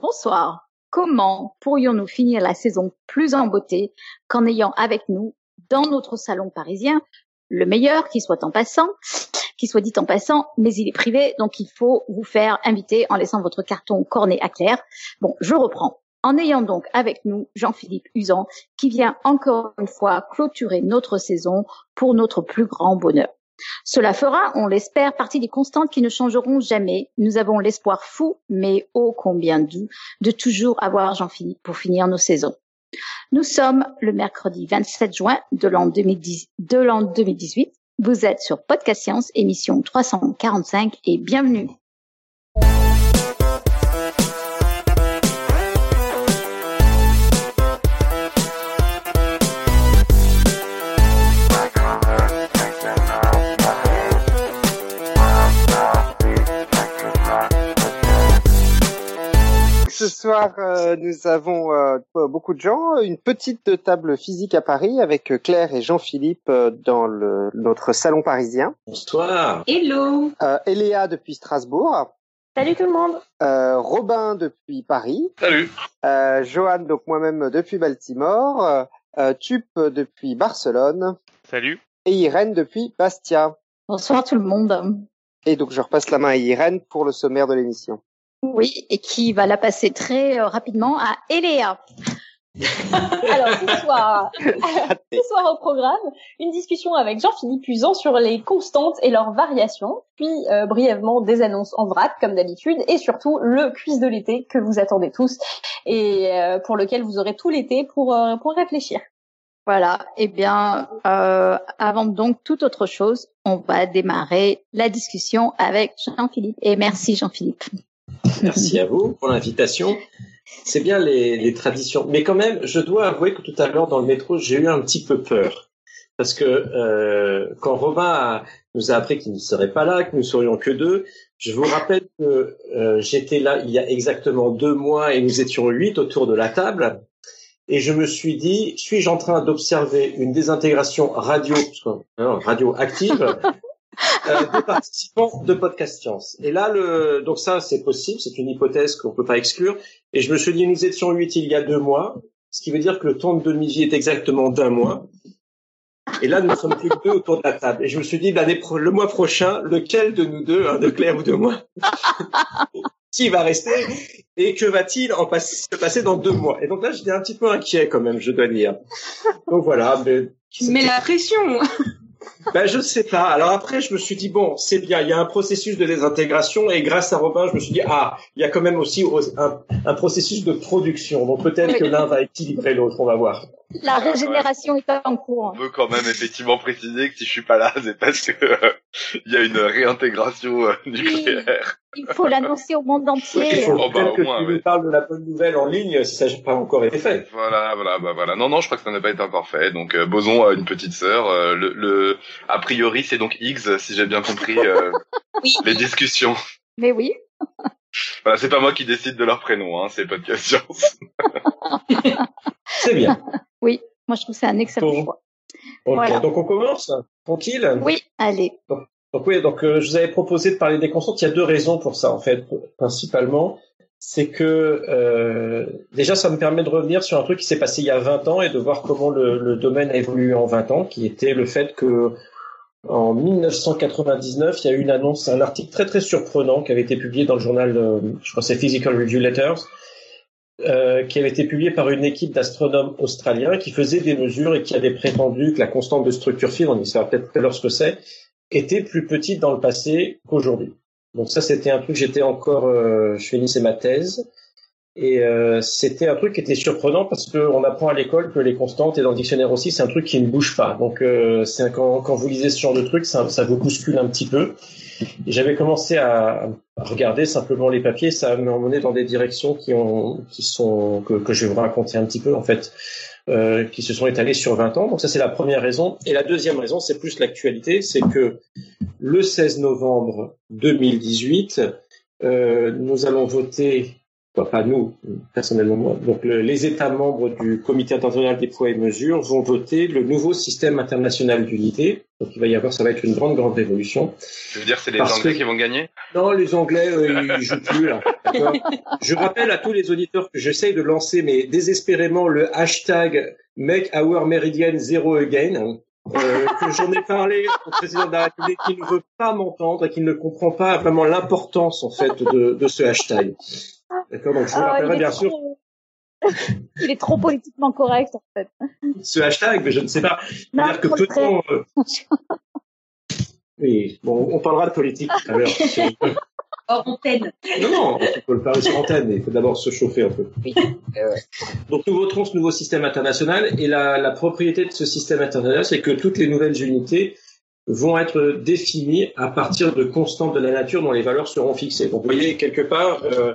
Bonsoir. Comment pourrions-nous finir la saison plus en beauté qu'en ayant avec nous, dans notre salon parisien, le meilleur qui soit en passant, qui soit dit en passant, mais il est privé, donc il faut vous faire inviter en laissant votre carton corné à clair. Bon, je reprends. En ayant donc avec nous Jean-Philippe Usan, qui vient encore une fois clôturer notre saison pour notre plus grand bonheur. Cela fera, on l'espère, partie des constantes qui ne changeront jamais. Nous avons l'espoir fou, mais ô combien doux, de toujours avoir Jean-Philippe pour finir nos saisons. Nous sommes le mercredi 27 juin de l'an 2018. Vous êtes sur Podcast Science, émission 345 et bienvenue. Ce soir, euh, nous avons euh, beaucoup de gens. Une petite table physique à Paris avec euh, Claire et Jean-Philippe dans le, notre salon parisien. Bonsoir. Hello. Eléa depuis Strasbourg. Salut tout le monde. Robin depuis Paris. Salut. Johan, donc moi-même depuis Baltimore. Tup depuis Barcelone. Salut. Et Irène depuis Bastia. Bonsoir tout le monde. Et donc je repasse la main à Irène pour le sommaire de l'émission. Oui, et qui va la passer très euh, rapidement à Eléa. Alors ce soir, ce soir au programme, une discussion avec Jean-Philippe Usan sur les constantes et leurs variations, puis euh, brièvement des annonces en vrac comme d'habitude, et surtout le quiz de l'été que vous attendez tous et euh, pour lequel vous aurez tout l'été pour pour réfléchir. Voilà. Eh bien, avant donc toute autre chose, on va démarrer la discussion avec Jean-Philippe. Et merci Jean-Philippe. Merci à vous pour l'invitation. C'est bien les, traditions. Mais quand même, je dois avouer que tout à l'heure dans le métro, j'ai eu un petit peu peur. Parce que euh, quand Robin nous a appris qu'il ne serait pas là, que nous serions que deux, je vous rappelle que euh, j'étais là il y a exactement deux mois et nous étions huit autour de la table. Et je me suis dit, suis-je en train d'observer une désintégration radio, radioactive euh, des participants de Podcast Science. Et là, le, donc ça, c'est possible, c'est une hypothèse qu'on peut pas exclure. Et je me suis dit, nous étions huit il y a deux mois, ce qui veut dire que le temps de demi-vie est exactement d'un mois. Et là, nous sommes plus que deux autour de la table. Et je me suis dit, l'année le mois prochain, lequel de nous deux, hein, de Claire ou de moi, qui va rester et que va-t-il se passer dans deux mois? Et donc là, j'étais un petit peu inquiet quand même, je dois dire. Donc voilà. Mais, mais la pression ben, je sais pas. Alors après, je me suis dit, bon, c'est bien, il y a un processus de désintégration et grâce à Robin, je me suis dit, ah, il y a quand même aussi un, un processus de production. Donc peut-être que l'un va équilibrer l'autre, on va voir. La régénération est en cours. On peut quand même effectivement préciser que si je suis pas là, c'est parce que euh, il y a une réintégration euh, nucléaire. il faut l'annoncer au monde entier. Il faut oh, bah, que moins, tu nous parles de la bonne nouvelle en ligne si ça n'a pas encore été fait. Voilà, voilà, bah voilà. Non, non, je crois que ça n'a pas été encore fait. Donc euh, Boson a une petite sœur. Euh, le, le, a priori, c'est donc X, si j'ai bien compris oui. les discussions. Mais oui. Voilà, c'est pas moi qui décide de leur prénom, hein, c'est Podcast Science. c'est bien. Oui, moi je trouve que c'est un excellent choix. voilà. donc on commence Tranquille Oui, allez. Donc, oui, donc euh, je vous avais proposé de parler des constantes. Il y a deux raisons pour ça en fait, principalement. C'est que euh, déjà ça me permet de revenir sur un truc qui s'est passé il y a 20 ans et de voir comment le, le domaine a évolué en 20 ans, qui était le fait que en 1999, il y a eu une annonce, un article très très surprenant qui avait été publié dans le journal, euh, je crois c'est Physical Review Letters, euh, qui avait été publié par une équipe d'astronomes australiens qui faisait des mesures et qui avait prétendu que la constante de structure fine, on y saura peut-être tout à ce que c'est, était plus petite dans le passé qu'aujourd'hui. Donc ça, c'était un truc, j'étais encore, euh, je finissais ma thèse, et euh, c'était un truc qui était surprenant parce qu'on apprend à l'école que les constantes et dans le dictionnaire aussi, c'est un truc qui ne bouge pas. Donc euh, quand, quand, vous lisez ce genre de truc, ça, ça vous bouscule un petit peu. J'avais commencé à, regarder simplement les papiers, ça m'a emmené dans des directions qui ont, qui sont que, que je vais vous raconter un petit peu en fait, euh, qui se sont étalées sur 20 ans. Donc ça c'est la première raison. Et la deuxième raison, c'est plus l'actualité, c'est que le 16 novembre 2018, euh, nous allons voter pas nous, personnellement moi. Donc les États membres du Comité international des poids et mesures vont voter le nouveau système international d'unité. Donc il va y avoir, ça va être une grande grande révolution. Tu veux dire c'est les Anglais qui vont gagner? Non, les Anglais euh, ils jouent plus là. Je rappelle à tous les auditeurs que j'essaye de lancer mais désespérément le hashtag Make Our Meridian Zero Again. Euh, que j'en ai parlé au président de la République qui ne veut pas m'entendre et qui ne comprend pas vraiment l'importance en fait de, de ce hashtag. D'accord, donc je vous ah, rappellerai bien sûr. il est trop politiquement correct en fait. Ce hashtag, mais je ne sais pas. dire que peut-on. Euh, oui, bon, on parlera de politique tout à l'heure. Hors antenne. Non, non, on peut le parler sur antenne, mais il faut d'abord se chauffer un peu. Oui. Donc nous voterons ce nouveau système international et la, la propriété de ce système international, c'est que toutes les nouvelles unités vont être définies à partir de constantes de la nature dont les valeurs seront fixées. Donc vous voyez, quelque part, euh,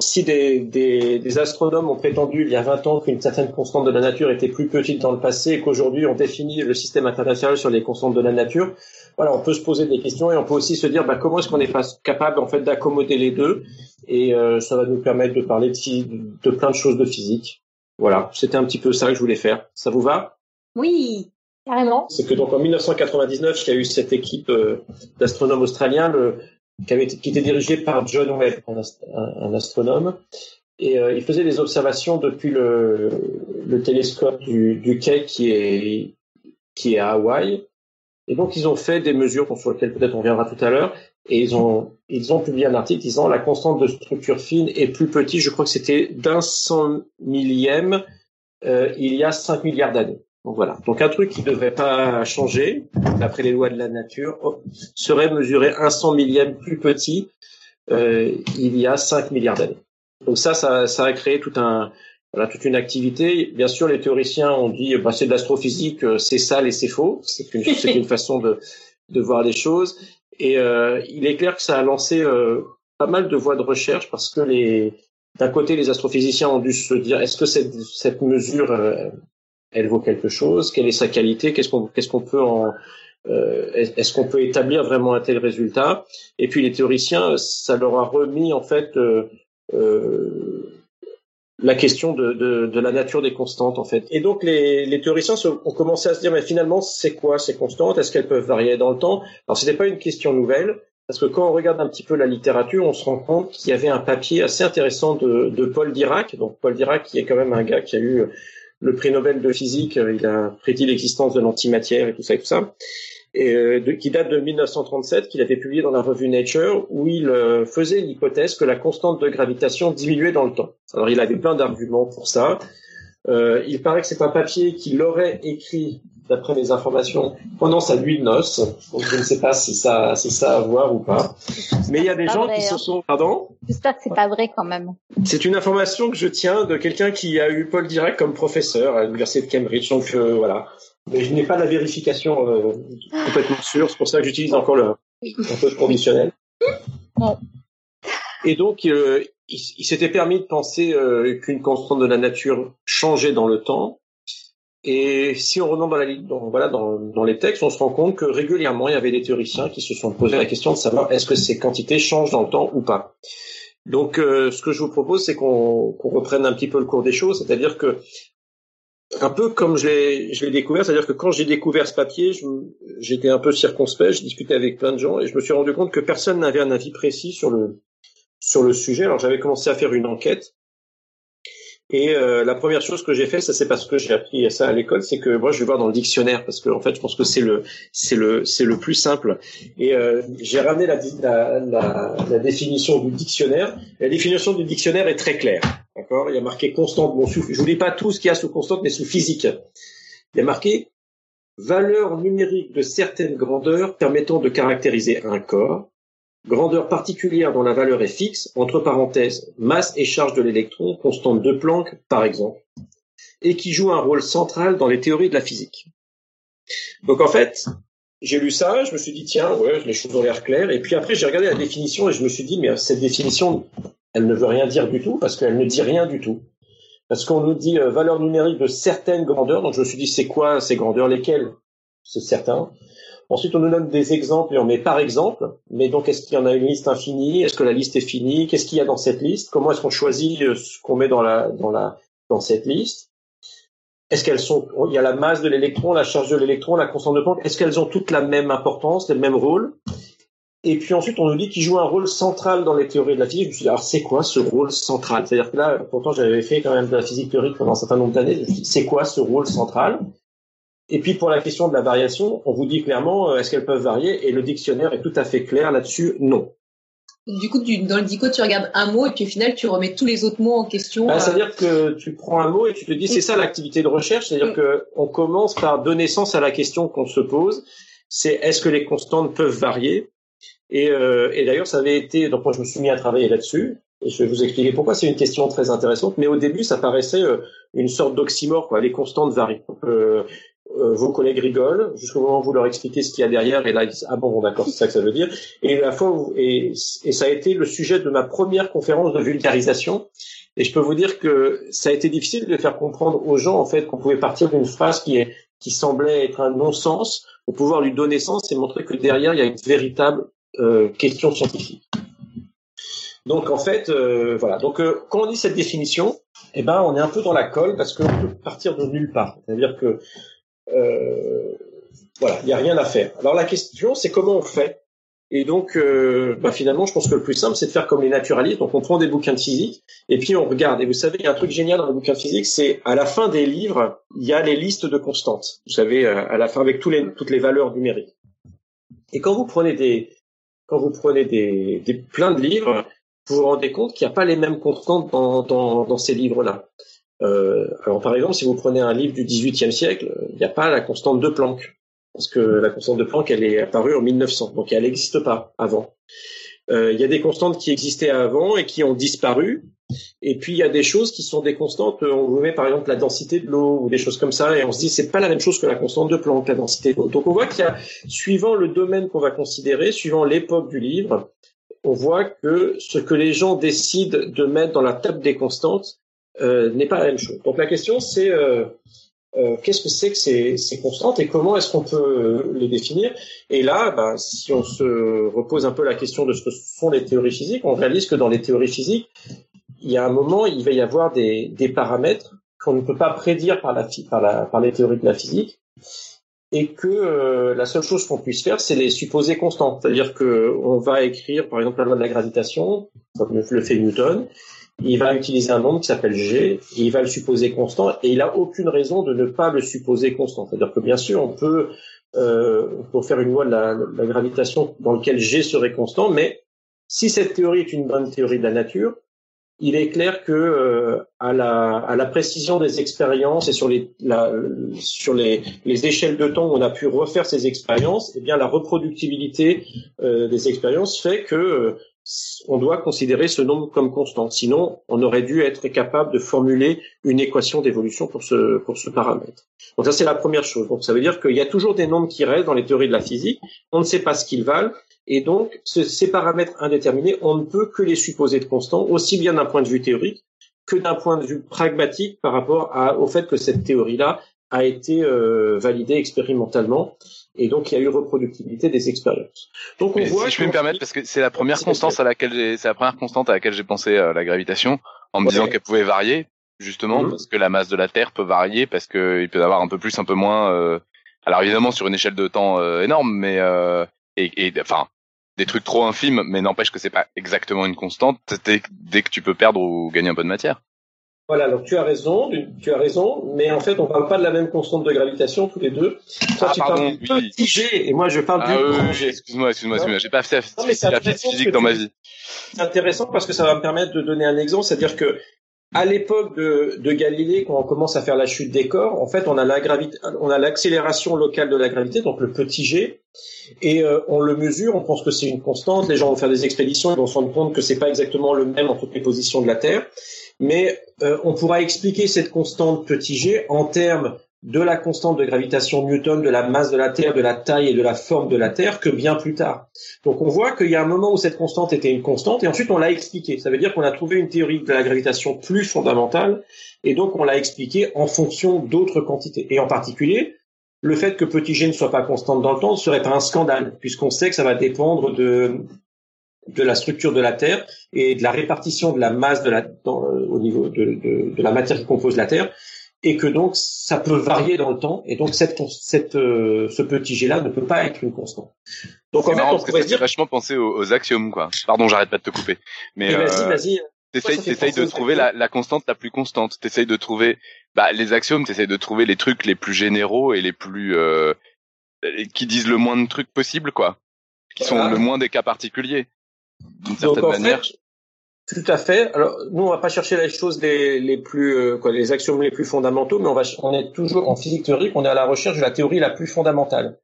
si des, des, des, astronomes ont prétendu il y a 20 ans qu'une certaine constante de la nature était plus petite dans le passé et qu'aujourd'hui on définit le système international sur les constantes de la nature, voilà, on peut se poser des questions et on peut aussi se dire bah, comment est-ce qu'on est capable en fait d'accommoder les deux et euh, ça va nous permettre de parler de, de plein de choses de physique. Voilà, c'était un petit peu ça que je voulais faire. Ça vous va? Oui, carrément. C'est que donc en 1999, il y a eu cette équipe euh, d'astronomes australiens, le, qui, avait, qui était dirigé par John Webb, un, astronome. Et euh, il faisait des observations depuis le, le télescope du, du Keck qui est, qui est à Hawaï. Et donc, ils ont fait des mesures sur lesquelles peut-être on viendra tout à l'heure. Et ils ont, ils ont publié un article disant la constante de structure fine est plus petite. Je crois que c'était d'un cent millième euh, il y a 5 milliards d'années. Donc voilà. Donc un truc qui ne devrait pas changer, d'après les lois de la nature, serait mesuré un cent millième plus petit euh, il y a 5 milliards d'années. Donc ça, ça, ça a créé tout un, voilà, toute une activité. Bien sûr, les théoriciens ont dit bah, c'est de l'astrophysique, euh, c'est sale et c'est faux. C'est une, c'est une façon de, de voir les choses. Et euh, il est clair que ça a lancé euh, pas mal de voies de recherche parce que les, d'un côté, les astrophysiciens ont dû se dire est-ce que cette, cette mesure euh, elle vaut quelque chose, quelle est sa qualité, qu'est-ce qu'on qu'est-ce qu'on peut en euh, est-ce qu'on peut établir vraiment un tel résultat? Et puis les théoriciens, ça leur a remis en fait euh, euh, la question de, la nature des constantes en fait. Et donc les, les théoriciens ont commencé à se dire mais finalement c'est quoi ces constantes? Est-ce qu'elles peuvent varier dans le temps? Alors c'était pas une question nouvelle parce que quand on regarde un petit peu la littérature, on se rend compte qu'il y avait un papier assez intéressant de, de Paul Dirac. Donc Paul Dirac qui est quand même un gars qui a eu le prix Nobel de physique, euh, il a prédit l'existence de l'antimatière et tout ça et tout ça, et euh, qui date de 1937, qu'il avait publié dans la revue Nature, où il euh, faisait l'hypothèse que la constante de gravitation diminuait dans le temps. Alors il avait plein d'arguments pour ça. il paraît que c'est un papier qu'il aurait écrit d'après mes informations, pendant sa nuit de noces. Donc je ne sais pas si ça, c'est ça à voir ou pas. Mais il y a des gens qui se hein. sont, pardon? J'espère que c'est pas vrai quand même. C'est une information que je tiens de quelqu'un qui a eu Paul Dirac comme professeur à l'université de Cambridge. Donc euh, voilà. Mais je n'ai pas la vérification euh, complètement sûre. C'est pour ça que j'utilise encore le un peu conditionnel. Et donc, euh, il, il s'était permis de penser qu'une constante de la nature changeait dans le temps et si on remonte dans, la, dans, voilà, dans, les textes, on se rend compte que régulièrement, il y avait des théoriciens qui se sont posé la question de savoir est-ce que ces quantités changent dans le temps ou pas. Donc, euh, ce que je vous propose, c'est qu'on reprenne un petit peu le cours des choses, c'est-à-dire que un peu comme je l'ai découvert, c'est-à-dire que quand j'ai découvert ce papier, j'étais un peu circonspect, je discutais avec plein de gens et je me suis rendu compte que personne n'avait un avis précis sur le sur le sujet. Alors j'avais commencé à faire une enquête et euh, la première chose que j'ai fait, ça c'est parce que j'ai appris ça à l'école, c'est que moi je vais voir dans le dictionnaire parce que en fait je pense que c'est le c'est le c'est le plus simple. Et euh, j'ai ramené la, la, la, définition du dictionnaire. La définition du dictionnaire est très claire. D'accord? Il y a marqué constante. Bon, sous, je vous dis pas tout ce qu'il y a sous constante, mais sous physique. Il y a marqué valeur numérique de certaines grandeurs permettant de caractériser un corps grandeur particulière dont la valeur est fixe, entre parenthèses, masse et charge de l'électron, constante de Planck, par exemple, et qui joue un rôle central dans les théories de la physique. Donc en fait, j'ai lu ça, je me suis dit, tiens, ouais, les choses ont l'air claires, et puis après j'ai regardé la définition et je me suis dit, mais cette définition, elle ne veut rien dire du tout, parce qu'elle ne dit rien du tout. Parce qu'on nous dit euh, valeur numérique de certaines grandeurs, donc je me suis dit, c'est quoi ces grandeurs, lesquelles? C'est certain. Ensuite, on nous donne des exemples et on met par exemple. Mais donc, est-ce qu'il y en a une liste infinie? Est-ce que la liste est finie? Qu'est-ce qu'il y a dans cette liste? Comment est-ce qu'on choisit euh, ce qu'on met dans la dans la dans cette liste? Est-ce qu'elles sont Il y a la masse de l'électron, la charge de l'électron, la constante de Planck. Est-ce qu'elles ont toutes la même importance, le même rôle et puis ensuite, on nous dit qu'il joue un rôle central dans les théories de la physique. Je me suis dit, alors c'est quoi ce rôle central? C'est-à-dire que là, pourtant, j'avais fait quand même de la physique théorique pendant un certain nombre d'années. C'est quoi ce rôle central? Et puis pour la question de la variation, on vous dit clairement, euh, est-ce qu'elles peuvent varier? Et le dictionnaire est tout à fait clair là-dessus, non. Du coup, tu, dans le dico, tu regardes un mot et puis au final, tu remets tous les autres mots en question. Bah, C'est-à-dire que tu prends un mot et tu te dis, c'est ça l'activité de recherche. C'est-à-dire mm. que on commence par donner sens à la question qu'on se pose. C'est est-ce que les constantes peuvent varier? Et, euh, et d'ailleurs, ça avait été. Donc moi, je me suis mis à travailler là-dessus. Et je vais vous expliquer pourquoi. C'est une question très intéressante. Mais au début, ça paraissait euh, une sorte d'oxymore. Quoi. Les constantes varient. Euh, euh, vos collègues rigolent jusqu'au moment où vous leur expliquez ce qu'il y a derrière. Et là, ils disent ah bon, d'accord, c'est ça que ça veut dire. Et la fois et, ça a été le sujet de ma première conférence de vulgarisation. Et je peux vous dire que ça a été difficile de faire comprendre aux gens en fait qu'on pouvait partir d'une phrase qui est qui semblait être un non-sens pour pouvoir lui donner sens et montrer que derrière il y a une véritable euh, question scientifique. Donc en fait, euh, voilà. Donc quand on dit cette définition, eh ben on est un peu dans la colle parce qu'on peut partir de nulle part. C'est-à-dire que euh, voilà, il n'y a rien à faire. Alors la question, c'est comment on fait? Et donc, euh, bah, finalement, je pense que le plus simple, c'est de faire comme les naturalistes. Donc, on prend des bouquins de physique et puis on regarde. Et vous savez, il y a un truc génial dans les bouquins de physique, c'est à la fin des livres, il y a les listes de constantes. Vous savez, à la fin avec toutes les valeurs numériques. Et quand vous prenez des, quand plein de livres, vous vous rendez compte qu'il n'y a pas les mêmes constantes dans ces livres-là. Euh, alors par exemple, si vous prenez un livre du XVIIIe siècle, il n'y a pas la constante de Planck, parce que la constante de Planck, elle est apparue en 1900, donc elle n'existe pas avant. Euh, il y a des constantes qui existaient avant et qui ont disparu, et puis il y a des choses qui sont des constantes. On vous met par exemple la densité de l'eau ou des choses comme ça, et on se dit c'est pas la même chose que la constante de Planck, la densité de l'eau. Donc on voit qu'il y a, suivant le domaine qu'on va considérer, suivant l'époque du livre, on voit que ce que les gens décident de mettre dans la table des constantes n'est pas la même chose. Donc la question c'est euh, euh, qu'est-ce que c'est que ces, constantes et comment est-ce qu'on peut les définir? Et là, bah, si on se repose un peu la question de ce que sont les théories physiques, on réalise que dans les théories physiques, il y a un moment, il va y avoir des, paramètres qu'on ne peut pas prédire par, les théories de la physique, et que euh, la seule chose qu'on puisse faire, c'est les supposer constants. C'est-à-dire que on va écrire, par exemple, la loi de la gravitation, comme le fait Newton, il va utiliser un nombre qui s'appelle G, et il va le supposer constant, et il n'a aucune raison de ne pas le supposer constant. C'est-à-dire que bien sûr, on peut, euh, peut faire une loi de la, gravitation dans laquelle G serait constant, mais si cette théorie est une bonne théorie de la nature, il est clair que euh, à, la, à, la, précision des expériences et sur les, la, sur les, les, échelles de temps où on a pu refaire ces expériences, eh bien la reproductibilité euh, des expériences fait que on doit considérer ce nombre comme constant. Sinon, on aurait dû être capable de formuler une équation d'évolution pour ce, paramètre. Donc ça, c'est la première chose. Donc ça veut dire qu'il y a toujours des nombres qui restent dans les théories de la physique. On ne sait pas ce qu'ils valent. Et donc, ces paramètres indéterminés, on ne peut que les supposer de constants, aussi bien d'un point de vue théorique que d'un point de vue pragmatique par rapport au fait que cette théorie-là a été euh, validée expérimentalement et donc il y a eu reproductibilité des expériences. Donc on voit si je peux me permettre parce que c'est la première constante à laquelle j'ai c'est la première constante à laquelle j'ai pensé euh, la gravitation en me disant qu'elle pouvait varier justement mhm. parce que la masse de la Terre peut varier parce que il peut y avoir un peu plus un peu moins euh, alors évidemment sur une échelle de temps euh, énorme mais euh, et, et enfin des trucs trop infimes, mais n'empêche que c'est pas exactement une constante dès, dès que tu peux perdre ou gagner un peu de matière. Voilà, donc tu as raison, tu as raison, mais en fait, on parle pas de la même constante de gravitation tous les deux. Toi, ah, tu parles du petit g, et moi, je parle ah, du grand g. Excuse-moi, excuse-moi, excuse-moi, j'ai pas fait la physique dans ma vie. C'est intéressant parce que ça va me permettre de donner un exemple, c'est-à-dire que à l'époque de, de, Galilée, quand on commence à faire la chute des corps, en fait, on a la gravité, on a l'accélération locale de la gravité, donc le petit g, et euh, on le mesure, on pense que c'est une constante. Les gens vont faire des expéditions, ils vont se rendre compte que c'est pas exactement le même en toutes les positions de la Terre, mais euh, on pourra expliquer cette constante petit g en termes de la constante de gravitation Newton, de la masse de la Terre, de la taille et de la forme de la Terre que bien plus tard. Donc on voit qu'il y a un moment où cette constante était une constante et ensuite on l'a expliquée. Ça veut dire qu'on a trouvé une théorie de la gravitation plus fondamentale et donc on l'a expliquée en fonction d'autres quantités. Et en particulier, le fait que petit g ne soit pas constante dans le temps ne serait pas un scandale, puisqu'on sait que ça va dépendre de, de la structure de la Terre et de la répartition de la masse de la, au niveau de, de, de, la matière qui compose la Terre, et que donc ça peut varier dans le temps, et donc cette, cette, euh, ce petit G-là ne peut pas être une constante. Donc en fait, on pourrait dire... vachement penser aux, axiomes, quoi. Pardon, j'arrête pas de te couper. Mais vas-y, vas-y. T'essayes, de trouver la, la, constante la plus constante. T'essayes de trouver, bah, les axiomes. T'essayes de trouver les trucs les plus généraux et les plus euh, qui disent le moins de trucs possible, quoi. Qui sont le moins des cas particuliers. D'une certaine manière. tout à fait. Alors nous, on va pas chercher les choses les, les plus euh, quoi, les axiomes les plus fondamentaux, mais on va, on est toujours en physique théorique, on est à la recherche de la théorie la plus fondamentale.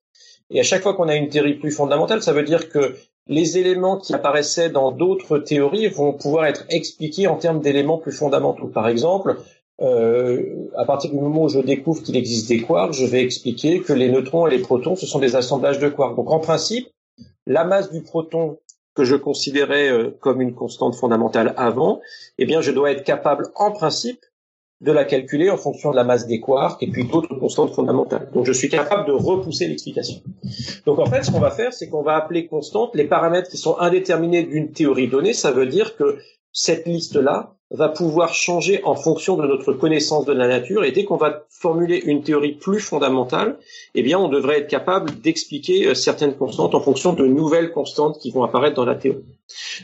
Et à chaque fois qu'on a une théorie plus fondamentale, ça veut dire que les éléments qui apparaissaient dans d'autres théories vont pouvoir être expliqués en termes d'éléments plus fondamentaux. Par exemple, euh, à partir du moment où je découvre qu'il existe des quarks, je vais expliquer que les neutrons et les protons, ce sont des assemblages de quarks. Donc en principe, la masse du proton que je considérais euh, comme une constante fondamentale avant, eh bien je dois être capable en principe de la calculer en fonction de la masse des quarks et puis d'autres constantes fondamentales. Donc je suis capable de repousser l'explication. Donc en fait, ce qu'on va faire, c'est qu'on va appeler constante les paramètres qui sont indéterminés d'une théorie donnée. Ça veut dire que cette liste-là va pouvoir changer en fonction de notre connaissance de la nature et dès qu'on va formuler une théorie plus fondamentale, eh bien on devrait être capable d'expliquer euh, certaines constantes en fonction de nouvelles constantes qui vont apparaître dans la théorie.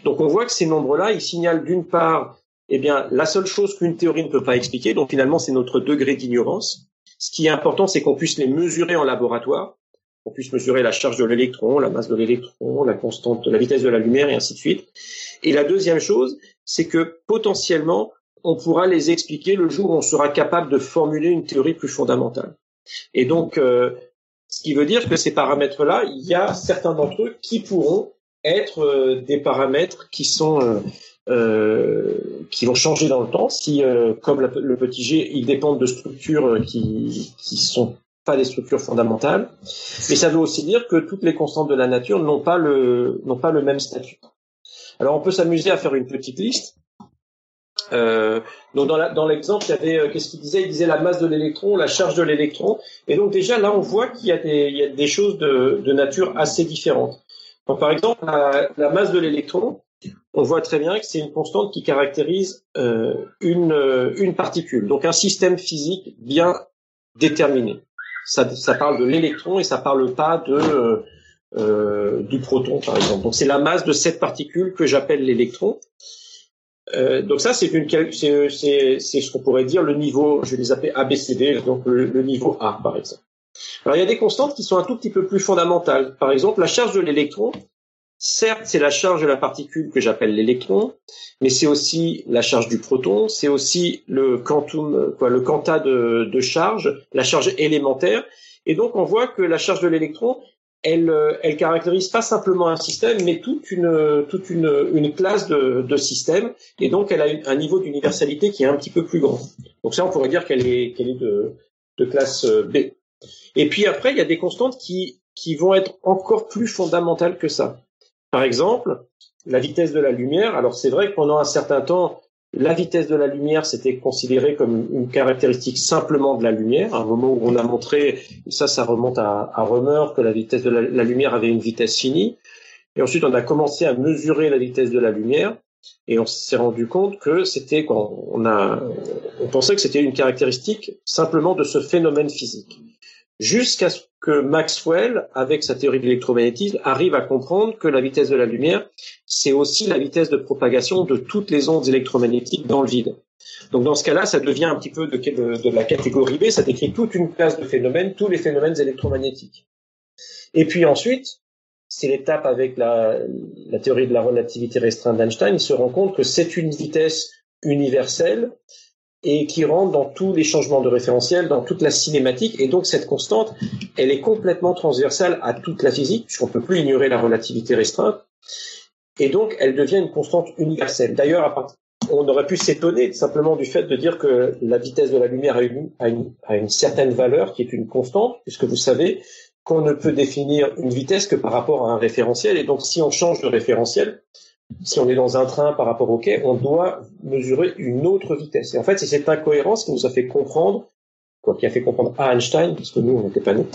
Donc on voit que ces nombres-là, ils signalent d'une part eh bien, la seule chose qu'une théorie ne peut pas expliquer, donc finalement, c'est notre degré d'ignorance. Ce qui est important, c'est qu'on puisse les mesurer en laboratoire, qu'on puisse mesurer la charge de l'électron, la masse de l'électron, la constante, la vitesse de la lumière, et ainsi de suite. Et la deuxième chose, c'est que potentiellement, on pourra les expliquer le jour où on sera capable de formuler une théorie plus fondamentale. Et donc, euh, ce qui veut dire que ces paramètres-là, il y a certains d'entre eux qui pourront être euh, des paramètres qui sont euh, qui vont changer dans le temps. Si, comme le petit g, ils dépendent de structures qui qui sont pas des structures fondamentales. Mais ça veut aussi dire que toutes les constantes de la nature n'ont pas le n'ont pas le même statut. Alors on peut s'amuser à faire une petite liste. Euh, donc dans l'exemple, il y avait qu'est-ce qu'il disait? Il disait la masse de l'électron, la charge de l'électron. Et donc déjà là, on voit qu'il y a des choses de, nature assez différentes. Par exemple, la, masse de l'électron, on voit très bien que c'est une constante qui caractérise euh, une, euh, une particule, donc un système physique bien déterminé. Ça, ça parle de l'électron et ça parle pas de euh, du proton, par exemple. Donc c'est la masse de cette particule que j'appelle l'électron. Euh, donc ça, c'est ce qu'on pourrait dire le niveau, je vais les appeler ABCD, donc le, le niveau A, par exemple. Alors il y a des constantes qui sont un tout petit peu plus fondamentales. Par exemple, la charge de l'électron, Certes, c'est la charge de la particule que j'appelle l'électron, mais c'est aussi la charge du proton, c'est aussi le quantum, quoi, le quanta de, de, charge, la charge élémentaire. Et donc, on voit que la charge de l'électron, elle, elle caractérise pas simplement un système, mais toute une, toute une, une classe de, de systèmes. Et donc, elle a un niveau d'universalité qui est un petit peu plus grand. Donc ça, on pourrait dire qu'elle est, est de, de classe B. Et puis après, il y a des constantes qui, qui vont être encore plus fondamentales que ça. Par exemple, la vitesse de la lumière. Alors c'est vrai que pendant un certain temps, la vitesse de la lumière c'était considéré comme une caractéristique simplement de la lumière. À un moment où on a montré, ça, ça remonte à, à que la vitesse de la, lumière avait une vitesse finie. Et ensuite, on a commencé à mesurer la vitesse de la lumière. Et on s'est rendu compte que c'était on a, on pensait que c'était une caractéristique simplement de ce phénomène physique jusqu'à ce que Maxwell, avec sa théorie de l'électromagnétisme, arrive à comprendre que la vitesse de la lumière, c'est aussi la vitesse de propagation de toutes les ondes électromagnétiques dans le vide. Donc dans ce cas-là, ça devient un petit peu de, la catégorie B, ça décrit toute une classe de phénomènes, tous les phénomènes électromagnétiques. Et puis ensuite, c'est l'étape avec la, la théorie de la relativité restreinte d'Einstein, il se rend compte que c'est une vitesse universelle et qui rentre dans tous les changements de référentiel, dans toute la cinématique. Et donc cette constante, elle est complètement transversale à toute la physique, puisqu'on ne peut plus ignorer la relativité restreinte. Et donc elle devient une constante universelle. D'ailleurs, on aurait pu s'étonner simplement du fait de dire que la vitesse de la lumière a une, certaine valeur qui est une constante, puisque vous savez qu'on ne peut définir une vitesse que par rapport à un référentiel. Et donc si on change de référentiel, si on est dans un train par rapport au quai, on doit mesurer une autre vitesse. Et en fait, c'est cette incohérence qui nous a fait comprendre quoi, qui a fait comprendre à Einstein, parce que nous on n'était pas nés,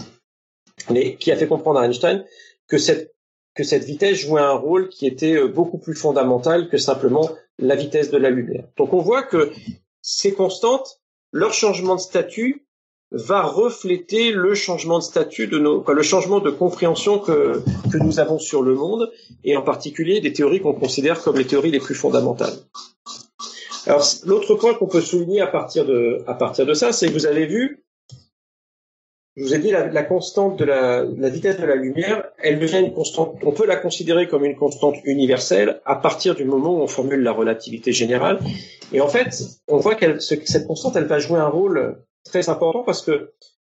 mais qui a fait comprendre à Einstein que cette que cette vitesse jouait un rôle qui était euh, beaucoup plus fondamental que simplement la vitesse de la lumière. Donc on voit que ces constantes, leur changement de statut va refléter le changement de statut de nos, le changement de compréhension que, que nous avons sur le monde, et en particulier des théories qu'on considère comme les théories les plus fondamentales. Alors l'autre point qu'on peut souligner à partir de, à partir de ça, c'est que vous avez vu, je vous ai dit la, la constante de la, la, vitesse de la lumière, elle devient une constante. On peut la considérer comme une constante universelle à partir du moment où on formule la relativité générale. Et en fait, on voit qu'elle, cette constante, elle va jouer un rôle très important parce que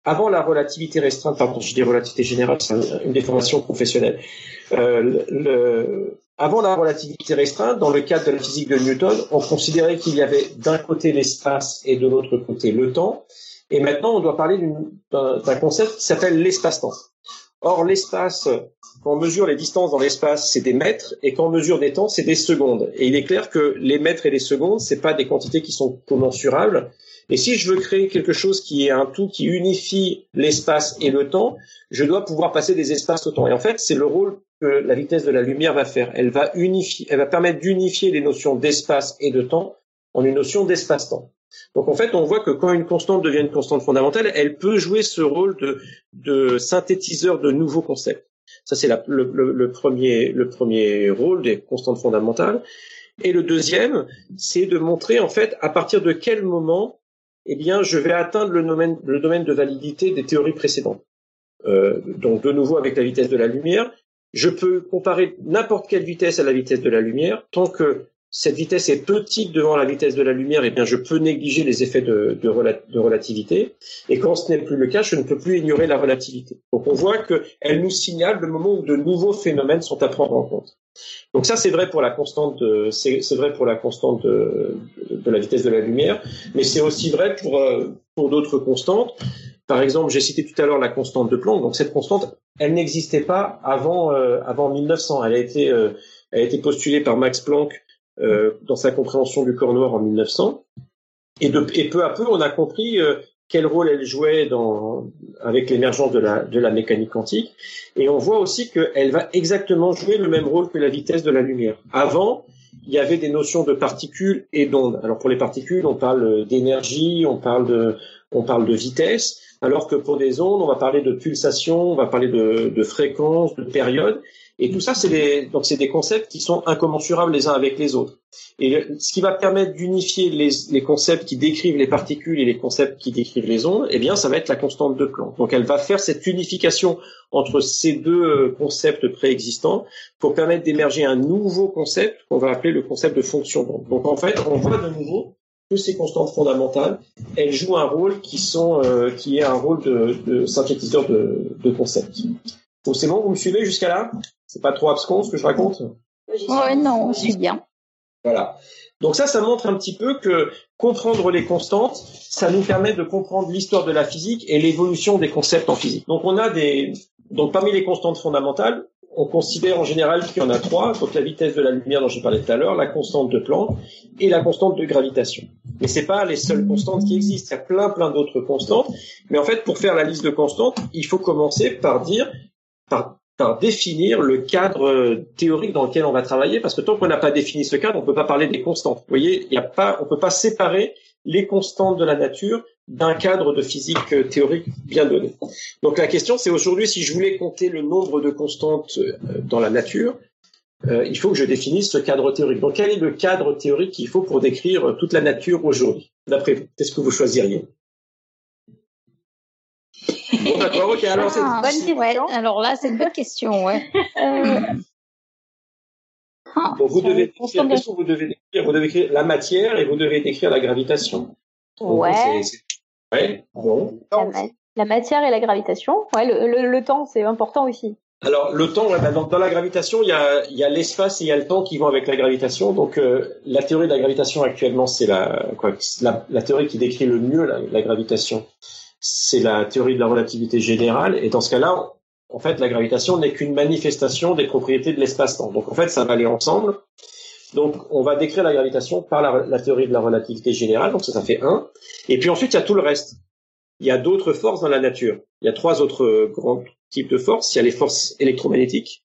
avant la relativité restreinte, pardon, je dis relativité générale, c'est une déformation professionnelle. Euh, avant la relativité restreinte, dans le cadre de la physique de Newton, on considérait qu'il y avait d'un côté l'espace et de l'autre côté le temps. Et maintenant, on doit parler d'un concept qui s'appelle l'espace-temps. Or, l'espace, quand on mesure les distances dans l'espace, c'est des mètres, et quand on mesure des temps, c'est des secondes. Et il est clair que les mètres et les secondes, c'est pas des quantités qui sont commensurables. Et si je veux créer quelque chose qui est un tout qui unifie l'espace et le temps, je dois pouvoir passer des espaces au temps. Et en fait, c'est le rôle que la vitesse de la lumière va faire. Elle va unifier, elle va permettre d'unifier les notions d'espace et de temps en une notion d'espace-temps. Donc en fait, on voit que quand une constante devient une constante fondamentale, elle peut jouer ce rôle de, de synthétiseur de nouveaux concepts. Ça, c'est le, le, premier, le premier rôle des constantes fondamentales. Et le deuxième, c'est de montrer en fait à partir de quel moment, eh bien, je vais atteindre le domaine, de validité des théories précédentes. Euh, donc de nouveau avec la vitesse de la lumière, je peux comparer n'importe quelle vitesse à la vitesse de la lumière tant que cette vitesse est petite devant la vitesse de la lumière, eh bien, je peux négliger les effets de, de, relativité. Et quand ce n'est plus le cas, je ne peux plus ignorer la relativité. Donc, on voit qu'elle nous signale le moment où de nouveaux phénomènes sont à prendre en compte. Donc ça, c'est vrai pour la constante, c'est vrai pour la constante de, de, la vitesse de la lumière, mais c'est aussi vrai pour euh, pour d'autres constantes. Par exemple, j'ai cité tout à l'heure la constante de Planck. Donc cette constante, elle n'existait pas avant euh, avant 1900. Elle a été euh, elle a été postulée par Max Planck euh, dans sa compréhension du corps noir en 1900. Et, peu à peu, on a compris euh, quel rôle elle jouait dans, avec l'émergence de la, de la mécanique quantique. Et on voit aussi qu'elle va exactement jouer le même rôle que la vitesse de la lumière. Avant, il y avait des notions de particules et d'ondes. Alors pour les particules, on parle d'énergie, on parle de, on parle de vitesse, alors que pour des ondes, on va parler de pulsation, on va parler de, de fréquence, de période. Et tout ça, c'est des, donc c'est des concepts qui sont incommensurables les uns avec les autres. Et ce qui va permettre d'unifier les, les, concepts qui décrivent les particules et les concepts qui décrivent les ondes, eh bien, ça va être la constante de Planck. Donc, elle va faire cette unification entre ces deux euh, concepts préexistants pour permettre d'émerger un nouveau concept qu'on va appeler le concept de fonction d'onde. Donc, en fait, on voit de nouveau que ces constantes fondamentales, elles jouent un rôle qui sont, euh, qui est un rôle de, de synthétiseur de, de concepts. Donc, c'est bon, vous me suivez jusqu'à là? C'est pas trop abscon ce que je raconte? Oui, non, on suit bien. Voilà. Donc ça, ça montre un petit peu que comprendre les constantes, ça nous permet de comprendre l'histoire de la physique et l'évolution des concepts en physique. Donc on a des, donc parmi les constantes fondamentales, on considère en général qu'il y en a trois, donc la vitesse de la lumière dont j'ai parlé tout à l'heure, la constante de Planck et la constante de gravitation. Mais c'est pas les seules constantes qui existent, il y a plein plein d'autres constantes. Mais en fait, pour faire la liste de constantes, il faut commencer par dire, par définir le cadre euh, théorique dans lequel on va travailler, parce que tant qu'on n'a pas défini ce cadre, on ne peut pas parler des constantes. Vous voyez, il y a pas, on peut pas séparer les constantes de la nature d'un cadre de physique euh, théorique bien donné. Donc la question, c'est aujourd'hui, si je voulais compter le nombre de constantes euh, dans la nature, il faut que je définisse ce cadre théorique. Donc quel est le cadre théorique qu'il faut pour décrire toute la nature aujourd'hui, d'après vous? Qu'est-ce que vous choisiriez? Bon, d'accord, ok. Alors, c'est ah, bonne question. alors là, c'est une bonne question, ouais. euh... bon, vous devez décrire, que vous devez décrire Vous devez décrire la matière et vous devez décrire la gravitation. Ouais. Ouais, bon. La, la, matière et la gravitation. Ouais, le, le, le temps, c'est important aussi. Alors le temps, ouais, bah, dans, dans, la gravitation, il y a, il y a l'espace et il y a le temps qui vont avec la gravitation. Donc euh, la théorie de la gravitation actuellement, c'est la, quoi, la, la, théorie qui décrit le mieux la, la gravitation c'est la théorie de la relativité générale. Et dans ce cas-là, en fait, la gravitation n'est qu'une manifestation des propriétés de l'espace-temps. Donc en fait, ça va aller ensemble. Donc on va décrire la gravitation par la, théorie de la relativité générale. Donc ça, ça fait un. Et puis ensuite, il y a tout le reste. il y a d'autres forces dans la nature. Il y a trois autres grands types de forces. Il y a les forces électromagnétiques,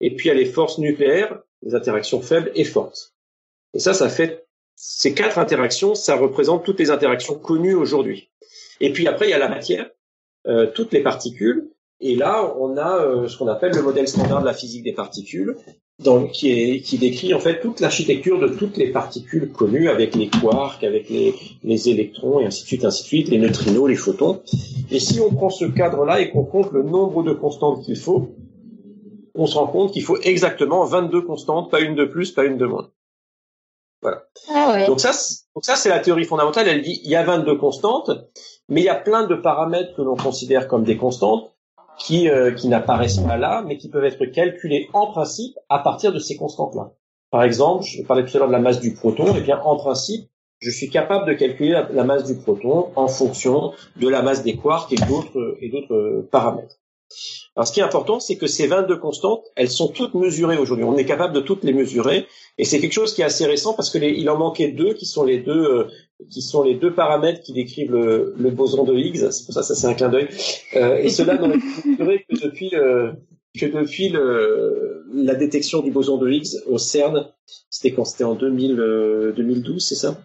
et puis il y a les forces nucléaires, les interactions faibles et fortes. Et ça, ça fait ces quatre interactions, ça représente toutes les interactions connues aujourd'hui. Et puis après, il y a la matière, euh, toutes les particules. Et là, on a euh, ce qu'on appelle le modèle standard de la physique des particules, donc, qui, est, qui décrit en fait toute l'architecture de toutes les particules connues, avec les quarks, avec les, les électrons, et ainsi de suite, ainsi de suite, les neutrinos, les photons. Et si on prend ce cadre-là et qu'on compte le nombre de constantes qu'il faut, on se rend compte qu'il faut exactement 22 constantes, pas une de plus, pas une de moins. Voilà. Ah donc ça, donc ça c'est la théorie fondamentale. Elle dit il y a 22 constantes, mais il y a plein de paramètres que l'on considère comme des constantes qui euh, qui n'apparaissent pas là, mais qui peuvent être calculés en principe à partir de ces constantes-là. Par exemple, je parlais tout à l'heure de la masse du proton. et eh bien, en principe, je suis capable de calculer la, masse du proton en fonction de la masse des quarks et d'autres et d'autres paramètres. Alors, ce qui est important, c'est que ces 22 constantes, elles sont toutes mesurées aujourd'hui. On est capable de toutes les mesurer, et c'est quelque chose qui est assez récent parce que il en manquait deux, qui sont les deux, euh, qui sont les deux paramètres qui décrivent le, le boson de Higgs. C'est pour ça, ça c'est un clin d'œil. Euh, et cela n'ont été mesurés que depuis euh, que depuis le, la détection du boson de Higgs au CERN. C'était quand? C'était en 2000, 2012, c'est ça?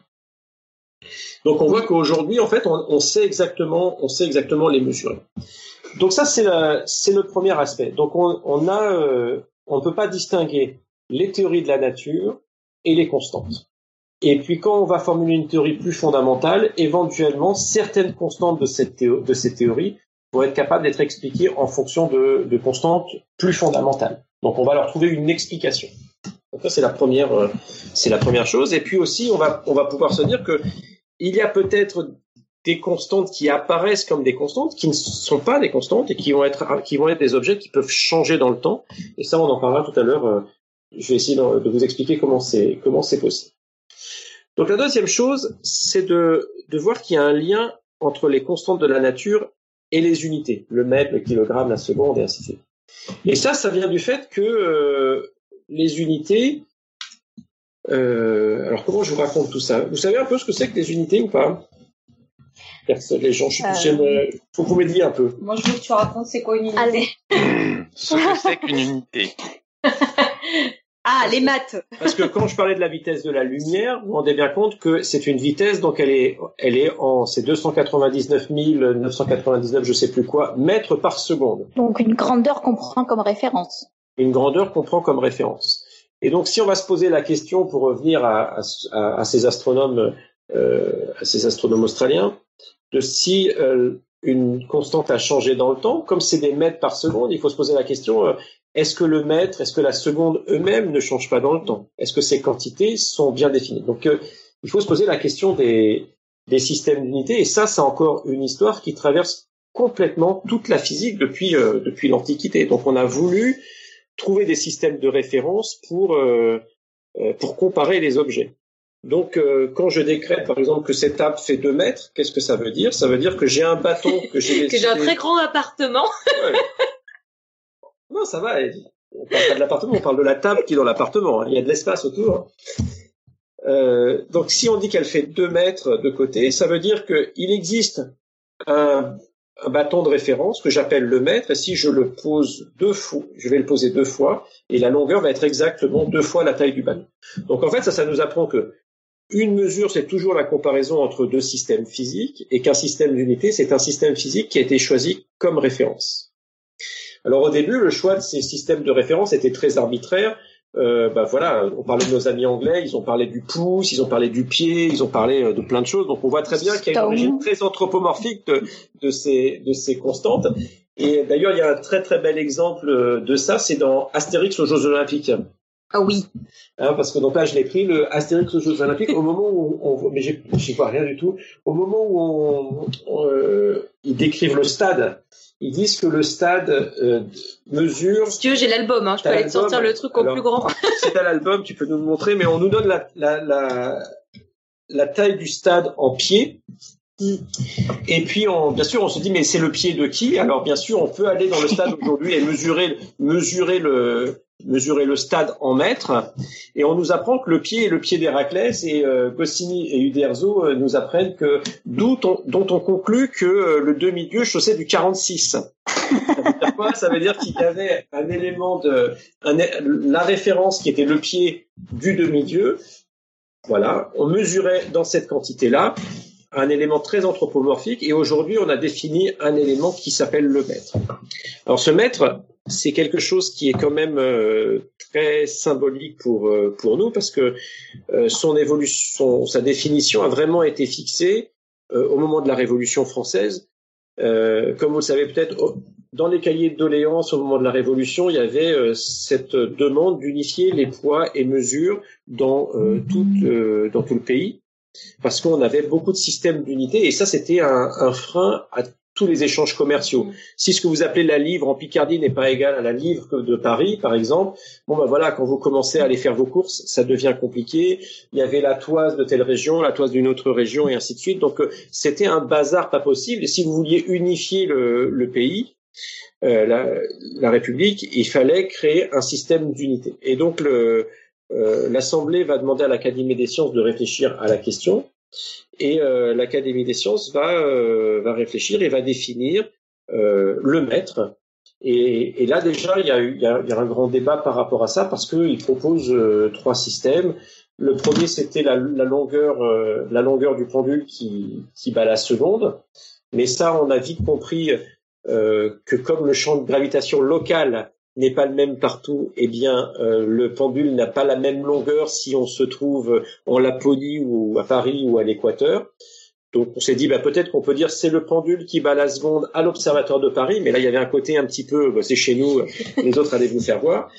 Donc on voit qu'aujourd'hui, en fait, on, on sait exactement, on sait exactement les mesurer. Donc ça, c'est le premier aspect. Donc on, on a, euh, on ne peut pas distinguer les théories de la nature et les constantes. Et puis quand on va formuler une théorie plus fondamentale, éventuellement certaines constantes de, cette théories vont être capables d'être expliquées en fonction de, constantes plus fondamentales. Donc on va leur trouver une explication. Donc ça c'est la première, euh, la première chose. Et puis aussi on va on va pouvoir se dire que il y a peut-être des constantes qui apparaissent comme des constantes, qui ne sont pas des constantes et qui vont être qui vont être des objets qui peuvent changer dans le temps. Et ça, on en parlera tout à l'heure. Euh, je vais essayer de vous expliquer comment c'est comment c'est possible. Donc la deuxième chose, c'est de de voir qu'il y a un lien entre les constantes de la nature et les unités, le mètre, le kilogramme, la seconde et ainsi de suite. Et ça, ça vient du fait que euh, les unités. Euh, alors comment je vous raconte tout ça? Vous savez un peu ce que c'est que les unités ou pas? Personne, les gens, je euh... faut vous m'aidiez un peu. Moi, je veux que tu racontes c'est quoi une unité. Ce que c'est qu'une unité. ah, les maths. Parce que quand je parlais de la vitesse de la lumière, vous vous rendez bien compte que c'est une vitesse, donc elle est, elle est en, c'est 299 999, je sais plus quoi, mètres par seconde. Donc une grandeur qu'on prend comme référence. Une grandeur qu'on prend comme référence. Et donc, si on va se poser la question pour revenir à, à, à ces astronomes, euh, à ces astronomes australiens, de si euh, une constante a changé dans le temps, comme c'est des mètres par seconde, il faut se poser la question euh, est-ce que le mètre, est-ce que la seconde eux-mêmes ne changent pas dans le temps? Est-ce que ces quantités sont bien définies? Donc, euh, il faut se poser la question des, des systèmes d'unités, et ça, c'est encore une histoire qui traverse complètement toute la physique depuis depuis l'Antiquité. Donc, on a voulu trouver des systèmes de référence pour pour comparer les objets. Donc, euh, quand je décrète, par exemple, que cette table fait 2 mètres, qu'est-ce que ça veut dire? Ça veut dire que j'ai un bâton que j'ai que j'ai un très grand appartement. Non, ça va. On parle pas de l'appartement, on parle de la table qui est dans l'appartement. Hein. Il y a de l'espace autour. Euh, donc, si on dit qu'elle fait 2 mètres de côté, ça veut dire qu'il existe un, bâton de référence que j'appelle le mètre. Et si je le pose deux fois, je vais le poser deux fois, et la longueur va être exactement deux fois la taille du bâton. Donc, en fait, ça, ça nous apprend que une mesure, c'est toujours la comparaison entre deux systèmes physiques, et qu'un système d'unité, c'est un système physique qui a été choisi comme référence. Alors au début, le choix de ces systèmes de référence était très arbitraire. Euh, bah voilà, on parlait de nos amis anglais, ils ont parlé du pouce, ils ont parlé du pied, ils ont parlé euh, de plein de choses. Donc on voit très bien qu'il y a une origine très anthropomorphique de, de, ces, de ces constantes. Et d'ailleurs, il y a un très très bel exemple de ça, c'est dans Astérix aux Jeux Olympiques. Ah oui. Hein, parce que donc là, je l'ai pris, le Astérix aux Jeux Olympiques, au moment où on, mais j'y vois rien du tout, au moment où on, euh, ils décrivent le stade, ils disent que le stade euh, mesure. Si tu veux, j'ai l'album, hein, je peux aller te sortir le truc au plus grand. c'est à l'album, tu peux nous le montrer, mais on nous donne la, la, la, la taille du stade en pied. Et puis, bien sûr, on se dit, mais c'est le pied de qui? Alors, bien sûr, on peut aller dans le stade aujourd'hui et mesurer, mesurer le, mesurer le stade en mètres. Et on nous apprend que le pied est le pied d'Héraclès et euh, et Uderzo euh, nous apprennent que dont on conclut que euh, le demi-dieu chaussait du 46. Ça veut dire quoi? Ça veut dire qu'il y avait un élément de la référence qui était le pied du demi-dieu. Voilà, on mesurait dans cette quantité-là un élément très anthropomorphique et aujourd'hui on a défini un élément qui s'appelle le mètre. Alors ce mètre, c'est quelque chose qui est quand même euh, très symbolique pour euh, pour nous parce que euh, son évolution, sa définition a vraiment été fixée au moment de la Révolution française. comme vous le savez peut-être, dans les cahiers de doléances au moment de la Révolution, il y avait cette demande d'unifier les poids et mesures dans dans tout le pays parce qu'on avait beaucoup de systèmes d'unité et ça c'était un, un frein à tous les échanges commerciaux. Si ce que vous appelez la livre en Picardie n'est pas égal à la livre de Paris, par exemple, bon ben voilà, quand vous commencez à aller faire vos courses, ça devient compliqué. Il y avait la toise de telle région, la toise d'une autre région, et ainsi de suite. Donc euh, c'était un bazar pas possible. Et si vous vouliez unifier le, pays, euh, la, la, République, il fallait créer un système d'unité. Et donc le, l'Assemblée va demander à l'Académie des sciences de réfléchir à la question et euh, l'Académie des sciences va, euh, va réfléchir et va définir euh, le maître. Et, et, là déjà, il y, a, il, y a, il un grand débat par rapport à ça parce qu'il propose trois systèmes. Le premier, c'était la, la, longueur, la longueur du pendule qui, qui bat la seconde. Mais ça, on a vite compris que comme le champ de gravitation local n'est pas le même partout, eh bien, euh, le pendule n'a pas la même longueur si on se trouve en Laponie ou à Paris ou à l'équateur. Donc, on s'est dit, bah, peut-être qu'on peut dire c'est le pendule qui bat la seconde à l'observatoire de Paris, mais là, il y avait un côté un petit peu, bah, c'est chez nous, les autres allez vous faire voir.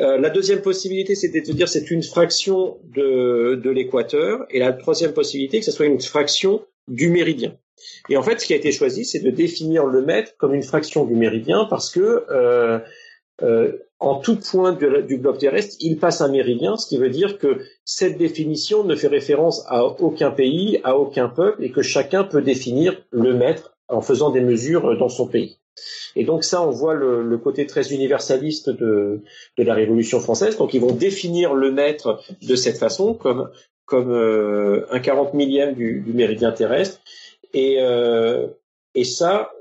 Euh, la deuxième possibilité, c'était de dire c'est une fraction de, de l'équateur, et la troisième possibilité, que ce soit une fraction du méridien. Et en fait, ce qui a été choisi, c'est de définir le mètre comme une fraction du méridien, parce que euh, euh, en tout point du globe terrestre, il passe un méridien, ce qui veut dire que cette définition ne fait référence à aucun pays, à aucun peuple, et que chacun peut définir le mètre en faisant des mesures dans son pays. Et donc ça, on voit le, côté très universaliste de, de, la Révolution française. Donc ils vont définir le mètre de cette façon, comme, comme euh, un quarante millième du, du, méridien terrestre. Et, euh, et ça,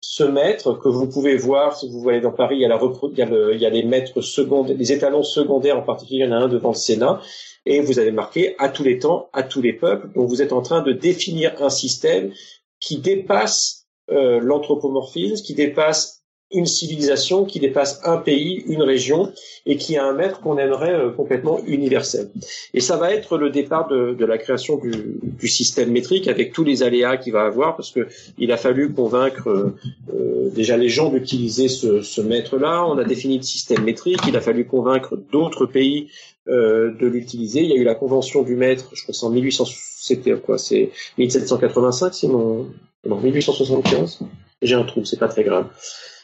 ce mètre que vous pouvez voir si vous voyez dans Paris, il y a, les mètres secondaires, les étalons secondaires en particulier, il y en a un devant le Sénat, et vous avez marqué à tous les temps, à tous les peuples. Donc vous êtes en train de définir un système qui dépasse euh, l'anthropomorphisme, qui dépasse une civilisation qui dépasse un pays, une région, et qui a un maître qu'on aimerait euh, complètement universel. Et ça va être le départ de, de la création du, du, système métrique avec tous les aléas qu'il va avoir, parce que il a fallu convaincre euh, euh déjà les gens d'utiliser ce, ce maître-là. On a défini le système métrique. Il a fallu convaincre d'autres pays euh, de l'utiliser. Il y a eu la convention du maître, je crois c'est en 1800, c'était quoi? C'est 1785, c'est mon non 1875. J'ai un trou, c'est pas très grave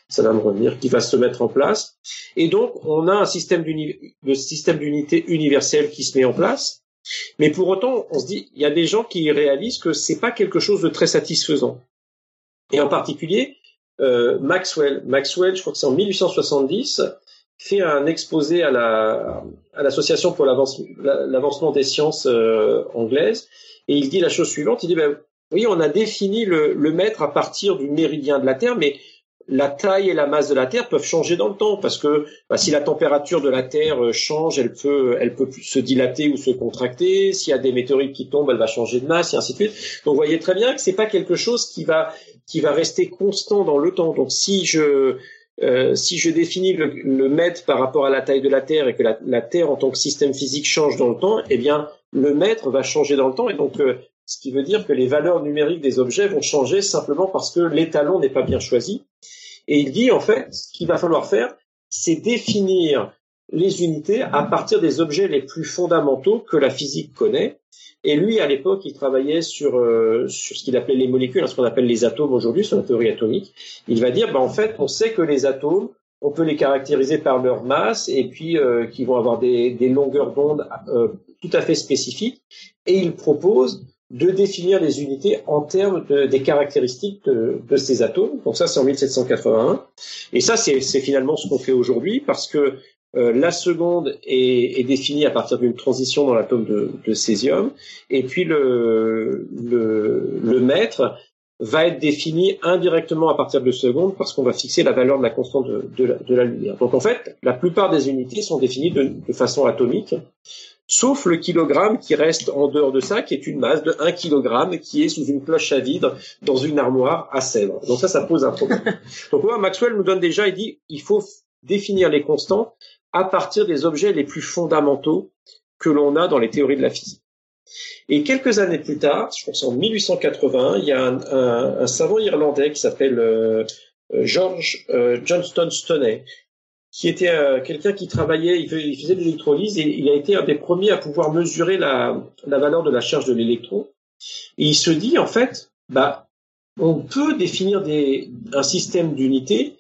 ça va me revenir, qui va se mettre en place. Et donc, on a un système d'unité universelle qui se met en place. Mais pour autant, on se dit, il y a des gens qui réalisent que c'est pas quelque chose de très satisfaisant. Et en particulier, euh, Maxwell. Maxwell, je crois que c'est en 1870, fait un exposé à la à l'association pour l'avancement des sciences euh, anglaises et il dit la chose suivante il dit ben, oui on a défini le, le mètre à partir du méridien de la Terre mais la taille et la masse de la Terre peuvent changer dans le temps parce que bah, si la température de la Terre euh, change, elle peut, elle peut se dilater ou se contracter. S'il y a des météorites qui tombent, elle va changer de masse et ainsi de suite. Donc, vous voyez très bien que c'est pas quelque chose qui va, qui va rester constant dans le temps. Donc, si je, euh, si je définis le, le, mètre par rapport à la taille de la Terre et que la, la, Terre en tant que système physique change dans le temps, eh bien, le mètre va changer dans le temps et donc euh, ce qui veut dire que les valeurs numériques des objets vont changer simplement parce que l'étalon n'est pas bien choisi. Et il dit, en fait, ce qu'il va falloir faire, c'est définir les unités à partir des objets les plus fondamentaux que la physique connaît. Et lui, à l'époque, il travaillait sur, euh, sur ce qu'il appelait les molécules, hein, ce qu'on appelle les atomes aujourd'hui, sur la théorie atomique. Il va dire, bah, en fait, on sait que les atomes, on peut les caractériser par leur masse et puis euh, qui vont avoir des, des longueurs d'onde euh, tout à fait spécifiques. Et il propose de définir les unités en termes des caractéristiques de, ces atomes. Donc ça, c'est en 1781. Et ça, c'est finalement ce qu'on fait aujourd'hui parce que euh, la seconde est, définie à partir d'une transition dans l'atome de, de, césium. Et puis le, maître va être défini indirectement à partir de seconde parce qu'on va fixer la valeur de la constante de, la, lumière. Donc en fait, la plupart des unités sont définies de façon atomique sauf le kilogramme qui reste en dehors de ça, qui est une masse de 1 kilogramme qui est sous une cloche à vide dans une armoire à sèvres. Donc ça, ça pose un problème. Donc Maxwell nous donne déjà, il dit, il faut définir les constants à partir des objets les plus fondamentaux que l'on a dans les théories de la physique. Et quelques années plus tard, je pense en 1880, il y a un, un, un savant irlandais qui s'appelle euh, George euh, Johnston Stoney, qui était euh, quelqu'un qui travaillait, il faisait, de l'électrolyse et il a été un des premiers à pouvoir mesurer la, valeur de la charge de l'électron. Il se dit, en fait, bah, on peut définir un système d'unité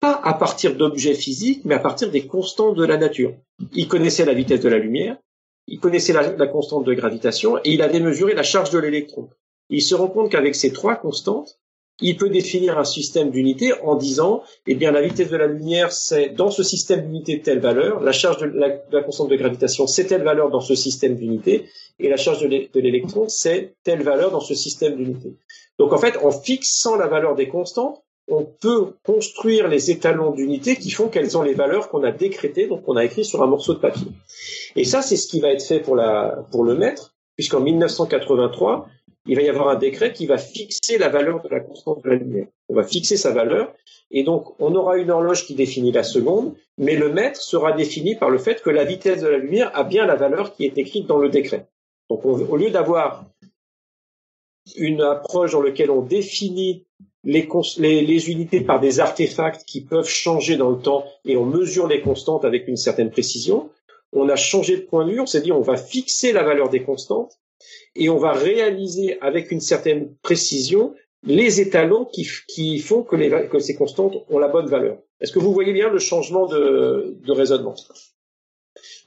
pas à partir d'objets physiques, mais à partir des constantes de la nature. Il connaissait la vitesse de la lumière, il connaissait la, la constante de gravitation et il avait mesuré la charge de l'électron. Il se rend compte qu'avec ces trois constantes, il peut définir un système d'unité en disant, eh bien, la vitesse de la lumière, c'est dans ce système d'unité telle valeur, la charge de la, constante de gravitation, c'est telle valeur dans ce système d'unité, et la charge de l'électron, c'est telle valeur dans ce système d'unité. Donc, en fait, en fixant la valeur des constantes, on peut construire les étalons d'unité qui font qu'elles ont les valeurs qu'on a décrétées, donc qu'on a écrit sur un morceau de papier. Et ça, c'est ce qui va être fait pour, pour le maître, puisqu'en 1983, il va y avoir un décret qui va fixer la valeur de la constante de la lumière. On va fixer sa valeur, et donc on aura une horloge qui définit la seconde, mais le mètre sera défini par le fait que la vitesse de la lumière a bien la valeur qui est écrite dans le décret. Donc au lieu d'avoir une approche dans laquelle on définit les, les, unités par des artefacts qui peuvent changer dans le temps et on mesure les constantes avec une certaine précision, on a changé de point de vue, on s'est dit on va fixer la valeur des constantes et on va réaliser avec une certaine précision les étalons qui, qui font que, les, que, ces constantes ont la bonne valeur. Est-ce que vous voyez bien le changement de, de raisonnement?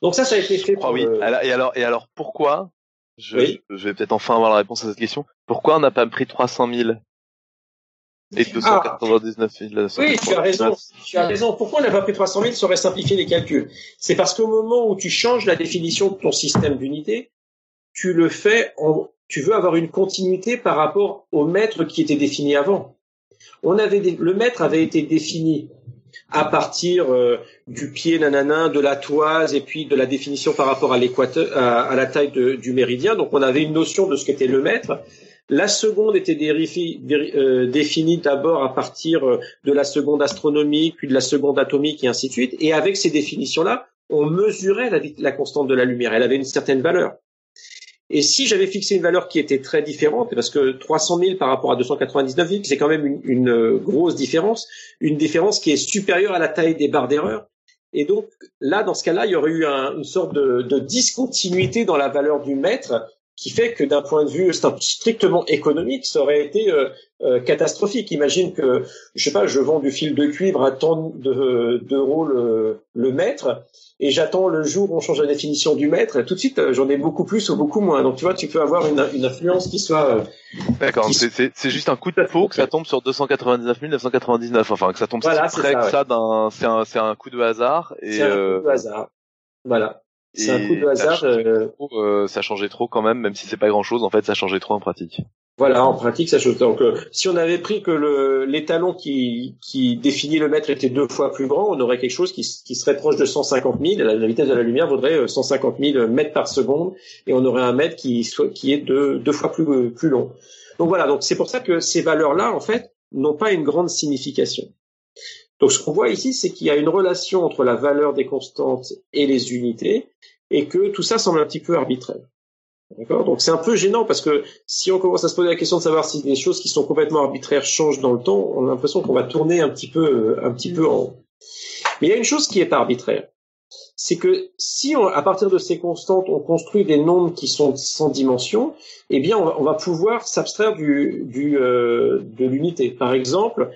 Donc ça, ça a été fait. Ah oui. Et alors, et alors, pourquoi? Je, je vais peut-être enfin avoir la réponse à cette question. Pourquoi on n'a pas pris 300 000 et 299 000 Oui, tu as raison. Tu as raison. Pourquoi on n'a pas pris 300 000 Ça aurait simplifié les calculs? C'est parce qu'au moment où tu changes la définition de ton système d'unité, tu le fais en, tu veux avoir une continuité par rapport au mètre qui était défini avant. On avait le mètre avait été défini à partir euh, du pied nanana, de la toise et puis de la définition par rapport à l'équateur, à, la taille du méridien. Donc on avait une notion de ce qu'était le mètre. La seconde était euh, définie d'abord à partir euh, de la seconde astronomique, puis de la seconde atomique et ainsi de suite. Et avec ces définitions-là, on mesurait la, constante de la lumière. Elle avait une certaine valeur. Et si j'avais fixé une valeur qui était très différente, parce que 300 000 par rapport à 299 000, c'est quand même une, euh, grosse différence, une différence qui est supérieure à la taille des barres d'erreur. Et donc là, dans ce cas-là, il y aurait eu un, une sorte de, discontinuité dans la valeur du mètre qui fait que d'un point de vue strictement économique, ça aurait été euh, euh, catastrophique. Imagine que, je sais pas, je vends du fil de cuivre à tant d'euros le, le mètre, et j'attends le jour où on change la définition du mètre, et tout de suite euh, j'en ai beaucoup plus ou beaucoup moins. Donc tu vois, tu peux avoir une, une influence qui soit. D'accord, c'est juste un coup de peau que ça tombe sur 299 999, enfin que ça tombe voilà, si près que ça d'un, c'est un, c'est un coup de hasard. C'est un coup de hasard. Voilà. C'est un coup de hasard. Ça changeait, euh, trop, euh, ça changeait trop quand même, même si c'est pas grand chose. En fait, ça changeait trop en pratique. Voilà, en pratique, ça change. Donc, euh, si on avait pris que le, l'étalon qui, qui définit le mètre était deux fois plus grand, on aurait quelque chose qui, qui serait proche de 150 000. La, la, vitesse de la lumière vaudrait 150 000 mètres par seconde, et on aurait un mètre qui, soit, qui est deux, deux fois plus, plus long. Donc voilà. Donc c'est pour ça que ces valeurs-là, en fait, n'ont pas une grande signification. Donc ce qu'on voit ici, c'est qu'il y a une relation entre la valeur des constantes et les unités, et que tout ça semble un petit peu arbitraire. D'accord? Donc c'est un peu gênant parce que si on commence à se poser la question de savoir si des choses qui sont complètement arbitraires changent dans le temps, on a l'impression qu'on va tourner un petit peu, un petit peu en haut. Mais il y a une chose qui est arbitraire, c'est que si à partir de ces constantes on construit des nombres qui sont sans dimension, eh bien on va, pouvoir s'abstraire du, du euh, de l'unité. Par exemple,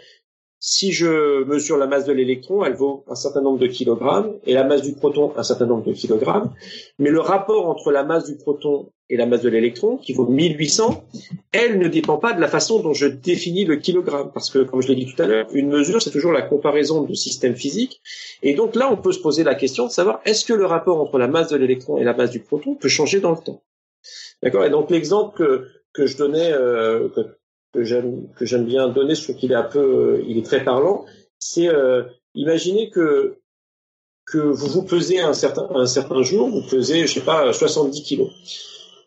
si je mesure la masse de l'électron, elle vaut un certain nombre de kilogrammes, et la masse du proton, un certain nombre de kilogrammes. Mais le rapport entre la masse du proton et la masse de l'électron, qui vaut 1800, elle ne dépend pas de la façon dont je définis le kilogramme. Parce que, comme je l'ai dit tout à l'heure, une mesure, c'est toujours la comparaison de systèmes physiques. Et donc là, on peut se poser la question de savoir est-ce que le rapport entre la masse de l'électron et la masse du proton peut changer dans le temps? D'accord? Et donc l'exemple que, je donnais, euh, j'aime que j'aime bien donner, je trouve qu'il est un peu, euh, il est très parlant. C'est euh, imaginez que que vous vous pesez un certain un certain jour, vous pesez, je sais pas, 70 kilos.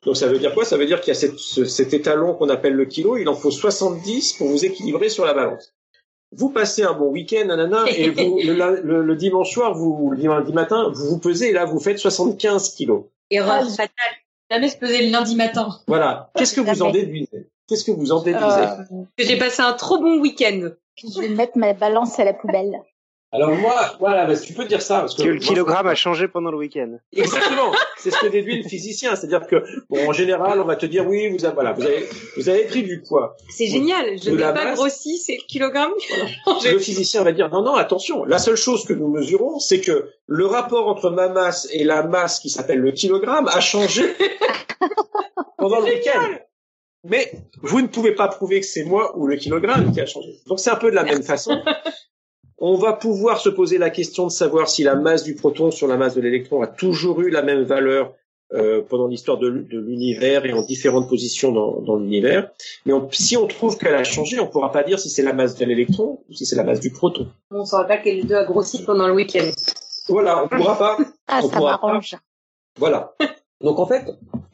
Donc ça veut dire quoi? Ça veut dire qu'il y a cette, cet étalon qu'on appelle le kilo, il en faut 70 pour vous équilibrer sur la balance. Vous passez un bon week-end, nanana, et vous, le, le, dimanche soir, vous, le dimanche matin, vous vous pesez et là vous faites 75 kilos. Erreur ah, fatale. Jamais se peser le lundi matin. Voilà. Qu'est-ce que vous en déduisez? Qu'est-ce que vous en déduisez euh, J'ai passé un trop bon week-end. Je vais mettre ma balance à la poubelle. Alors moi, voilà, bah, tu peux dire ça parce que, le kilogramme a changé pendant le week-end. Exactement, c'est ce que déduit le physicien, c'est-à-dire que bon, en général, on va te dire oui, vous avez, voilà, vous avez, vous avez pris du poids. C'est génial, je n'ai pas grossi, c'est le kilogramme. le physicien va dire non, non, attention, la seule chose que nous mesurons, c'est que le rapport entre ma masse et la masse qui s'appelle le kilogramme a changé pendant le week-end. Mais vous ne pouvez pas prouver que c'est moi ou le kilogramme qui a changé. Donc c'est un peu de la même façon. On va pouvoir se poser la question de savoir si la masse du proton sur la masse de l'électron a toujours eu la même valeur euh, pendant l'histoire de, l'univers et en différentes positions dans, l'univers. Mais si on trouve qu'elle a changé, on ne pourra pas dire si c'est la masse de l'électron ou si c'est la masse du proton. On ne saura pas quel les deux a grossi pendant le week-end. Voilà, on ne pourra pas. Ah, ça m'arrange. Voilà. Donc en fait,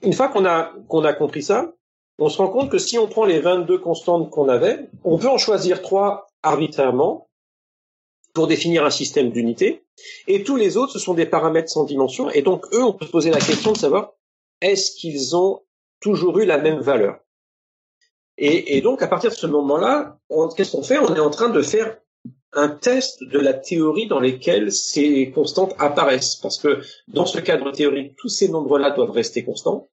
une fois qu'on a qu'on a compris ça, on se rend compte que si on prend les 22 constantes qu'on avait, on peut en choisir trois arbitrairement pour définir un système d'unité, et tous les autres, ce sont des paramètres sans dimension, et donc eux, on peut se poser la question de savoir est-ce qu'ils ont toujours eu la même valeur? Et, donc, à partir de ce moment-là, qu'est-ce qu'on fait? On est en train de faire un test de la théorie dans lesquelles ces constantes apparaissent, parce que dans ce cadre théorique, tous ces nombres-là doivent rester constants,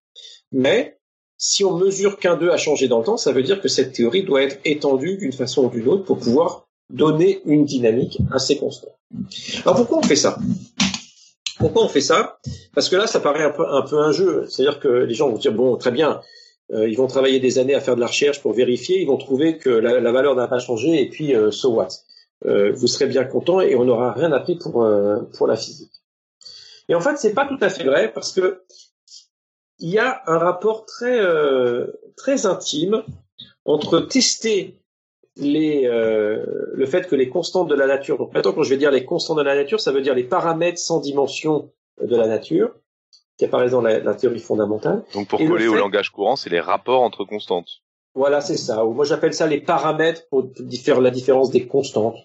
mais si on mesure qu'un d'eux a changé dans le temps, ça veut dire que cette théorie doit être étendue d'une façon ou d'une autre pour pouvoir donner une dynamique assez constante. Alors pourquoi on fait ça? Pourquoi on fait ça? Parce que là, ça paraît un peu un, jeu. C'est-à-dire que les gens vont dire, bon, très bien, euh, ils vont travailler des années à faire de la recherche pour vérifier, ils vont trouver que la, valeur n'a pas changé, et puis, euh, so what? Euh, Vous serez bien content et on n'aura rien appris pour, pour la physique. Et en fait, c'est pas tout à fait vrai, parce que il y a un rapport très euh, très intime entre tester les euh, le fait que les constantes de la nature. Donc maintenant, quand je vais dire les constantes de la nature, ça veut dire les paramètres sans dimension de la nature qui apparaissent dans la, théorie fondamentale. Donc pour coller au langage courant, c'est les rapports entre constantes. Voilà, c'est ça. Moi j'appelle ça les paramètres pour faire la différence des constantes.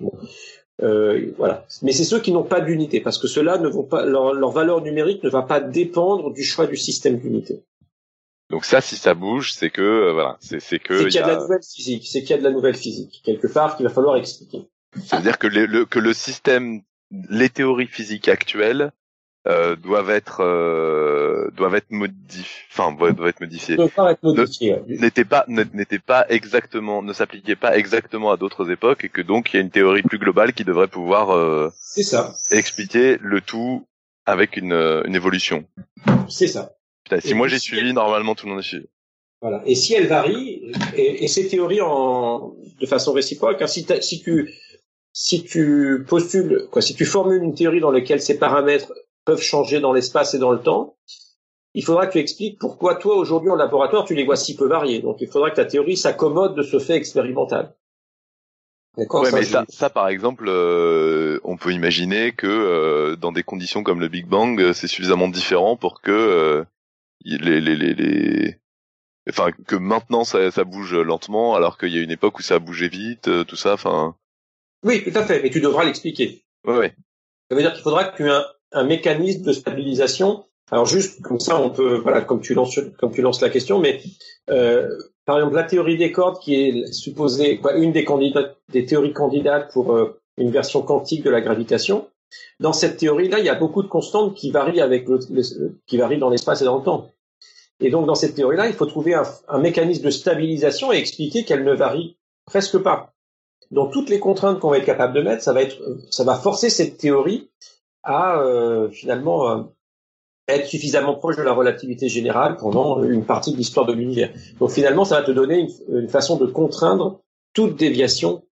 Euh, voilà. Mais c'est ceux qui n'ont pas d'unité, parce que ceux-là ne vont pas, leur, leur, valeur numérique ne va pas dépendre du choix du système d'unité. Donc ça, si ça bouge, c'est que euh, voilà, c'est que c'est qu'il y, a de la nouvelle physique, c'est qu'il y a de la nouvelle physique quelque part qu'il va falloir expliquer. Ça veut dire que le, que le système, les théories physiques actuelles euh, doivent être euh, doivent être modifiés enfin doivent être modifiés. N'était pas n'était pas exactement ne s'appliquait pas exactement à d'autres époques et que donc il y a une théorie plus globale qui devrait pouvoir euh, ça. expliquer le tout avec une euh, une évolution. C'est ça. Putain, si moi j'ai suivi normalement tout le monde est suivi. Voilà. Et si elle varie et, et ces théories en de façon réciproque hein, si, si tu si tu postules quoi si tu formules une théorie dans laquelle ces paramètres peuvent changer dans l'espace et dans le temps, il faudra que tu expliques pourquoi toi aujourd'hui en laboratoire tu les vois si peu variés. Donc il faudra que ta théorie s'accommode de ce fait expérimental. D'accord. Ouais, mais ça, ça, par exemple, euh, on peut imaginer que euh, dans des conditions comme le Big Bang, euh, c'est suffisamment différent pour que les, les, les, les, enfin que maintenant ça, ça bouge lentement, alors qu'il y a une époque où ça a bougé vite, tout ça. Enfin. Oui, tout à fait. Mais tu devras l'expliquer. Ouais, ouais. Ça veut dire qu'il faudra que tu aies un, un mécanisme de stabilisation. Alors juste comme ça, on peut, voilà, comme tu lances, comme tu lances la question, mais euh, par exemple la théorie des cordes, qui est supposée, quoi, une des théories candidates pour euh, une version quantique de la gravitation. Dans cette théorie-là, il y a beaucoup de constantes qui varient avec qui varient dans l'espace et dans le temps. Et donc dans cette théorie-là, il faut trouver un, un mécanisme de stabilisation et expliquer qu'elle ne varie presque pas. Donc toutes les contraintes qu'on va être capable de mettre, ça va être, ça va forcer cette théorie à euh, finalement euh, être suffisamment proche de la relativité générale pendant une partie de l'histoire de l'univers. Donc finalement, ça va te donner une, façon de contraindre toute déviation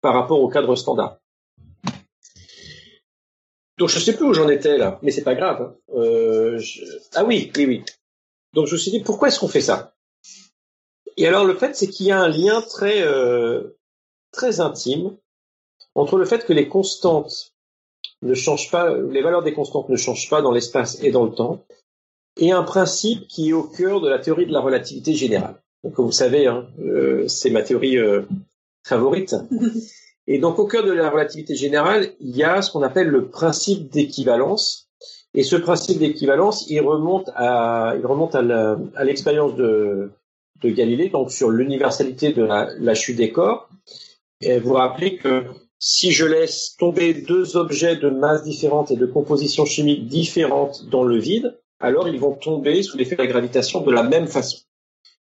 par rapport au cadre standard. Donc je sais plus où j'en étais là, mais c'est pas grave. Hein. Euh, ah oui, oui, oui. Donc je me suis dit pourquoi est-ce qu'on fait ça? Et alors le fait c'est qu'il y a un lien très euh, très intime entre le fait que les constantes ne changent pas, les valeurs des constantes ne changent pas dans l'espace et dans le temps, et un principe qui est au cœur de la théorie de la relativité générale. Donc, comme vous savez, hein, euh, c'est ma théorie euh, favorite. Et donc, au cœur de la relativité générale, il y a ce qu'on appelle le principe d'équivalence. Et ce principe d'équivalence, il remonte à, il remonte à l'expérience de, de Galilée, donc sur l'universalité de la, la, chute des corps. Et vous rappelez que si je laisse tomber deux objets de masse différente et de composition chimique différente dans le vide, alors ils vont tomber sous l'effet de la gravitation de la même façon.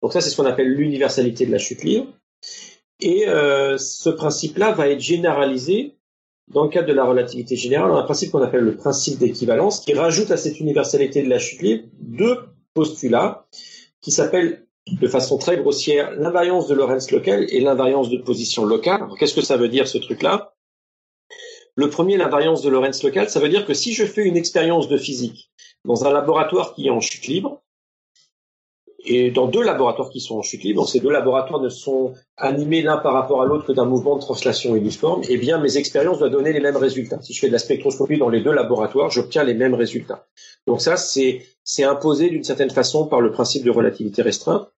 Donc ça, c'est ce qu'on appelle l'universalité de la chute libre. Et euh, ce principe-là va être généralisé dans le cadre de la relativité générale, un principe qu'on appelle le principe d'équivalence, qui rajoute à cette universalité de la chute libre deux postulats qui s'appellent de façon très grossière l'invariance de Lorentz local et l'invariance de position locale. Qu'est-ce que ça veut dire ce truc-là? Le premier, l'invariance de Lorentz local, ça veut dire que si je fais une expérience de physique dans un laboratoire qui est en chute libre, et dans deux laboratoires qui sont en chute libre, donc ces deux laboratoires ne sont animés l'un par rapport à l'autre que d'un mouvement de translation uniforme, eh bien mes expériences doivent donner les mêmes résultats. Si je fais de la spectroscopie dans les deux laboratoires, j'obtiens les mêmes résultats. Donc ça, c'est imposé d'une certaine façon par le principe de relativité restreinte.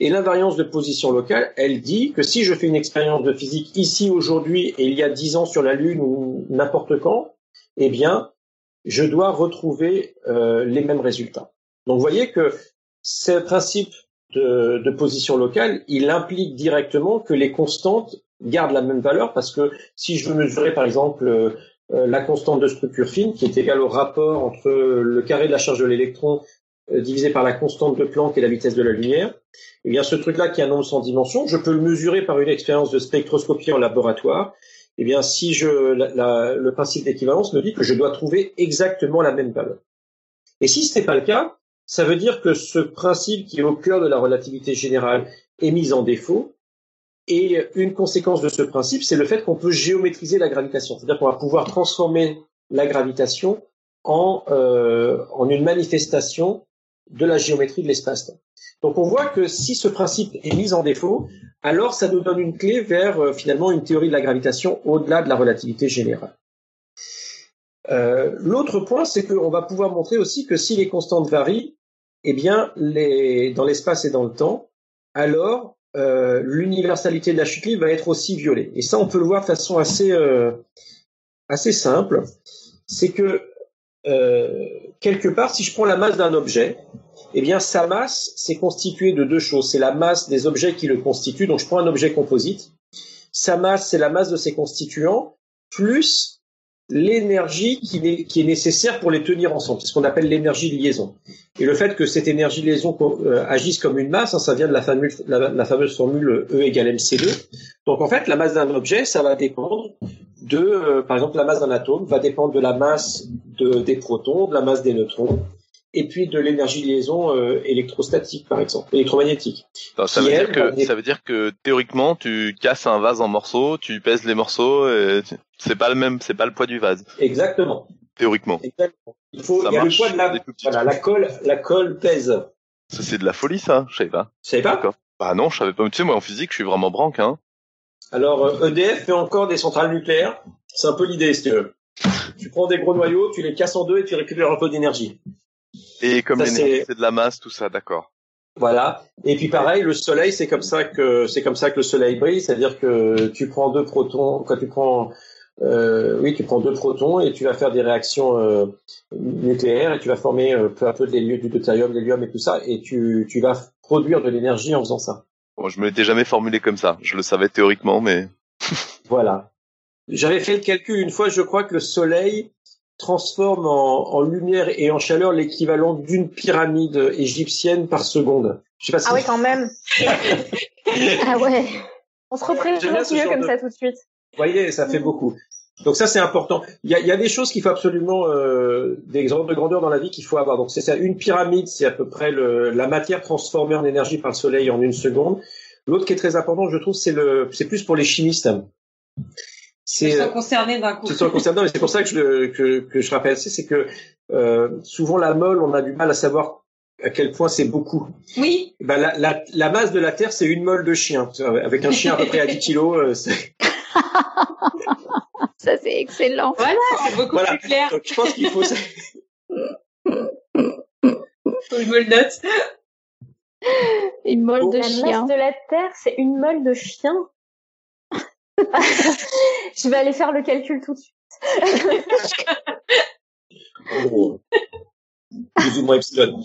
Et l'invariance de position locale, elle dit que si je fais une expérience de physique ici aujourd'hui et il y a dix ans sur la Lune ou n'importe quand, eh bien, je dois retrouver euh, les mêmes résultats. Donc, vous voyez que ce principe de, position locale, il implique directement que les constantes gardent la même valeur parce que si je veux mesurer, par exemple, euh, la constante de structure fine, qui est égale au rapport entre le carré de la charge de l'électron divisé par la constante de Planck et la vitesse de la lumière, eh bien ce truc-là qui est un nombre sans dimension, je peux le mesurer par une expérience de spectroscopie en laboratoire. Eh bien si je le principe d'équivalence me dit que je dois trouver exactement la même valeur. Et si ce n'est pas le cas, ça veut dire que ce principe qui est au cœur de la relativité générale est mis en défaut. Et une conséquence de ce principe, c'est le fait qu'on peut géométriser la gravitation. C'est-à-dire qu'on va pouvoir transformer la gravitation en, euh, en une manifestation de la géométrie de l'espace-temps. Donc on voit que si ce principe est mis en défaut, alors ça nous donne une clé vers euh, finalement une théorie de la gravitation au-delà de la relativité générale. Euh, L'autre point, c'est qu'on va pouvoir montrer aussi que si les constantes varient, eh bien, dans l'espace et dans le temps, alors euh, l'universalité de la chute libre va être aussi violée. Et ça, on peut le voir de façon assez assez simple. C'est que quelque part, si je prends la masse d'un objet, eh bien sa masse, c'est constitué de deux choses. C'est la masse des objets qui le constituent. Donc je prends un objet composite. Sa masse, c'est la masse de ses constituants, plus l'énergie qui, est nécessaire pour les tenir ensemble. C'est ce qu'on appelle l'énergie de liaison. Et le fait que cette énergie liaison euh, agisse comme une masse, hein, ça vient de la fameuse, formule E égale mc2. Donc en fait, la masse d'un objet, ça va dépendre de, euh, par exemple, la masse d'un atome va dépendre de la masse de, des protons, de la masse des neutrons, et puis de l'énergie de liaison euh, électrostatique, par exemple, électromagnétique. ça, veut dire que, ça veut dire que théoriquement, tu casses un vase en morceaux, tu pèses les morceaux, et c'est pas le même, c'est pas le poids du vase. Exactement. Théoriquement. Exactement. Il faut, il y a le poids de la, voilà, la colle, la colle pèse. C'est de la folie, ça. Je savais pas. Je savais pas. Bah non, je savais pas. Tu sais, moi en physique, je suis vraiment branque, hein. Alors, EDF euh, e fait encore des centrales nucléaires. C'est un peu l'idée, si tu veux. Tu prends des gros noyaux, tu les casses en deux et tu récupères un peu d'énergie. Et comme l'énergie, c'est de la masse, tout ça, d'accord. Voilà. Et puis pareil, le soleil, c'est comme ça que c'est comme ça que le soleil brille, c'est-à-dire que tu prends deux protons, quand tu prends euh, oui, tu prends deux protons et tu vas faire des réactions euh, nucléaires et tu vas former euh, peu à peu du deutérium, de l'hélium et tout ça, et tu, tu vas produire de l'énergie en faisant ça. Bon, je me l'étais jamais formulé comme ça. Je le savais théoriquement, mais. voilà. J'avais fait le calcul une fois. Je crois que le Soleil transforme en, lumière et en chaleur l'équivalent d'une pyramide égyptienne par seconde. Je sais pas si... Ah oui, quand même. ah ouais. On se représente mieux comme ça tout de suite. Vous voyez, ça fait beaucoup. Donc ça c'est important. Il y a, il y a des choses qu'il faut absolument euh, des ordres de grandeur dans la vie qu'il faut avoir. Donc c'est ça, une pyramide, c'est à peu près le, la matière transformée en énergie par le soleil en une seconde. L'autre qui est très important, je trouve, c'est le, c'est plus pour les chimistes. C'est sont concernés d'un coup. sont concernés, mais c'est pour ça que je que, que je rappelle, c'est que euh, souvent la molle, on a du mal à savoir à quel point c'est beaucoup. Oui. Ben, la, la, la masse de la Terre, c'est une molle de chien. Avec un chien à peu près à 10 kilos, euh, c'est... ça c'est excellent. Voilà, c'est beaucoup plus clair. Donc je pense qu'il faut. faut je me le note. Une molle de la chien. masse de la Terre, c'est une molle de chien? je vais aller faire le calcul tout de suite. En gros, plus ou moins epsilon.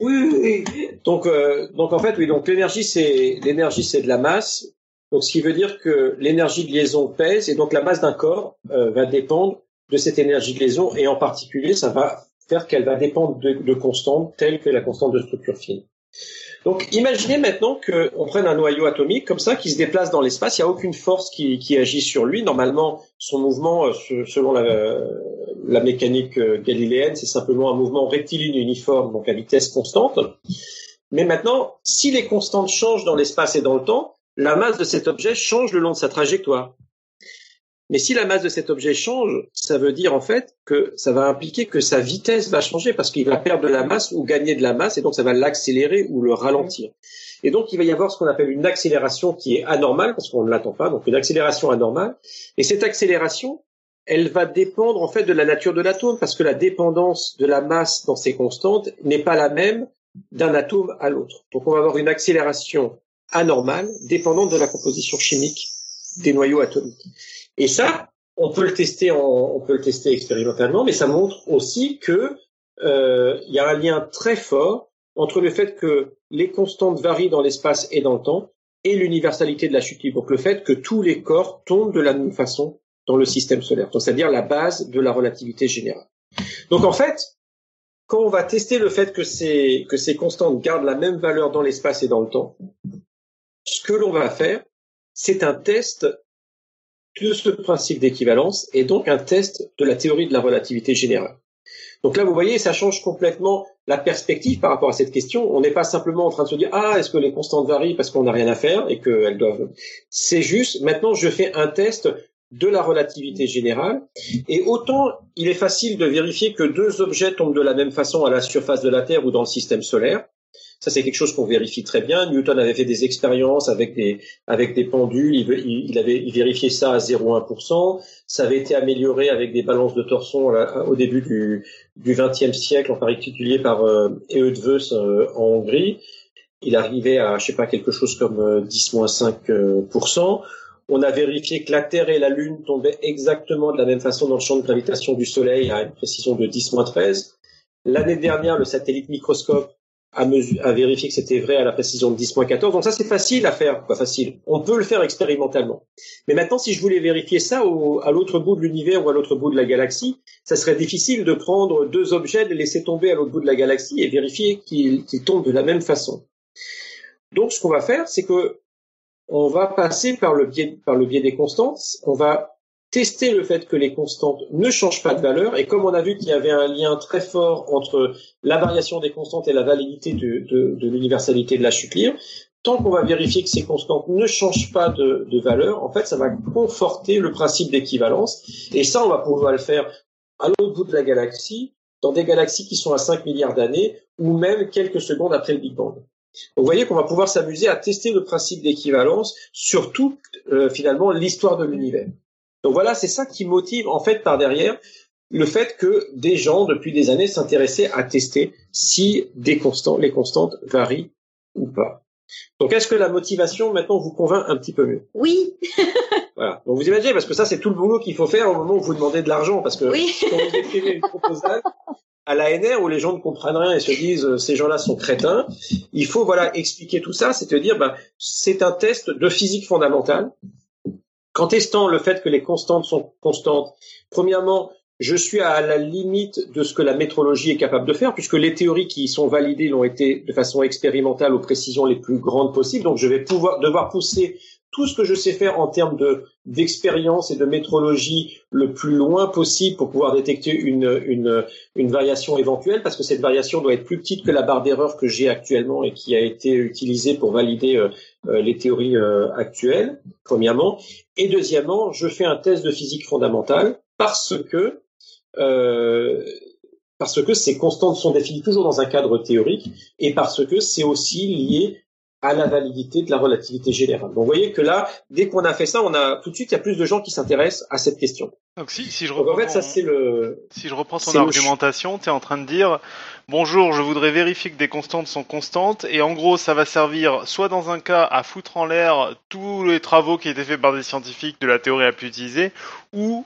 Oui, oui, Donc, euh, donc en fait, oui. Donc l'énergie, c'est l'énergie, c'est de la masse. Donc, ce qui veut dire que l'énergie de liaison pèse, et donc la masse d'un corps euh, va dépendre de cette énergie de liaison, et en particulier, ça va faire qu'elle va dépendre de, de constantes telles que la constante de structure fine. Donc, imaginez maintenant qu'on prenne un noyau atomique comme ça qui se déplace dans l'espace. Il n'y a aucune force qui, agit sur lui. Normalement, son mouvement, euh, selon la, la mécanique euh, galiléenne, c'est simplement un mouvement rectiligne uniforme, donc à vitesse constante. Mais maintenant, si les constantes changent dans l'espace et dans le temps, la masse de cet objet change le long de sa trajectoire. Mais si la masse de cet objet change, ça veut dire en fait que ça va impliquer que sa vitesse va changer parce qu'il va perdre de la masse ou gagner de la masse et donc ça va l'accélérer ou le ralentir. Et donc il va y avoir ce qu'on appelle une accélération qui est anormale parce qu'on ne l'attend pas, donc une accélération anormale. Et cette accélération, elle va dépendre en fait de la nature de l'atome parce que la dépendance de la masse dans ces constantes n'est pas la même d'un atome à l'autre. Donc on va avoir une accélération anormale dépendante de la composition chimique des noyaux atomiques. Et ça, on peut le tester, on peut le tester expérimentalement, mais ça montre aussi que euh, il y a un lien très fort entre le fait que les constantes varient dans l'espace et dans le temps et l'universalité de la chute libre. Donc le fait que tous les corps tombent de la même façon dans le système solaire, c'est-à-dire la base de la relativité générale. Donc en fait, quand on va tester le fait que ces, que ces constantes gardent la même valeur dans l'espace et dans le temps, ce que l'on va faire, c'est un test de ce principe d'équivalence et donc un test de la théorie de la relativité générale. Donc là, vous voyez, ça change complètement la perspective par rapport à cette question. On n'est pas simplement en train de se dire ah est-ce que les constantes varient parce qu'on n'a rien à faire et qu'elles doivent? C'est juste maintenant je fais un test de la relativité générale et autant il est facile de vérifier que deux objets tombent de la même façon à la surface de la Terre ou dans le système solaire. Ça, c'est quelque chose qu'on vérifie très bien. Newton avait fait des expériences avec des, avec des pendules. Il, avait il vérifiait ça à 0,1%. Ça avait été amélioré avec des balances de torsion au début du, du 20e siècle, en particulier par euh, Eötvös euh, en Hongrie. Il arrivait à, je sais pas, quelque chose comme 10-5%. Euh, On a vérifié que la Terre et la Lune tombaient exactement de la même façon dans le champ de gravitation du Soleil à une précision de 10-13. L'année dernière, le satellite microscope à, à vérifier que c'était vrai à la précision de 10.14. Donc ça, c'est facile à faire, pas facile. On peut le faire expérimentalement. Mais maintenant, si je voulais vérifier ça au, à l'autre bout de l'univers ou à l'autre bout de la galaxie, ça serait difficile de prendre deux objets, de les laisser tomber à l'autre bout de la galaxie et vérifier qu'ils tombent de la même façon. Donc, ce qu'on va faire, c'est que on va passer par le biais, par le biais des constantes. On va tester le fait que les constantes ne changent pas de valeur. Et comme on a vu qu'il y avait un lien très fort entre la variation des constantes et la validité de, l'universalité de la chute libre, tant qu'on va vérifier que ces constantes ne changent pas de, de valeur, en fait, ça va conforter le principe d'équivalence. Et ça, on va pouvoir le faire à l'autre bout de la galaxie, dans des galaxies qui sont à 5 milliards d'années, ou même quelques secondes après le Big Bang. vous voyez qu'on va pouvoir s'amuser à tester le principe d'équivalence sur toute, euh, finalement, l'histoire de l'univers. Donc voilà, c'est ça qui motive en fait par derrière le fait que des gens depuis des années s'intéressaient à tester si des constants, les constantes varient ou pas. Donc est-ce que la motivation maintenant vous convainc un petit peu mieux? Oui. voilà. Donc vous imaginez parce que ça c'est tout le boulot qu'il faut faire au moment où vous demandez de l'argent parce que oui. quand vous écrivez une proposale à l'ANR où les gens ne comprennent rien et se disent euh, ces gens-là sont crétins, il faut voilà expliquer tout ça, c'est à dire ben, c'est un test de physique fondamentale Qu'en testant le fait que les constantes sont constantes, premièrement, je suis à la limite de ce que la métrologie est capable de faire, puisque les théories qui sont validées l'ont été de façon expérimentale aux précisions les plus grandes possibles. Donc, je vais pouvoir devoir pousser tout ce que je sais faire en termes de d'expérience et de métrologie le plus loin possible pour pouvoir détecter une, une, une variation éventuelle, parce que cette variation doit être plus petite que la barre d'erreur que j'ai actuellement et qui a été utilisée pour valider euh, euh, les théories euh, actuelles, premièrement. Et deuxièmement, je fais un test de physique fondamentale parce que parce que ces constantes sont définies toujours dans un cadre théorique et parce que c'est aussi lié à la validité de la relativité générale. Donc vous voyez que là, dès qu'on a fait ça, on a tout de suite il y a plus de gens qui s'intéressent à cette question. Donc si, si je reprends, en fait, ça c'est le. Si je reprends ton argumentation, tu es en train de dire bonjour, je voudrais vérifier que des constantes sont constantes et en gros ça va servir soit dans un cas à foutre en l'air tous les travaux qui étaient faits par des scientifiques de la théorie à plus utiliser, ou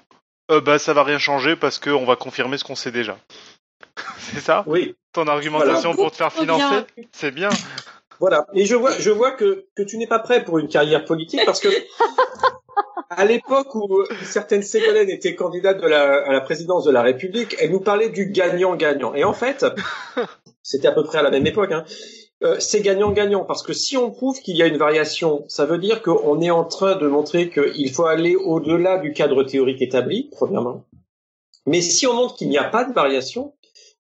euh, bah ça va rien changer parce qu'on va confirmer ce qu'on sait déjà. c'est ça? Oui. Ton argumentation pour te faire financer, c'est bien. Voilà. Et je vois, je vois que, que tu n'es pas prêt pour une carrière politique parce que à l'époque où certaines Ségolènes étaient candidates de la, à la présidence de la République, elle nous parlait du gagnant-gagnant. Et en fait, c'était à peu près à la même époque. Hein, euh, c'est gagnant-gagnant parce que si on prouve qu'il y a une variation, ça veut dire qu'on est en train de montrer qu'il faut aller au-delà du cadre théorique établi, premièrement. Mais si on montre qu'il n'y a pas de variation,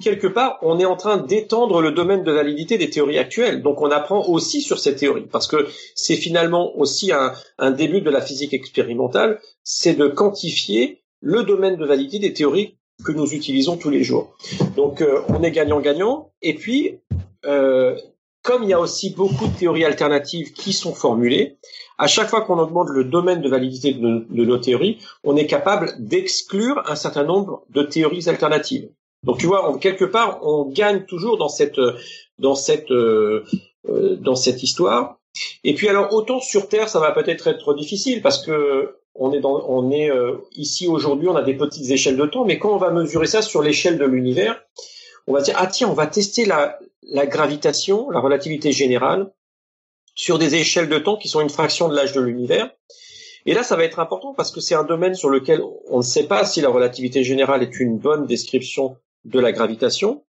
quelque part, on est en train d'étendre le domaine de validité des théories actuelles. Donc on apprend aussi sur ces théories, parce que c'est finalement aussi un, début de la physique expérimentale, c'est de quantifier le domaine de validité des théories que nous utilisons tous les jours. Donc euh, on est gagnant-gagnant, et puis euh, comme il y a aussi beaucoup de théories alternatives qui sont formulées, à chaque fois qu'on augmente le domaine de validité de nos théories, on est capable d'exclure un certain nombre de théories alternatives. Donc tu vois, quelque part, on gagne toujours euh, euh, dans cette histoire. Et puis alors autant sur Terre, ça va peut-être être difficile parce que on est on euh, ici aujourd'hui, on a des petites échelles de temps, mais quand on va mesurer ça sur l'échelle de l'univers, on va dire ah tiens, on va tester la gravitation, la relativité générale sur des échelles de temps qui sont une fraction de l'âge de l'univers. Et là, ça va être important parce que c'est un domaine sur lequel on ne sait pas si la relativité générale est une bonne description de la gravitation.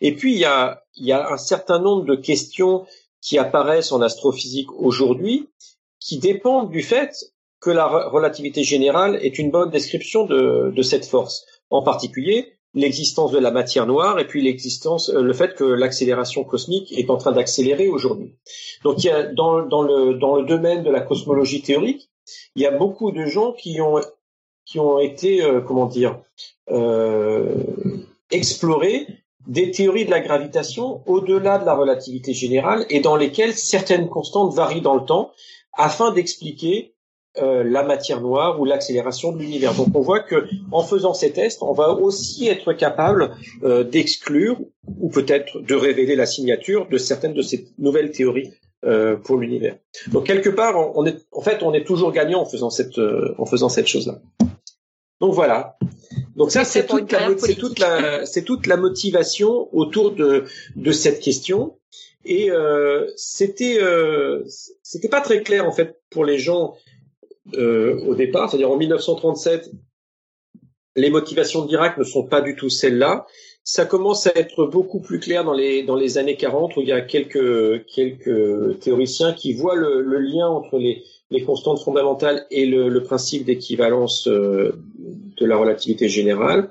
Et puis, il y a, il y a un certain nombre de questions qui apparaissent en astrophysique aujourd'hui qui dépendent du fait que la relativité générale est une bonne description de, de cette force. En particulier, l'existence de la matière noire et puis l'existence, euh, le fait que l'accélération cosmique est en train d'accélérer aujourd'hui. Donc, il y a dans, dans, le, dans le domaine de la cosmologie théorique, il y a beaucoup de gens qui ont qui ont été, euh, comment dire, euh, explorer des théories de la gravitation au-delà de la relativité générale et dans lesquelles certaines constantes varient dans le temps afin d'expliquer euh, la matière noire ou l'accélération de l'univers. Donc on voit que en faisant ces tests, on va aussi être capable euh, d'exclure ou peut-être de révéler la signature de certaines de ces nouvelles théories euh, pour l'univers. Donc quelque part, on est en fait on est toujours gagnant en faisant cette en faisant cette chose-là. Donc voilà. Donc ça, c'est toute, la, toute la, c'est toute la motivation autour de, de cette question. Et euh, c'était, euh, c'était pas très clair en fait pour les gens euh, au départ. C'est-à-dire en 1937, les motivations d'Irak ne sont pas du tout celles-là. Ça commence à être beaucoup plus clair dans les dans les années 40 où il y a quelques quelques théoriciens qui voient le, le lien entre les les constantes fondamentales et le, le principe d'équivalence euh, de la relativité générale.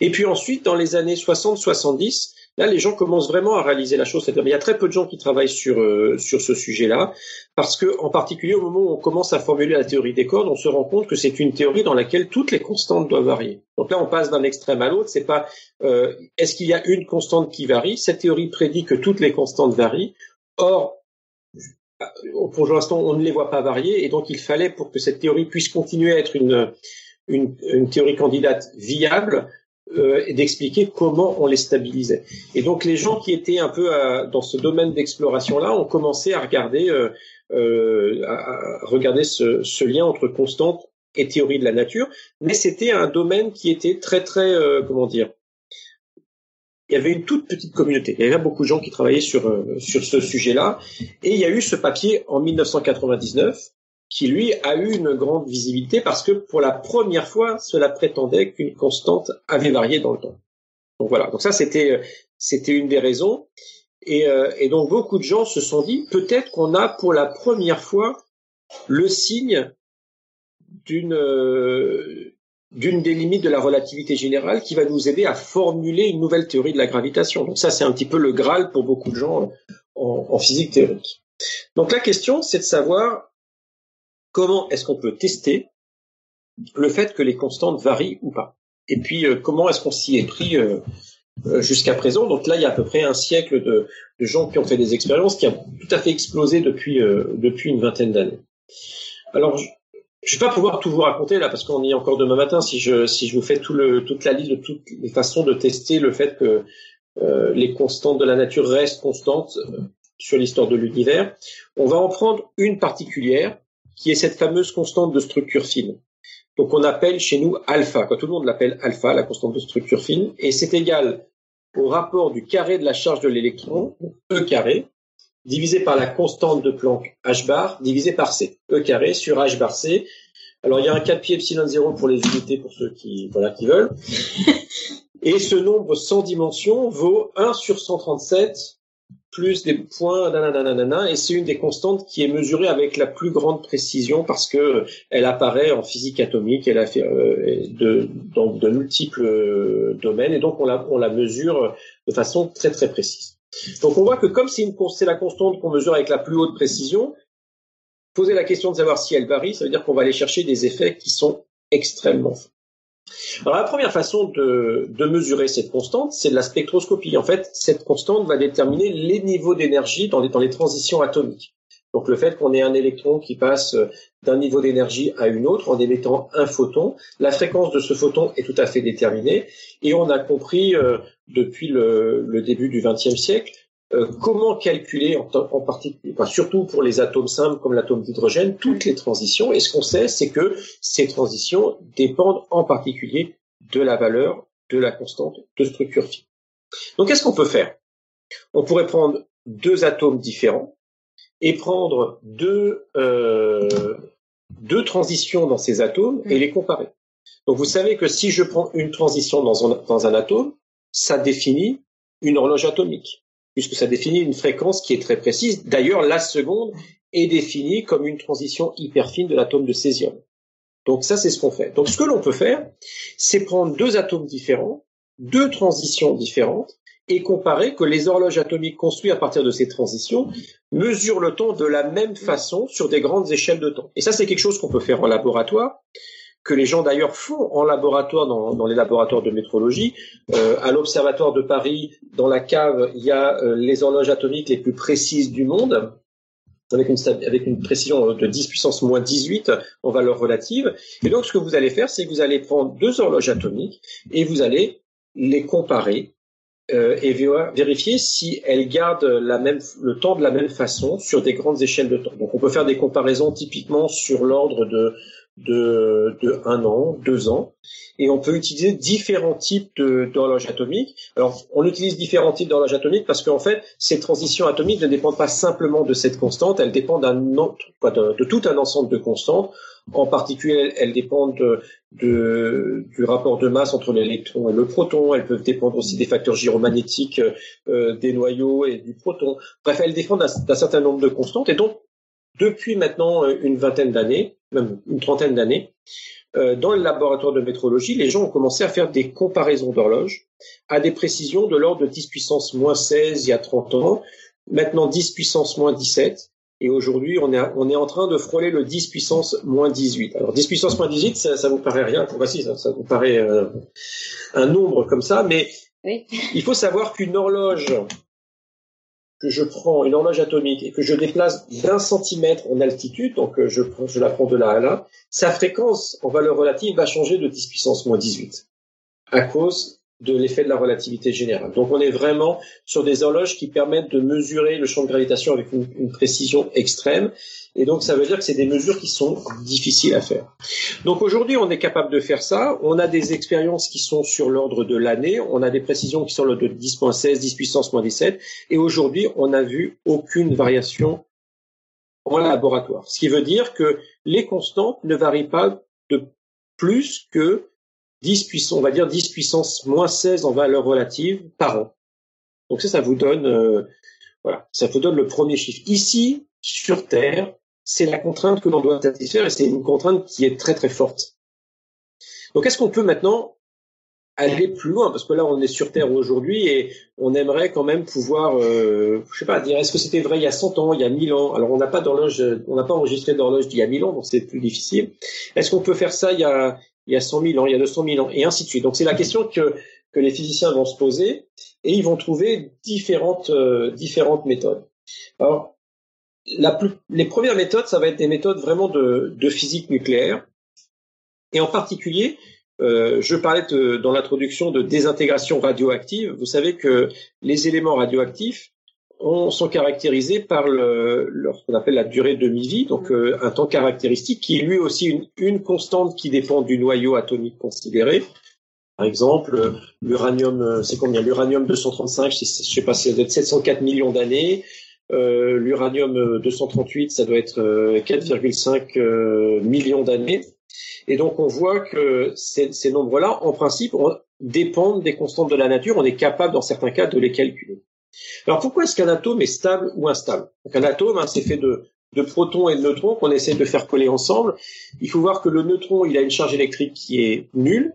Et puis ensuite, dans les années 60-70, là, les gens commencent vraiment à réaliser la chose. C'est-à-dire, il y a très peu de gens qui travaillent sur euh, sur ce sujet-là, parce que, en particulier, au moment où on commence à formuler la théorie des cordes, on se rend compte que c'est une théorie dans laquelle toutes les constantes doivent varier. Donc là, on passe d'un extrême à l'autre. C'est pas euh, est-ce qu'il y a une constante qui varie? Cette théorie prédit que toutes les constantes varient. Or, pour l'instant, on ne les voit pas varier, et donc il fallait, pour que cette théorie puisse continuer à être une, théorie candidate viable, euh, d'expliquer comment on les stabilisait. Et donc les gens qui étaient un peu à, dans ce domaine d'exploration-là ont commencé à regarder, euh, euh, à regarder ce, ce, lien entre constante et théorie de la nature, mais c'était un domaine qui était très très, euh, comment dire, il y avait une toute petite communauté. Il y avait beaucoup de gens qui travaillaient sur, euh, sur ce sujet-là. Et il y a eu ce papier en 1999 qui, lui, a eu une grande visibilité parce que pour la première fois, cela prétendait qu'une constante avait varié dans le temps. Donc voilà. Donc ça, c'était, c'était une des raisons. Et, euh, et donc beaucoup de gens se sont dit, peut-être qu'on a pour la première fois le signe d'une euh, d'une des limites de la relativité générale qui va nous aider à formuler une nouvelle théorie de la gravitation. Donc ça, c'est un petit peu le Graal pour beaucoup de gens en, physique théorique. Donc la question, c'est de savoir comment est-ce qu'on peut tester le fait que les constantes varient ou pas. Et puis, euh, comment est-ce qu'on s'y est pris euh, euh, jusqu'à présent? Donc là, il y a à peu près un siècle de, de, gens qui ont fait des expériences qui ont tout à fait explosé depuis, depuis une vingtaine d'années. Alors, je, je vais pas pouvoir tout vous raconter là parce qu'on y est encore demain matin si je vous fais toute la liste de toutes les façons de tester le fait que euh, les constantes de la nature restent constantes sur l'histoire de l'univers. On va en prendre une particulière qui est cette fameuse constante de structure fine. Donc on appelle chez nous alpha, quand tout le monde l'appelle alpha, la constante de structure fine, et c'est égal au rapport du carré de la charge de l'électron, E carré, divisé par la constante de Planck h bar, divisé par c, E carré sur h bar c. Alors il y a un 4 pi epsilon 0 pour les unités, pour ceux qui, voilà, qui veulent. Et ce nombre sans dimension vaut 1 sur 137 plus des points, nanana, et c'est une des constantes qui est mesurée avec la plus grande précision parce que elle apparaît en physique atomique, elle a fait euh, de, dans de multiples euh, domaines, et donc on la, on la mesure de façon très très précise. Donc on voit que comme c'est la constante qu'on mesure avec la plus haute précision, poser la question de savoir si elle varie, ça veut dire qu'on va aller chercher des effets qui sont extrêmement forts. Alors la première façon de, mesurer cette constante, c'est de la spectroscopie. En fait, cette constante va déterminer les niveaux d'énergie dans les transitions atomiques. Donc le fait qu'on ait un électron qui passe d'un niveau d'énergie à une autre en émettant un photon, la fréquence de ce photon est tout à fait déterminée et on a compris euh, depuis le, le, début du XXe siècle euh, comment calculer en, en particulier, enfin, surtout pour les atomes simples comme l'atome d'hydrogène, toutes les transitions. Et ce qu'on sait, c'est que ces transitions dépendent en particulier de la valeur de la constante de structure phi. Donc qu'est-ce qu'on peut faire? On pourrait prendre deux atomes différents et prendre deux, euh, deux transitions dans ces atomes et les comparer. Donc vous savez que si je prends une transition dans un, dans un atome, ça définit une horloge atomique, puisque ça définit une fréquence qui est très précise. D'ailleurs, la seconde est définie comme une transition hyper fine de l'atome de césium. Donc ça, c'est ce qu'on fait. Donc ce que l'on peut faire, c'est prendre deux atomes différents, deux transitions différentes, et comparer que les horloges atomiques construites à partir de ces transitions mesurent le temps de la même façon sur des grandes échelles de temps. Et ça, c'est quelque chose qu'on peut faire en laboratoire, que les gens d'ailleurs font en laboratoire dans, les laboratoires de métrologie. Euh, à l'Observatoire de Paris, dans la cave, il y a euh, les horloges atomiques les plus précises du monde. Avec une, avec une précision de 10 puissance moins 18 en valeur relative. Et donc, ce que vous allez faire, c'est que vous allez prendre deux horloges atomiques et vous allez les comparer euh, et vérifier si la même, le temps de la même façon sur des grandes échelles de temps. Donc on peut faire des comparaisons typiquement sur l'ordre de, de, un an, deux ans, et on peut utiliser différents types d'horloges atomiques. Alors on utilise différents types d'horloges atomiques parce qu'en fait ces transitions atomiques ne dépendent pas simplement de cette constante, elles dépendent de tout un ensemble de constantes en particulier, elles dépendent de, du rapport de masse entre l'électron et le proton. Elles peuvent dépendre aussi des facteurs gyromagnétiques euh, des noyaux et du proton. Bref, elles dépendent d'un certain nombre de constantes. Et donc, depuis maintenant euh, une vingtaine d'années, même une trentaine d'années, euh, dans le laboratoire de métrologie, les gens ont commencé à faire des comparaisons d'horloges à des précisions de l'ordre de 10 puissance moins 16 il y a 30 ans, maintenant 10 puissance moins 17, et aujourd'hui, on est, on est en train de frôler le 10 puissance moins 18. Alors 10 puissance moins 18, ça, ça vous paraît rien. Voici, ça, ça vous paraît euh, un nombre comme ça, mais oui. il faut savoir qu'une horloge que je prends, une horloge atomique, et que je déplace d'un centimètre en altitude, donc euh, je, je la prends de là à là, sa fréquence en valeur relative va changer de 10 puissance moins 18 à cause de l'effet de la relativité générale. Donc on est vraiment sur des horloges qui permettent de mesurer le champ de gravitation avec une, précision extrême. Et donc ça veut dire que c'est des mesures qui sont difficiles à faire. Donc aujourd'hui on est capable de faire ça. On a des expériences qui sont sur l'ordre de l'année. On a des précisions qui sont l'ordre de 10.16, 10 puissance moins 17. Et aujourd'hui on n'a vu aucune variation en laboratoire. Ce qui veut dire que les constantes ne varient pas de plus que 10 puissance, va dire 10 puissance moins 16 en valeur relative par an. Donc ça, ça vous donne, euh, voilà, ça vous donne le premier chiffre. Ici, sur Terre, c'est la contrainte que l'on doit satisfaire et c'est une contrainte qui est très très forte. Donc est-ce qu'on peut maintenant aller plus loin? Parce que là on est sur Terre aujourd'hui et on aimerait quand même pouvoir euh, je sais pas dire est-ce que c'était vrai il y a 100 ans il y a 1000 ans? Alors on n'a pas d'horloge on n'a pas enregistré d'horloge d'il y a 1000 ans donc c'est plus difficile est-ce qu'on peut faire ça il y a il y a 100 000 ans il y a 200 000 ans et ainsi de suite. Donc c'est la question que que les physiciens vont se poser et ils vont trouver différentes euh, différentes méthodes. Alors la plus, les premières méthodes ça va être des méthodes vraiment de, de physique nucléaire. Et en particulier euh, je parlais dans l'introduction de désintégration radioactive. Vous savez que les éléments radioactifs sont caractérisés par le, ce qu'on appelle la durée de demi-vie, donc euh, un temps caractéristique qui est lui aussi une, une, constante qui dépend du noyau atomique considéré. Par exemple, l'uranium, euh, c'est combien? L'uranium 235, je sais pas, ça doit être 704 millions d'années. Euh, l'uranium 238, ça doit être 4,5 millions d'années. Et donc on voit que ces, ces nombres-là, en principe, dépendent des constantes de la nature. On est capable, dans certains cas, de les calculer. Alors pourquoi est-ce qu'un atome est stable ou instable? Donc un atome, hein, c'est fait de, protons et de neutrons qu'on essaie de faire coller ensemble. Il faut voir que le neutron, il a une charge électrique qui est nulle,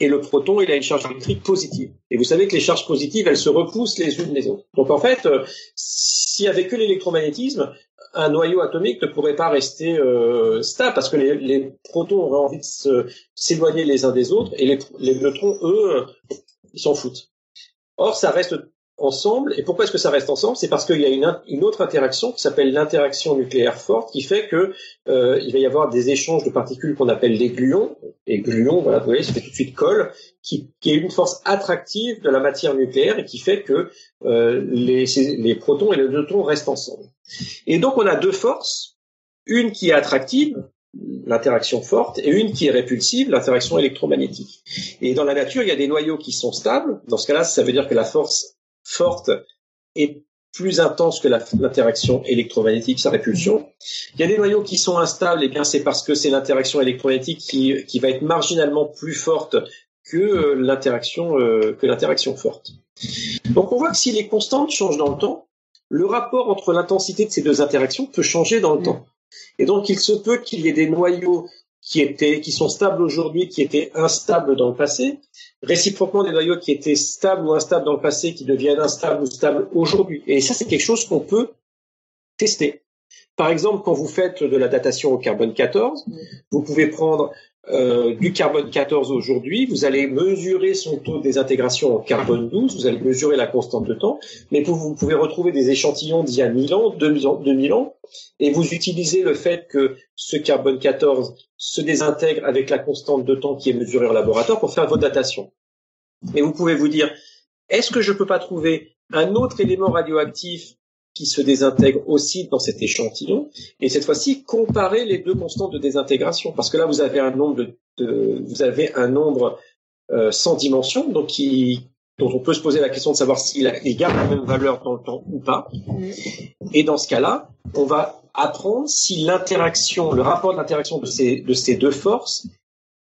et le proton, il a une charge électrique positive. Et vous savez que les charges positives, elles se repoussent les unes les autres. Donc en fait, euh, s'il y avait que l'électromagnétisme, un noyau atomique ne pourrait pas rester euh, stable parce que les, les, protons auraient envie de s'éloigner les uns des autres et les, les neutrons, eux, ils s'en foutent. Or, ça reste ensemble. Et pourquoi est-ce que ça reste ensemble? C'est parce qu'il y a une, autre interaction qui s'appelle l'interaction nucléaire forte, qui fait que euh, il va y avoir des échanges de particules qu'on appelle les gluons. Et gluons, voilà, vous voyez, ça fait tout de suite colle, qui, qui est une force attractive de la matière nucléaire et qui fait que euh, les, les protons et les neutrons restent ensemble. Et donc on a deux forces, une qui est attractive, l'interaction forte, et une qui est répulsive, l'interaction électromagnétique. Et dans la nature, il y a des noyaux qui sont stables. Dans ce cas-là, ça veut dire que la force forte et plus intense que l'interaction électromagnétique, sa répulsion. Il y a des noyaux qui sont instables, et bien c'est parce que c'est l'interaction électromagnétique qui, qui, va être marginalement plus forte que euh, l'interaction euh, que l'interaction forte. Donc on voit que si les constantes changent dans le temps, le rapport entre l'intensité de ces deux interactions peut changer dans le temps. Et donc il se peut qu'il y ait des noyaux qui étaient, qui sont stables aujourd'hui, qui étaient instables dans le passé, réciproquement des noyaux qui étaient stables ou instables dans le passé, qui deviennent instables ou stables aujourd'hui. Et ça, c'est quelque chose qu'on peut tester. Par exemple, quand vous faites de la datation au carbone 14, vous pouvez prendre euh, du carbone 14 aujourd'hui, vous allez mesurer son taux de désintégration en carbone 12, vous allez mesurer la constante de temps, mais vous, pouvez retrouver des échantillons d'il y a 1000 ans, 2000 ans, 2000 ans, et vous utilisez le fait que ce carbone 14 se désintègre avec la constante de temps qui est mesurée en laboratoire pour faire votre datation. Mais vous pouvez vous dire, est-ce que je peux pas trouver un autre élément radioactif qui se désintègre aussi dans cet échantillon, et cette fois-ci comparer les deux constantes de désintégration, parce que là vous avez un nombre de, vous avez un nombre euh, sans dimension, donc qui dont on peut se poser la question de savoir s'il garde la même valeur dans le temps ou pas. Et dans ce cas-là, on va apprendre si l'interaction, le rapport d'interaction de ces, de ces deux forces,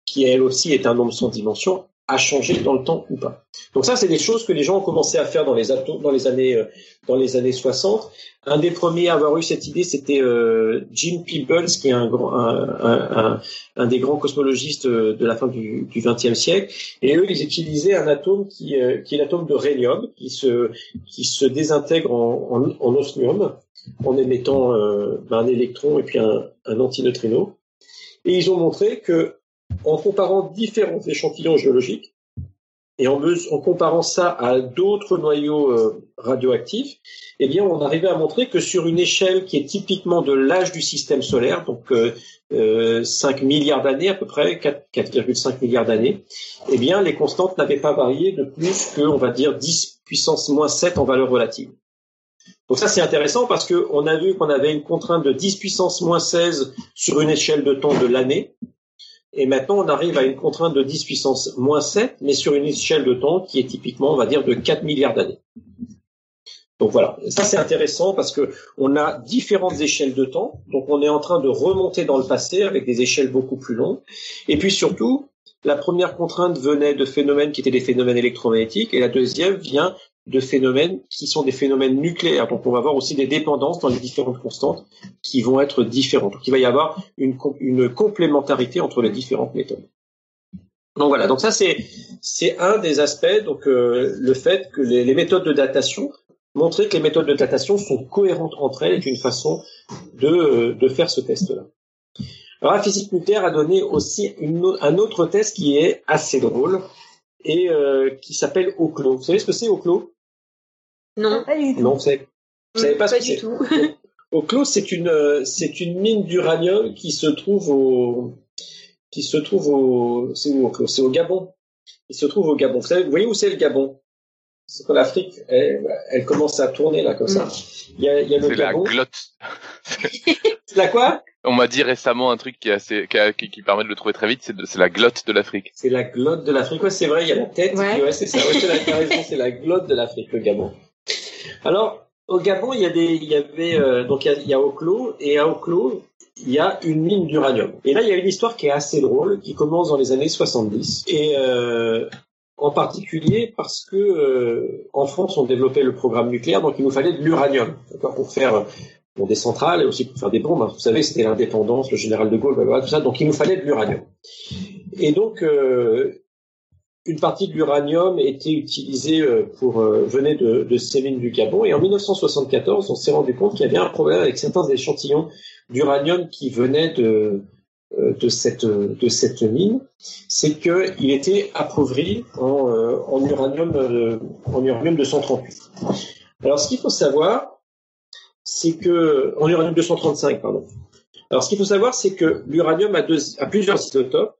qui elle aussi est un nombre sans dimension, a changé dans le temps ou pas. Donc ça, c'est des choses que les gens ont commencé à faire dans les, dans les années euh, dans les années 60. Un des premiers à avoir eu cette idée, c'était euh, Jim Peebles, qui est un, un, un, un, des grands cosmologistes euh, de la fin du XXe siècle. Et eux, ils utilisaient un atome qui, qui est l'atome de rhélium, qui se qui se désintègre en, en, osmium en émettant ben, un électron et puis un, un antineutrino. Et ils ont montré que en comparant différents échantillons géologiques et en, comparant ça à d'autres noyaux euh, radioactifs, eh bien, on arrivait à montrer que sur une échelle qui est typiquement de l'âge du système solaire, donc euh, 5 euh, milliards d'années à peu près, 4,5 milliards d'années, eh bien, les constantes n'avaient pas varié de plus que, on va dire, 10 puissance moins 7 en valeur relative. Donc ça, c'est intéressant parce qu'on a vu qu'on avait une contrainte de 10 puissance moins 16 sur une échelle de temps de l'année, et maintenant, on arrive à une contrainte de 10 puissance moins 7, mais sur une échelle de temps qui est typiquement, on va dire, de 4 milliards d'années. Donc voilà, ça c'est intéressant parce que on a différentes échelles de temps, donc on est en train de remonter dans le passé avec des échelles beaucoup plus longues. Et puis surtout, la première contrainte venait de phénomènes qui étaient des phénomènes électromagnétiques et la deuxième vient de phénomènes qui sont des phénomènes nucléaires. Donc on va avoir aussi des dépendances dans les différentes constantes qui vont être différentes. Donc il va y avoir une, complémentarité entre les différentes méthodes. Donc voilà, donc ça c'est un des aspects, donc euh, le fait que les, méthodes de datation, montrer que les méthodes de datation sont cohérentes entre elles est une façon de, de faire ce test-là. Alors la physique nucléaire a donné aussi un autre test qui est assez drôle et euh, qui s'appelle Oclo. Vous savez ce que c'est Oclo Non. Pas du tout. Non, vous savez, vous savez pas, ce pas que du c'est. tout. Oclo, c'est une euh, c'est une mine d'uranium qui se trouve au qui se trouve au c'est où Oclo C'est au Gabon. Il se trouve au Gabon. Vous savez, vous voyez où c'est le Gabon? C'est quand l'Afrique elle, elle commence à tourner là comme ça. Il y a, il y a le C'est la Gabon. glotte. C'est la quoi? On m'a dit récemment un truc qui, est assez, qui, a- qui, qui permet de le trouver très vite, c'est de- c'est la glotte de l'Afrique. C'est la glotte de l'Afrique. Ouais, c'est vrai, il y a la tête. Ouais. Ouais, c'est ça. Ouais, c'est la glotte de l'Afrique, le Gabon. Alors, au Gabon, il y a des, il y avait, euh, donc il y a, il y a Oclo, et à Oclo, il y a une mine d'uranium. Et là, il y a une histoire qui est assez drôle, qui commence dans les années 70. Et euh, en particulier parce que euh, en France, on développait le programme nucléaire, donc il nous fallait de l'uranium, d'accord, pour faire des centrales et aussi pour faire des bombes. Vous savez, c'était l'indépendance, le général de Gaulle, tout ça. Donc il nous fallait de l'uranium. Et donc, euh, une partie de l'uranium était utilisée euh, pour euh, venait de, de ces mines du Gabon. Et en 1974, on s'est rendu compte qu'il y avait un problème avec certains échantillons d'uranium qui venaient de euh, de cette de cette mine, c'est qu'il était appauvri en, en uranium en uranium 238. Alors ce qu'il faut savoir, c'est que en uranium 235 pardon. Alors ce qu'il faut savoir, c'est que l'uranium a, plusieurs isotopes.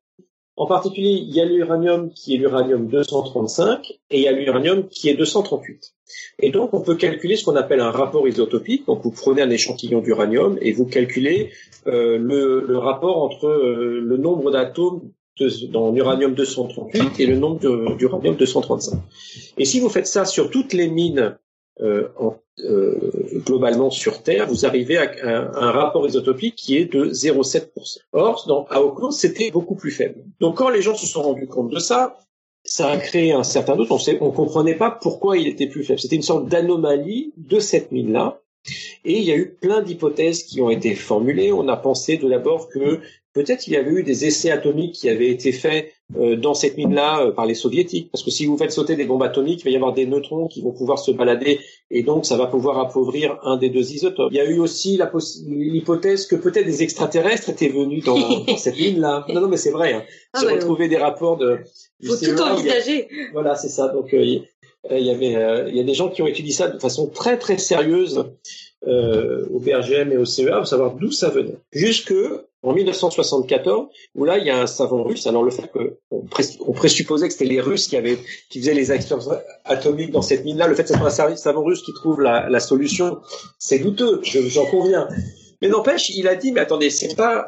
En particulier, il y a l'uranium qui est l'uranium 235 et il y a l'uranium qui est 238. Et donc, on peut calculer ce qu'on appelle un rapport isotopique. Donc, vous prenez un échantillon d'uranium et vous calculez euh, le, rapport entre euh, le nombre d'atomes dans l'uranium 238 et le nombre d'uranium 235. Et si vous faites ça sur toutes les mines euh, euh, globalement sur Terre, vous arrivez à un, rapport isotopique qui est de 0,7%. Or, dans, à c'était beaucoup plus faible. Donc, quand les gens se sont rendus compte de ça, ça a créé un certain doute. On ne comprenait pas pourquoi il était plus faible. C'était une sorte d'anomalie de cette mine-là. Et il y a eu plein d'hypothèses qui ont été formulées. On a pensé de d'abord que peut-être il y avait eu des essais atomiques qui avaient été faits euh, dans cette mine-là euh, par les soviétiques. Parce que si vous faites sauter des bombes atomiques, il va y avoir des neutrons qui vont pouvoir se balader et donc ça va pouvoir appauvrir un des deux isotopes. Il y a eu aussi l'hypothèse que peut-être des extraterrestres étaient venus dans, dans cette mine-là. Non, non, mais c'est vrai. Hein. Ah J'ai retrouvé des rapports de... du Faut tout il a- envisager. voilà, c'est ça. Donc euh, il euh, il y avait, euh, il y a des gens qui ont étudié ça de façon très très sérieuse euh, au BRGM et au CEA pour savoir d'où ça venait. Jusque en 1974, où là il y a un savant russe. Alors le fait que on, prés- on présupposait que c'était les Russes qui avaient qui faisaient les expériences atomiques dans cette mine-là, le fait que ce soit un savant russe qui trouve la, la solution, c'est douteux. je- J'en conviens. Mais n'empêche, il a dit, mais attendez, c'est pas,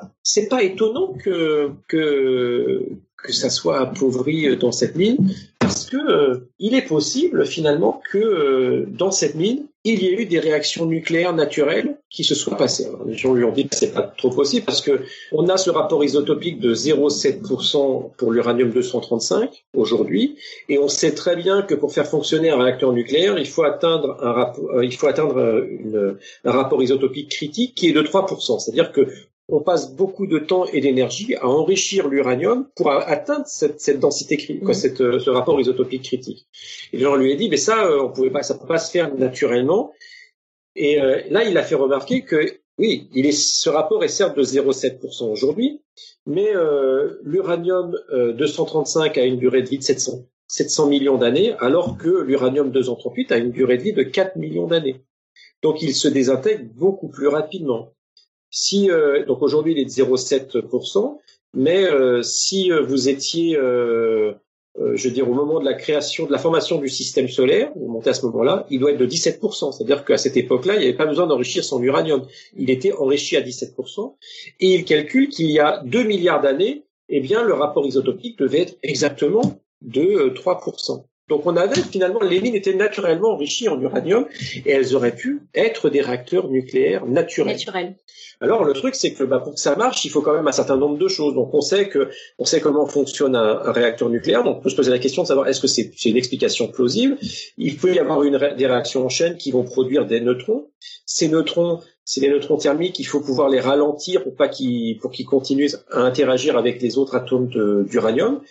pas étonnant que que que ça soit appauvri euh, dans cette mine, parce que euh, il est possible finalement que euh, dans cette mine, il y ait eu des réactions nucléaires naturelles qui se soient passées. Alors, les gens lui ont dit que c'est pas trop possible parce que on a ce rapport isotopique de 0,7% pour l'uranium 235 aujourd'hui, et on sait très bien que pour faire fonctionner un réacteur nucléaire, il faut atteindre un rapport, il faut atteindre un rapport isotopique critique qui est de 3%. C'est-à-dire que on passe beaucoup de temps et d'énergie à enrichir l'uranium pour atteindre cette, cette densité critique, Mhm. cette, euh, ce rapport isotopique critique. Et les gens lui a dit, mais ça, euh, on pouvait pas, ça peut pas se faire naturellement. Et euh, là, il a fait remarquer que oui, il est, ce rapport est certes de 0,7% aujourd'hui, mais euh, l'uranium euh, 235 a une durée de vie de 700, 700 millions d'années, alors que l'uranium 238 a une durée de vie de 4 millions d'années. Donc il se désintègre beaucoup plus rapidement. Si euh, donc aujourd'hui il est de 0,7%, mais euh, si euh, vous étiez, euh, euh, je veux dire, au moment de la création, de la formation du système solaire, vous montez à ce moment-là, il doit être de 17%. C'est-à-dire qu'à cette époque-là, il n'y avait pas besoin d'enrichir son uranium. Il était enrichi à 17%. Et il calcule qu'il y a 2 milliards d'années, eh bien, le rapport isotopique devait être exactement de euh, 3%. Donc on avait finalement les mines étaient naturellement enrichies en uranium et elles auraient pu être des réacteurs nucléaires naturels. Naturel. Alors le truc c'est que bah, pour que ça marche, il faut quand même un certain nombre de choses. Donc on sait que on sait comment fonctionne un, un réacteur nucléaire. Donc on peut se poser la question de savoir est-ce que c'est une explication plausible? Il peut y avoir une des réactions en chaîne qui vont produire des neutrons. Ces neutrons c'est des neutrons thermiques, il faut pouvoir les ralentir pour pas qu'ils pour qu'ils continuent à interagir avec les autres atomes d'uranium.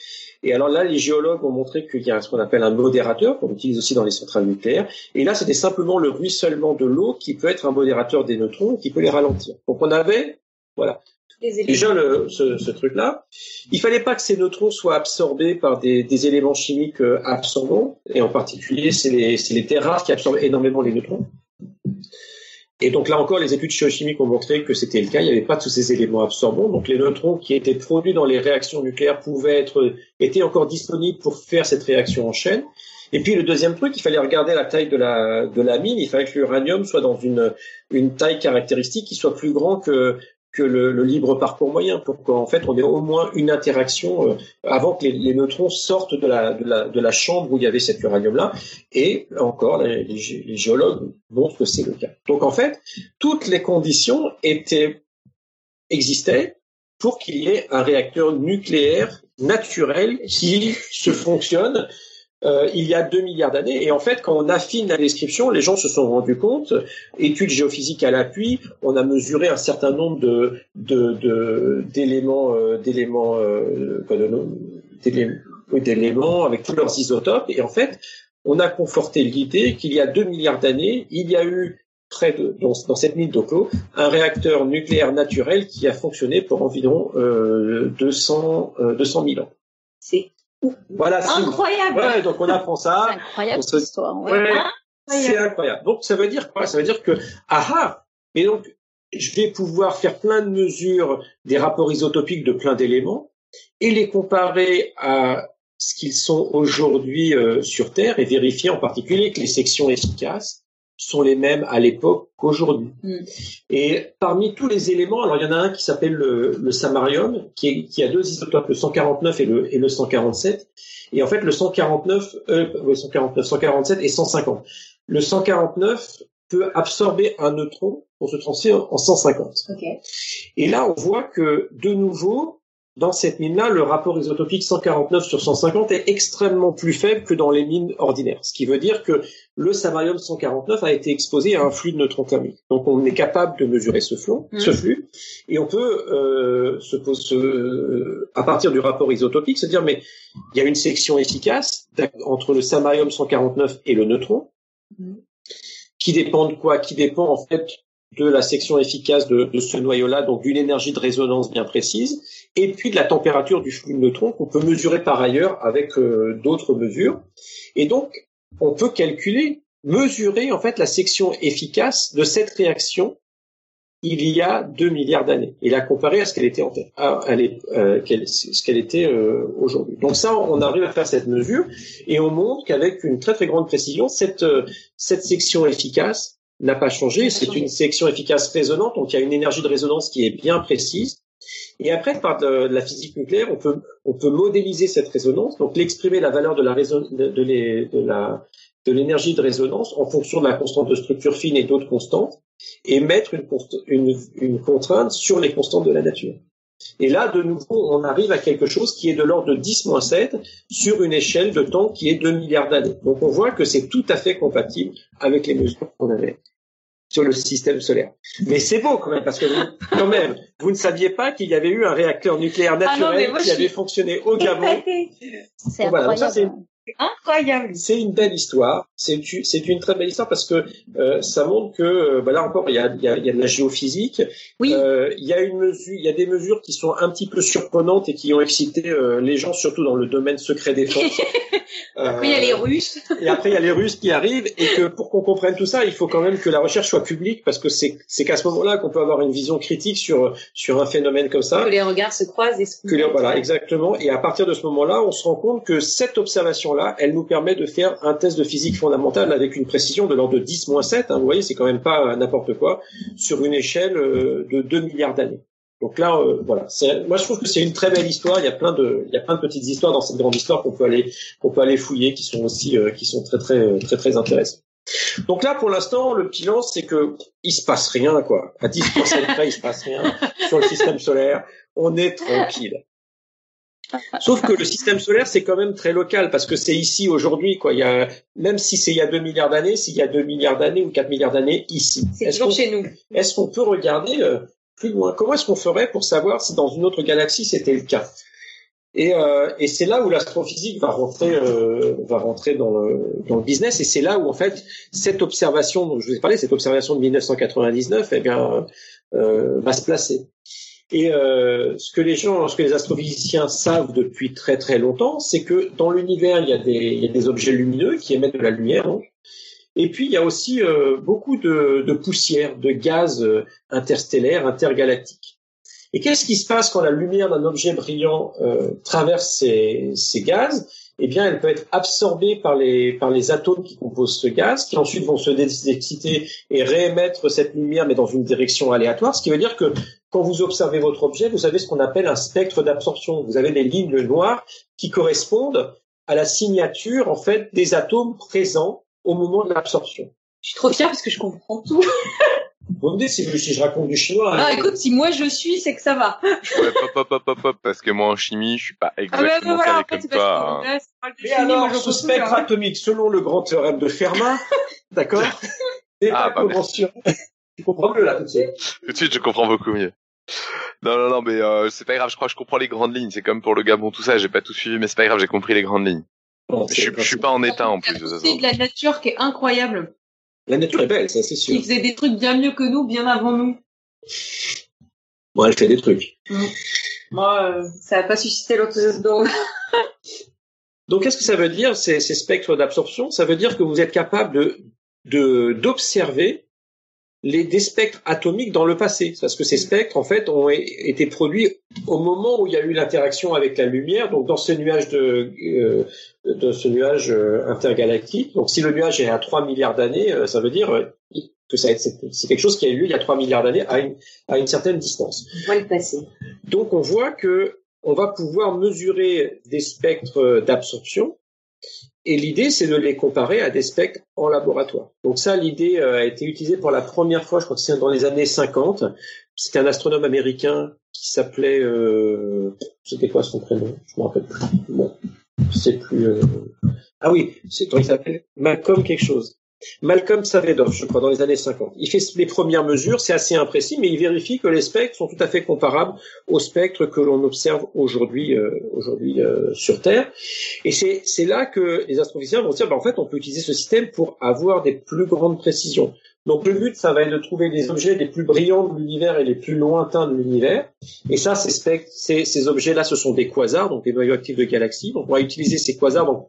Et alors là, les géologues ont montré qu'il y a ce qu'on appelle un modérateur qu'on utilise aussi dans les centrales nucléaires. Et là, c'était simplement le ruissellement de l'eau qui peut être un modérateur des neutrons et qui peut les ralentir. Donc on avait, voilà, Les déjà le, ce, ce truc-là. Il fallait pas que ces neutrons soient absorbés par des, des éléments chimiques euh, absorbants, et en particulier, c'est les, c'est les terres rares qui absorbent énormément les neutrons. Et donc là encore, les études géochimiques ont montré que c'était le cas. Il n'y avait pas tous ces éléments absorbants. Donc les neutrons qui étaient produits dans les réactions nucléaires pouvaient être, étaient encore disponibles pour faire cette réaction en chaîne. Et puis le deuxième truc, il fallait regarder la taille de la, de la mine. Il fallait que l'uranium soit dans une, une taille caractéristique qui soit plus grand que, que le, libre parcours moyen, pour qu'en fait on ait au moins une interaction euh, avant que les, neutrons sortent de la, chambre où il y avait cet uranium-là. Et encore, les, les géologues montrent que c'est le cas. Donc en fait, toutes les conditions étaient existaient pour qu'il y ait un réacteur nucléaire naturel qui se fonctionne euh, il y a 2 milliards d'années. Et en fait, quand on affine la description, les gens se sont rendus compte, études géophysiques à l'appui, on a mesuré un certain nombre de de- de- d'éléments euh, d'éléments euh, d'éléments avec tous leurs isotopes. Et en fait, on a conforté l'idée qu'il y a 2 milliards d'années, il y a eu près de dans, cette mine d'Oclo un réacteur nucléaire naturel qui a fonctionné pour environ euh, 200 euh, 200 000 ans. Voilà. c'est- incroyable. Ouais, donc on apprend C'est ça. incroyable se- histoire. ouais. Ouais, c'est incroyable. Donc ça veut dire quoi? Ça veut dire que ah ah, mais donc je vais pouvoir faire plein de mesures des rapports isotopiques de plein d'éléments et les comparer à ce qu'ils sont aujourd'hui euh, sur Terre et vérifier en particulier que les sections efficaces sont les mêmes à l'époque qu'aujourd'hui. Mm. Et parmi tous les éléments, alors il y en a un qui s'appelle le, le samarium, qui, est- qui a deux isotopes, le 149 et le, et le 147. Et en fait, le 149, euh, ouais, 149, 147 et 150. Le 149 peut absorber un neutron pour se transformer en 150. Ok. Et là, on voit que, de nouveau, dans cette mine-là, le rapport isotopique 149 sur 150 est extrêmement plus faible que dans les mines ordinaires. Ce qui veut dire que le samarium 149 a été exposé à un flux de neutrons thermiques. Donc on est capable de mesurer ce flux, Mhm. ce flux et on peut, euh, se, pose- se- à partir du rapport isotopique, se dire, mais il y a une section efficace entre le samarium 149 et le neutron, Mhm. qui dépend de quoi? Qui dépend en fait de la section efficace de, de ce noyau-là, donc d'une énergie de résonance bien précise, et puis de la température du flux de neutrons qu'on peut mesurer par ailleurs avec euh, d'autres mesures. Et donc, on peut calculer, mesurer en fait la section efficace de cette réaction il y a 2 milliards d'années, et la comparer à ce qu'elle était en tête, à, euh, ce qu'elle était euh, aujourd'hui. Donc ça, on arrive à faire cette mesure, et on montre qu'avec une très très grande précision, cette, euh, cette section efficace n'a pas changé. C'est une section efficace résonante, donc il y a une énergie de résonance qui est bien précise. Et après, par la physique nucléaire, on peut, modéliser cette résonance, donc l'exprimer la valeur de l'énergie de résonance en fonction de la constante de structure fine et d'autres constantes, et mettre une contrainte sur les constantes de la nature. Et là, de nouveau, on arrive à quelque chose qui est de l'ordre de 10-7 sur une échelle de temps qui est 2 milliards d'années. Donc on voit que c'est tout à fait compatible avec les mesures qu'on avait sur le système solaire. Mais c'est beau quand même, parce que vous, quand même, vous ne saviez pas qu'il y avait eu un réacteur nucléaire Ah non, naturel moi, qui avait suis fonctionné au Gabon. C'est donc ça, incroyable. C'est une belle histoire. C'est une, très belle histoire parce que euh, ça montre que euh, bah là encore il y a, il y, a, il y a de la géophysique. Oui. Euh, il y a une mesure, il y a des mesures qui sont un petit peu surprenantes et qui ont excité euh, les gens, surtout dans le domaine secret défense. Après, il y a les Russes. et après, il y a les Russes qui arrivent, et que pour qu'on comprenne tout ça, il faut quand même que la recherche soit publique, parce que c'est c'est qu'à ce moment-là qu'on peut avoir une vision critique sur sur un phénomène comme ça. Que les regards se croisent et se Que les- voilà, exactement. Et à partir de ce moment-là, on se rend compte que cette elle nous permet de faire un test de physique fondamentale avec une précision de l'ordre de 10-7. Hein, vous voyez, c'est quand même pas n'importe quoi, sur une échelle euh, de 2 milliards d'années. Donc là, euh, voilà. Moi, je trouve que c'est une très belle histoire. Il y a plein de, petites histoires dans cette grande histoire qu'on peut aller, fouiller, qui sont aussi, euh, très intéressantes. Donc là, pour l'instant, le bilan, c'est que il se passe rien, quoi. À 10% près, il se passe rien sur le système solaire. On est tranquille. Sauf que le système solaire, c'est quand même très local parce que c'est ici aujourd'hui, quoi. Il y a, même si c'est il y a 2 milliards d'années, s'il y a 2 milliards d'années ou 4 milliards d'années ici. C'est toujours chez nous. Est-ce qu'on peut regarder euh, plus loin? Comment est-ce qu'on ferait pour savoir si dans une autre galaxie c'était le cas? Et, euh, et c'est là où l'astrophysique va rentrer, euh, va rentrer dans le, dans le business. Et c'est là où en fait cette observation dont je vous ai parlé, cette observation de 1999, eh bien, euh, va se placer. Et euh, ce que les gens, ce que les astrophysiciens savent depuis très très longtemps, c'est que dans l'univers, il il y a des objets lumineux qui émettent de la lumière. Donc. Et puis, il y a aussi euh, beaucoup de, de poussière, de gaz euh, interstellaires, intergalactiques. Et qu'est-ce qui se passe quand la lumière d'un objet brillant euh, traverse ces, ces gaz? Eh bien, elle peut être absorbée par les, par les atomes qui composent ce gaz, qui ensuite vont se désexciter et réémettre cette lumière, mais dans une direction aléatoire. Ce qui veut dire que quand vous observez votre objet, vous avez ce qu'on appelle un spectre d'absorption. Vous avez des lignes noires qui correspondent à la signature, en fait, des atomes présents au moment de l'absorption. Je suis trop fière parce que je comprends tout. Vous me dites si, si je raconte du chinois. Ah, écoute, si moi je suis, c'est que ça va. ouais, pop, pop, pop, pop, parce que moi en chimie, je suis pas exactement ah, bah, voilà, calé comme toi. Hein. Mais alors, ce spectre atomique, selon le grand théorème de Fermat, d'accord ah, pas bah, Tu comprends mieux là tout de suite. Tout de suite, je comprends beaucoup mieux. Non, non, non, mais euh, c'est pas grave. Je crois que je comprends les grandes lignes. C'est comme pour le Gabon, tout ça. J'ai pas tout suivi, mais c'est pas grave. J'ai compris les grandes lignes. je, suis, je suis pas en état en plus. C'est de la nature qui est incroyable. La nature est belle, ça c'est sûr. Il faisait des trucs bien mieux que nous, bien avant nous. Bon, elle fait des trucs. Mm. Moi, euh, ça n'a pas suscité l'enthousiasme. Donc, qu'est-ce que ça veut dire, ces, ces spectres d'absorption? Ça veut dire que vous êtes capable de d'observer les, des spectres atomiques dans le passé, parce que ces spectres, en fait, ont été produits au moment où il y a eu l'interaction avec la lumière, donc dans ce nuage de, euh, de ce nuage euh, intergalactique. Donc, si le nuage est à 3 milliards d'années, euh, ça veut dire que c'est quelque chose qui a eu lieu il y a 3 milliards d'années à une, à une certaine distance. On le passé. Donc, on voit que on va pouvoir mesurer des spectres d'absorption et l'idée, c'est de les comparer à des spectres en laboratoire. Donc ça, l'idée euh, a été utilisée pour la première fois, je crois que c'est dans les années 50. C'était un astronome américain qui s'appelait, euh, c'était quoi son prénom? Je me rappelle plus. Bon, c'est plus. Euh... Ah oui, c'est il s'appelait Malcolm quelque chose. Malcolm Savedov, je crois, dans les années 50. Il fait les premières mesures, c'est assez imprécis, mais il vérifie que les spectres sont tout à fait comparables aux spectres que l'on observe aujourd'hui euh, aujourd'hui euh, sur Terre. Et c'est là que les astrophysiciens vont dire, ben, en fait, on peut utiliser ce système pour avoir des plus grandes précisions. Donc le but, ça va être de trouver les objets les plus brillants de l'univers et les plus lointains de l'univers. Et ça, ces, ces, ces objets-là, ce sont des quasars, donc des noyaux actifs de galaxies. Donc on va utiliser ces quasars donc,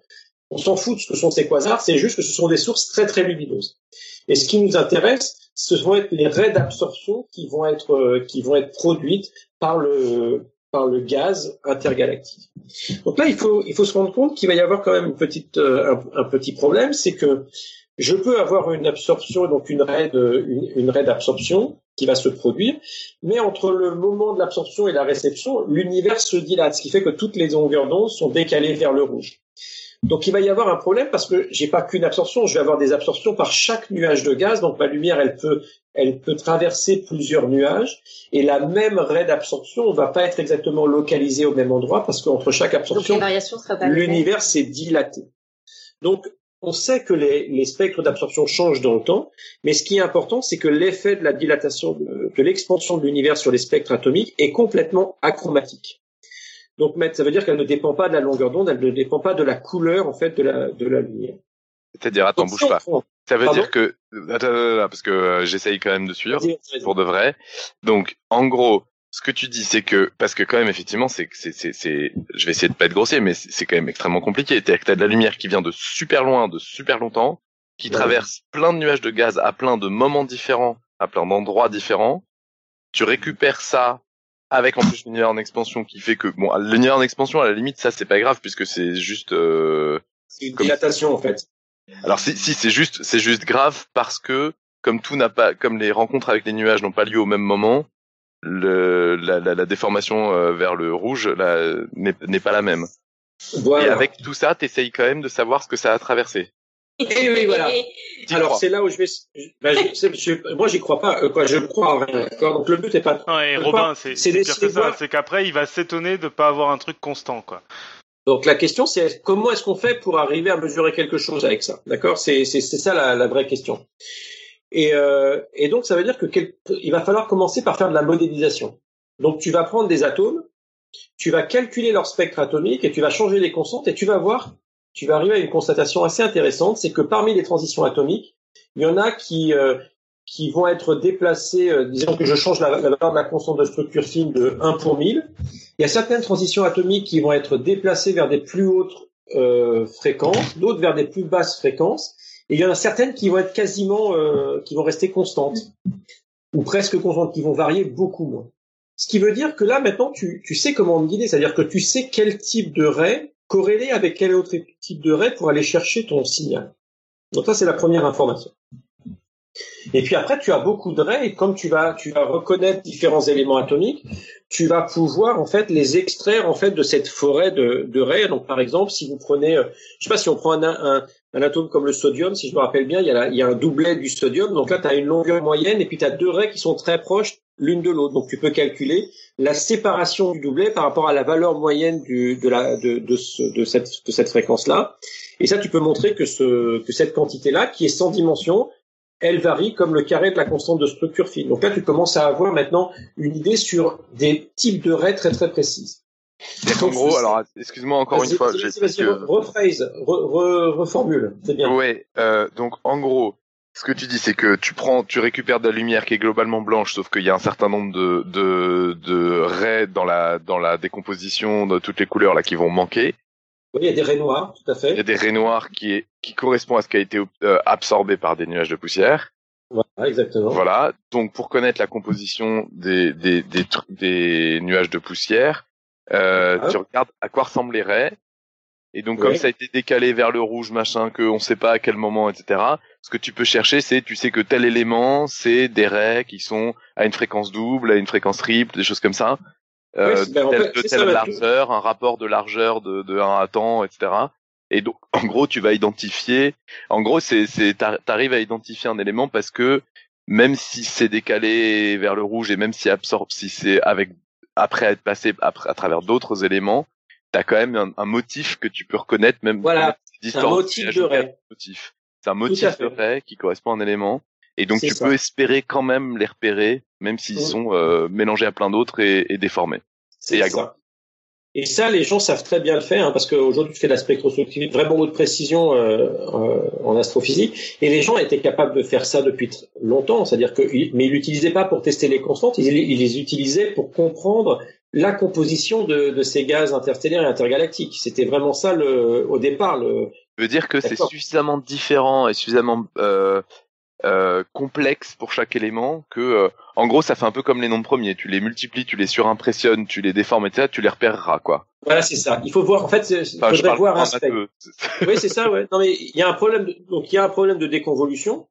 on s'en fout de ce que sont ces quasars, c'est juste que ce sont des sources très très lumineuses. Et ce qui nous intéresse, ce vont être les raies d'absorption qui vont être euh, qui vont être produites par le par le gaz intergalactique. Donc là, il faut il faut se rendre compte qu'il va y avoir quand même une petite euh, un, petit problème, c'est que je peux avoir une absorption donc une raie une, une raie d'absorption qui va se produire, mais entre le moment de l'absorption et la réception, l'univers se dilate, ce qui fait que toutes les longueurs d'onde sont décalées vers le rouge. Donc il va y avoir un problème parce que j'ai pas qu'une absorption, je vais avoir des absorptions par chaque nuage de gaz. Donc ma lumière, elle peut, elle peut traverser plusieurs nuages et la même raie d'absorption ne va pas être exactement localisée au même endroit parce qu'entre chaque absorption, l'univers s'est dilaté. Donc on sait que les, les spectres d'absorption changent dans le temps, mais ce qui est important, c'est que l'effet de la dilatation, de l'expansion de l'univers sur les spectres atomiques est complètement achromatique. Donc, ça veut dire qu'elle ne dépend pas de la longueur d'onde, elle ne dépend pas de la couleur en fait de la de la lumière. C'est-à-dire, attends, bouge pas. Ça veut dire que attends, parce que euh, j'essaye quand même de suivre pour de vrai. Donc, en gros, ce que tu dis, c'est que parce que quand même effectivement, c'est c'est c'est c'est, je vais essayer de pas être grossier, mais c'est quand même extrêmement compliqué. C'est-à-dire que t'as de la lumière qui vient de super loin, de super longtemps, qui traverse plein de nuages de gaz à plein de moments différents, à plein d'endroits différents. Tu récupères ça avec en plus l'univers en expansion qui fait que bon l'univers en expansion à la limite ça c'est pas grave puisque c'est juste euh, c'est une dilatation en fait. Alors si si c'est juste c'est juste grave parce que comme tout n'a pas comme les rencontres avec les nuages n'ont pas lieu au même moment, le, la, la, la déformation euh, vers le rouge là, n'est n'est pas la même. Voilà. Et avec tout ça, t'essayes quand même de savoir ce que ça a traversé. Et oui, voilà. Alors c'est là où je vais. Ben, je- c'est- je- moi, j'y crois pas. Euh, quoi, je crois en rien. D'accord. Donc le but est pas. Non, et Robin, c'est pire d'essayer que de ça. voir- C'est qu'après, il va s'étonner de pas avoir un truc constant, quoi. Donc la question c'est comment est-ce qu'on fait pour arriver à mesurer quelque chose avec ça, d'accord? C'est ça la, la vraie question. Et euh, et donc ça veut dire que quel- il va falloir commencer par faire de la modélisation. Donc tu vas prendre des atomes, tu vas calculer leur spectre atomique et tu vas changer les constantes et tu vas voir, tu vas arriver à une constatation assez intéressante, c'est que parmi les transitions atomiques, il y en a qui euh, qui vont être déplacées, euh, disons que je change la, la valeur de la constante de structure fine de 1 pour 1000, il y a certaines transitions atomiques qui vont être déplacées vers des plus hautes euh, fréquences, d'autres vers des plus basses fréquences, et il y en a certaines qui vont être quasiment, euh, qui vont rester constantes, ou presque constantes, qui vont varier beaucoup moins. Ce qui veut dire que là, maintenant, tu, tu sais comment guider, c'est-à-dire que tu sais quel type de ray corréler avec quel autre type de ray pour aller chercher ton signal. Donc ça, c'est la première information. Et puis après, tu as beaucoup de rays, et comme tu vas, reconnaître différents éléments atomiques, tu vas pouvoir en fait les extraire en fait de cette forêt de, de rays. Donc par exemple, si vous prenez, euh, je sais pas si on prend un, atome comme le sodium, si je me rappelle bien, il y a, un doublet du sodium. Donc là, tu as une longueur moyenne et puis tu as deux rays qui sont très proches l'une de l'autre. Donc tu peux calculer la séparation du doublet par rapport à la valeur moyenne du, de, la, de, de, ce- de cette, de cette fréquence-là. Et ça, tu peux montrer que, ce, que cette quantité-là, qui est sans dimension, elle varie comme le carré de la constante de structure fine. Donc là, tu commences à avoir maintenant une idée sur des types de rays très très précises. En gros, alors excuse-moi encore une fois, vas-y, re- rephrase, re- re- reformule, c'est bien. Ouais, euh, donc en gros, ce que tu dis, c'est que tu prends, tu récupères de la lumière qui est globalement blanche, sauf qu'il y a un certain nombre de, de, de raies dans la, dans la décomposition de toutes les couleurs là qui vont manquer. Oui, il y a des raies noires, tout à Il y a fait. des raies noires qui, est, qui correspond à ce qui a été euh, absorbé par des nuages de poussière. Voilà, exactement. Voilà. Donc pour connaître la composition des, des, des nuages de poussière, euh, Ah. tu regardes à quoi ressemblent les raies. Et donc Ouais. comme ça a été décalé vers le rouge, machin, que on sait pas à quel moment, etc. Ce que tu peux chercher, c'est tu sais que tel élément, c'est des raies qui sont à une fréquence double, à une fréquence triple, des choses comme ça. Euh, Ouais, c'est- ben, en telle- fait, de ça, telle largeur, un rapport de largeur de, de 1 à temps, etc. Et donc, en gros, tu vas identifier. En gros, c'est, c'est, t'ar- t'arrives à identifier un élément parce que même si c'est décalé vers le rouge et même si absorbe, si c'est avec après être passé après, à travers d'autres éléments, t'as quand même un, un motif que tu peux reconnaître même. Voilà, c'est un motif de ray. motif. C'est un motif de ray qui correspond à un élément. Et donc tu ça. peux espérer quand même les repérer, même s'ils Mhm. sont euh, mélangés à plein d'autres et, et déformés. C'est ça. Et ça, les gens savent très bien le faire, hein, parce qu'aujourd'hui, tu fais de la spectroscopie, vraiment haute précision euh, euh, en astrophysique, et les gens étaient capables de faire ça depuis longtemps, c'est-à-dire que, mais ils l'utilisaient pas pour tester les constantes, ils, ils les utilisaient pour comprendre la composition de, de ces gaz interstellaires et intergalactiques. C'était vraiment ça le, au départ. Le, veut dire que c'est suffisamment différent et suffisamment euh, euh, complexe pour chaque élément que, euh, en gros, ça fait un peu comme les nombres premiers. Tu les multiplies, tu les surimpressionnes, tu les déformes, etc. Tu les repéreras, quoi. voilà, c'est ça. Il faut voir. En fait, il Enfin, je faudrait voir un spectre. Oui, c'est ça, ouais. Non, mais il y a un problème. De, donc, il y a un problème de déconvolution.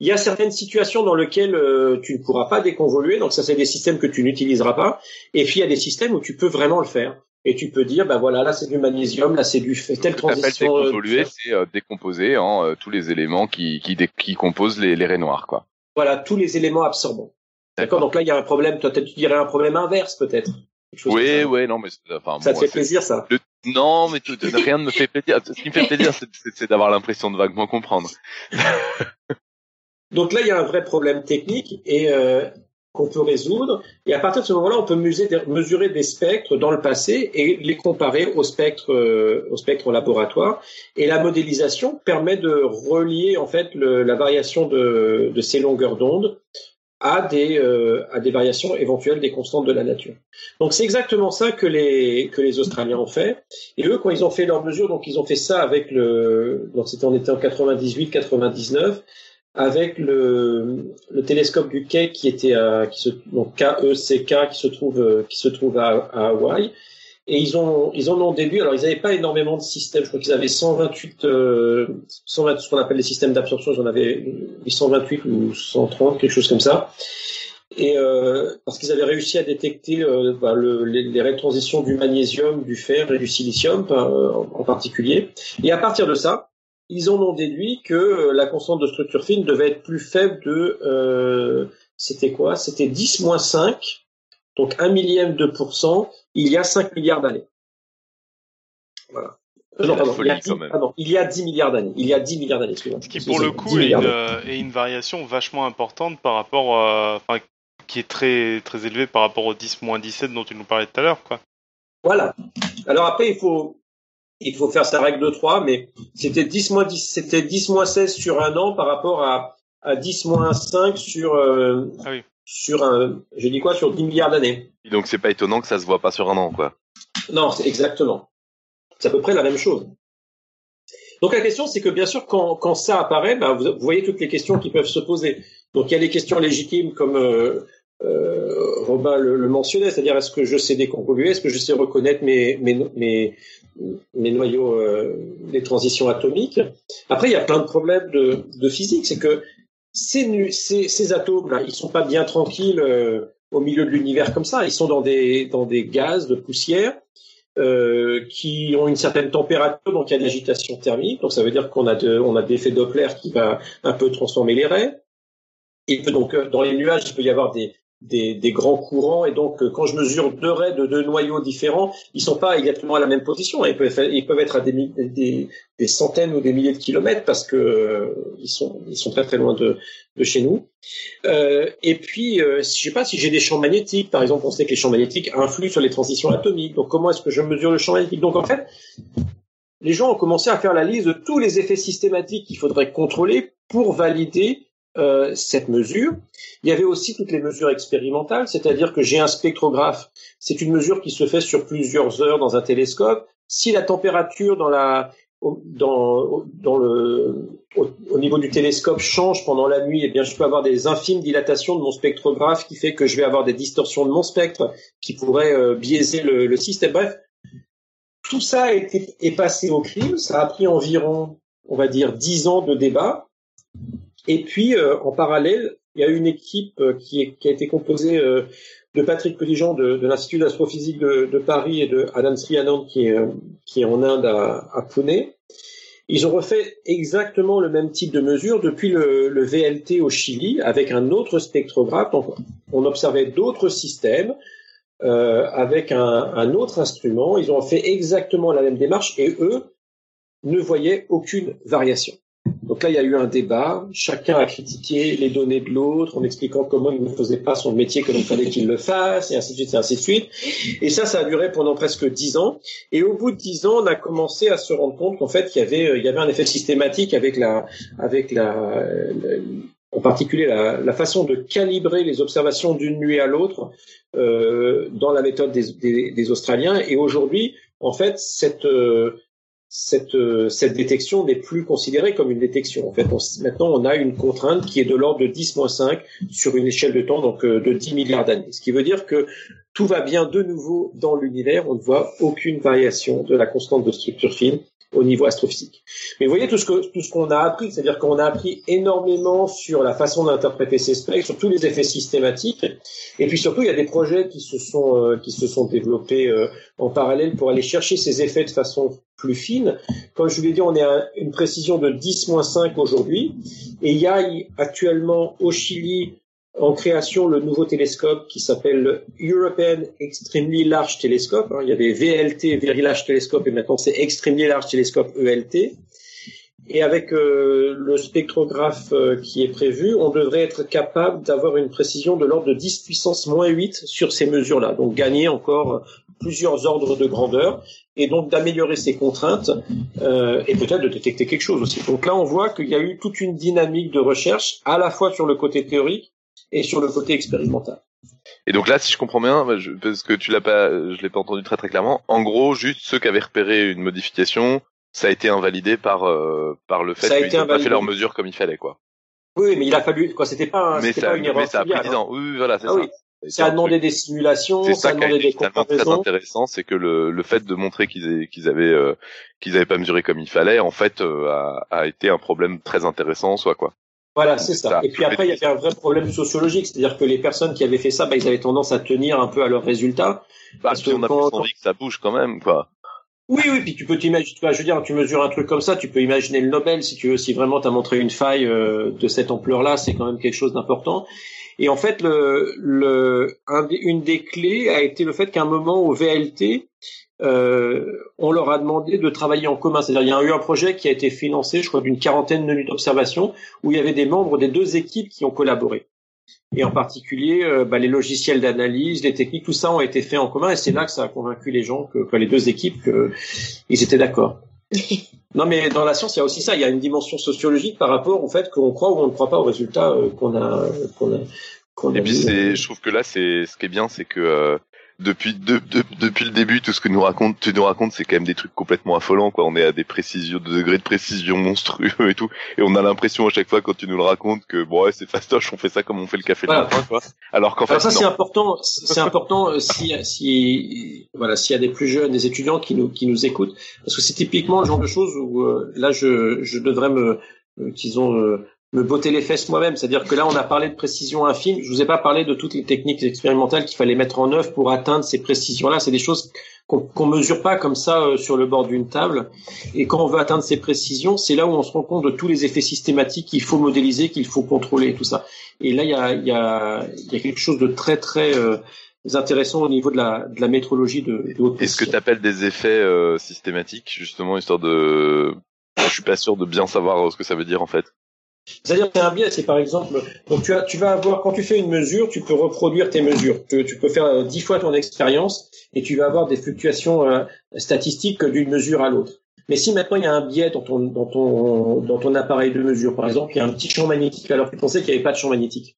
Il y a certaines situations dans lesquelles euh, tu ne pourras pas déconvoluer. Donc, ça, c'est des systèmes que tu n'utiliseras pas. Et puis, il y a des systèmes où tu peux vraiment le faire. Et tu peux dire, bah voilà, là, c'est du magnésium, là, c'est du telle transition. euh, déconvoluer, c'est euh, décomposer en euh, tous les éléments qui, qui, dé- qui composent les, les raies noires, quoi. voilà, tous les éléments absorbants. D'accord. Donc là, il y a un problème. Toi, tu dirais un problème inverse, peut-être. Oui, oui, non, mais c'est- enfin, ça. Bon, te fait plaisir, ça? le- non, mais tout- rien ne me fait plaisir. Ce qui me fait plaisir, c'est d'avoir l'impression de vaguement comprendre. Donc là, il y a un vrai problème technique et euh, qu'on peut résoudre. Et à partir de ce moment-là, on peut mesurer des, spectres dans le passé et les comparer aux spectres, euh, aux spectres en laboratoire. Et la modélisation permet de relier en fait le, la variation de, de ces longueurs d'onde à des euh, à des variations éventuelles des constantes de la nature. Donc c'est exactement ça que les que les Australiens ont fait. Et eux, quand ils ont fait leurs mesures, donc ils ont fait ça avec le donc c'était on était en 98, 99 avec le, le télescope du Keck qui était à, qui se, donc KECK qui se trouve euh, qui se trouve à, à Hawaï et ils ont ils en ont déduit alors ils n'avaient pas énormément de systèmes je crois qu'ils avaient 128 euh, 120 ce qu'on appelle les systèmes d'absorption ils en avaient 128 ou 130 quelque chose comme ça et euh, parce qu'ils avaient réussi à détecter euh, bah, le, les, les rétransitions du magnésium, du fer et du silicium euh, en particulier. Et à partir de ça, ils en ont déduit que euh, la constante de structure fine devait être plus faible de, euh, c'était quoi? C'était 10 moins 5, donc un millième de pourcent, il y a 5 milliards d'années. Voilà. C'est non, pardon, folie, il, y a 10, quand même. pardon, il y a 10 milliards d'années. Il y a 10 milliards d'années. Ce qui, pour le coup, 10 est une, milliards d'années. euh, est une variation vachement importante par rapport, euh, enfin, qui est très très élevée par rapport au 10 17 dont tu nous parlais tout à l'heure, quoi. Voilà. Alors après, il faut, il faut faire sa règle de 3, mais c'était 10 moins 10, c'était 10 moins 16 sur un an par rapport à, à 10 moins 5 sur, euh, Ah oui. sur un, j'ai dit quoi, sur 10 milliards d'années. Donc c'est pas étonnant que ça se voit pas sur un an, quoi. Non, c'est exactement. C'est à peu près la même chose. Donc la question, c'est que bien sûr, quand, quand ça apparaît, vous, vous voyez toutes les questions qui peuvent se poser. Donc il y a les questions légitimes comme euh, euh, Robin le, mentionnait, c'est-à-dire est-ce que je sais décomposer, est-ce que je sais reconnaître mes, mes, noyaux, euh, des transitions atomiques. Après, il y a plein de problèmes de, physique, c'est que ces, atomes-là, ils sont pas bien tranquilles euh, au milieu de l'univers comme ça. Ils sont dans des, dans des gaz de poussière euh, qui ont une certaine température, donc il y a de l'agitation thermique. Donc ça veut dire qu'on a, de, on a de l'effet Doppler qui va un peu transformer les raies. Il donc dans les nuages, il peut y avoir des, des, des grands courants et donc euh, quand je mesure deux raies de deux noyaux différents, ils sont pas exactement à la même position. Ils peuvent, être- à des, des centaines ou des milliers de kilomètres parce que euh, ils sont ils sont très très loin de, de chez nous. Euh, et puis, euh, je sais pas si j'ai des champs magnétiques. Par exemple, on sait que les champs magnétiques influent sur les transitions atomiques. Donc, comment est-ce que je mesure le champ magnétique? Donc, en fait, les gens ont commencé à faire la liste de tous les effets systématiques qu'il faudrait contrôler pour valider euh, cette mesure. Il y avait aussi toutes les mesures expérimentales, c'est-à-dire que j'ai un spectrographe. C'est une mesure qui se fait sur plusieurs heures dans un télescope. Si la température dans la dans, dans le, au, au niveau du télescope change pendant la nuit, eh bien, je peux avoir des infimes dilatations de mon spectrographe qui fait que je vais avoir des distorsions de mon spectre qui pourraient euh, biaiser le, système. Bref, tout ça est passé au crime. Ça a pris environ, on va dire, dix ans de débat. Et puis, euh, en parallèle, il y a une équipe euh, qui, est, qui a été composée euh, de Patrick Peligeant de, de l'Institut d'astrophysique de, de Paris et de Adam Srianand qui est, qui est en Inde à, à Pune. Ils ont refait exactement le même type de mesure depuis le, le VLT au Chili avec un autre spectrographe. Donc, on observait d'autres systèmes euh, avec un, un autre instrument. Ils ont fait exactement la même démarche et eux ne voyaient aucune variation. Donc là, il y a eu un débat. Chacun a critiqué les données de l'autre en expliquant comment il ne faisait pas son métier comme il fallait qu'il le fasse, et ainsi de suite, et ainsi de suite. Et ça, ça a duré pendant presque dix ans. Et au bout de dix ans, on a commencé à se rendre compte qu'en fait, il y avait, euh, il y avait un effet systématique avec la, avec la, en particulier la, la façon de calibrer les observations d'une nuit à l'autre euh, dans la méthode des, des, des Australiens. Et aujourd'hui, en fait, cette euh, cette, euh, cette détection n'est plus considérée comme une détection. En fait, maintenant, on a une contrainte qui est de l'ordre de 10-5 sur une échelle de temps, donc euh, de 10 milliards d'années. Ce qui veut dire que tout va bien de nouveau dans l'univers. On ne voit aucune variation de la constante de structure fine au niveau astrophysique. Mais vous voyez tout ce que tout ce qu'on a appris, c'est-à-dire qu'on a appris énormément sur la façon d'interpréter ces spectres, sur tous les effets systématiques, et puis surtout il y a des projets qui se sont euh, qui se sont développés euh, en parallèle pour aller chercher ces effets de façon plus fine. Comme je vous l'ai dit, on est à une précision de 10-5 aujourd'hui, et il y a actuellement au Chili en création le nouveau télescope qui s'appelle le European Extremely Large Telescope. hein. Il y avait VLT, Very Large Telescope, et maintenant c'est Extremely Large Telescope ELT. Et avec euh, le spectrographe euh, qui est prévu, on devrait être capable d'avoir une précision de l'ordre de 10 puissance moins 8 sur ces mesures-là. Donc gagner encore plusieurs ordres de grandeur et donc d'améliorer ces contraintes euh, et peut-être de détecter quelque chose aussi. Donc là, on voit qu'il y a eu toute une dynamique de recherche à la fois sur le côté théorique et sur le côté expérimental. Et donc là, si je comprends bien, je- parce que tu l'as pas, je l'ai pas entendu très très clairement. En gros, juste ceux qui avaient repéré une modification, ça a été invalidé par euh, par le fait qu'ils n'ont pas fait leurs mesures comme il fallait, quoi. Oui, mais il a fallu quoi. C'était pas, mais ça, pas une erreur. mais ça a pris triviale, 10 hein. ans. Oui, voilà, c'est Ah ça. oui. Ça a demandé des simulations, ça ça a demandé des finalement très comparaisons. intéressant, c'est que le, le fait de montrer qu'ils avaient euh, qu'ils avaient pas mesuré comme il fallait, en fait, euh, a, a été un problème très intéressant en soi, quoi. Voilà, c'est ça. Et puis après, il y avait un vrai problème sociologique, c'est-à-dire que les personnes qui avaient fait ça, bah, ils avaient tendance à tenir un peu à leurs résultats. Bah, parce on a plus envie que ça bouge quand même, quoi. Oui, oui, puis tu peux t'imaginer, je veux dire, tu mesures un truc comme ça, tu peux imaginer le Nobel si tu veux, si vraiment tu as montré une faille euh, de cette ampleur-là, c'est quand même quelque chose d'important. Et en fait, le, le, un, une des clés a été le fait qu'à un moment au VLT, euh, on leur a demandé de travailler en commun. C'est-à-dire, il y a eu un projet qui a été financé, je crois, d'une quarantaine de minutes d'observation, où il y avait des membres des deux équipes qui ont collaboré. Et en particulier, euh, bah, les logiciels d'analyse, les techniques, tout ça ont été faits en commun, et c'est là que ça a convaincu les gens que, que les deux équipes, qu'ils étaient d'accord. Non, mais dans la science, il y a aussi ça. Il y a une dimension sociologique par rapport au fait qu'on croit ou on ne croit pas aux résultats euh, qu'on a, qu'on a, qu'on a. Et puis, je trouve que là, c'est ce qui est bien, c'est que euh, depuis de, de, depuis le début, tout ce que nous raconte, tu nous racontes, c'est quand même des trucs complètement affolants. Quoi, on est à des précisions, de degrés de précision monstrueux et tout, et on a l'impression à chaque fois quand tu nous le racontes que bon, ouais, c'est fastoche, on fait ça comme on fait le café le matin, quoi. Alors qu'en fait, ça c'est important. C'est important euh, si, si voilà, s'il y a des plus jeunes, des étudiants qui nous qui nous écoutent, parce que c'est typiquement le genre de choses où euh, là je je devrais me euh, qu'ils ont me botter les fesses moi-même. C'est-à-dire que là, on a parlé de précision infime. Je vous ai pas parlé de toutes les techniques expérimentales qu'il fallait mettre en œuvre pour atteindre ces précisions-là. C'est des choses qu'on mesure pas comme ça euh, sur le bord d'une table. Et quand on veut atteindre ces précisions, c'est là où on se rend compte de tous les effets systématiques qu'il faut modéliser, qu'il faut contrôler, tout ça. Et là, il y a, y, a, y a quelque chose de très très euh, intéressant au niveau de la, de la métrologie de, de Est-ce que tu appelles des effets euh, systématiques, justement, histoire de... Je suis pas sûr de bien savoir ce que ça veut dire en fait. C'est-à-dire c'est un biais, c'est par exemple, donc tu as, tu vas avoir quand tu fais une mesure, tu peux reproduire tes mesures. Tu, tu peux faire euh, dix fois ton expérience et tu vas avoir des fluctuations euh, statistiques d'une mesure à l'autre. Mais si maintenant il y a un biais dans ton, dans ton, dans ton appareil de mesure, par exemple, il y a un petit champ magnétique alors que tu pensais qu'il n'y avait pas de champ magnétique.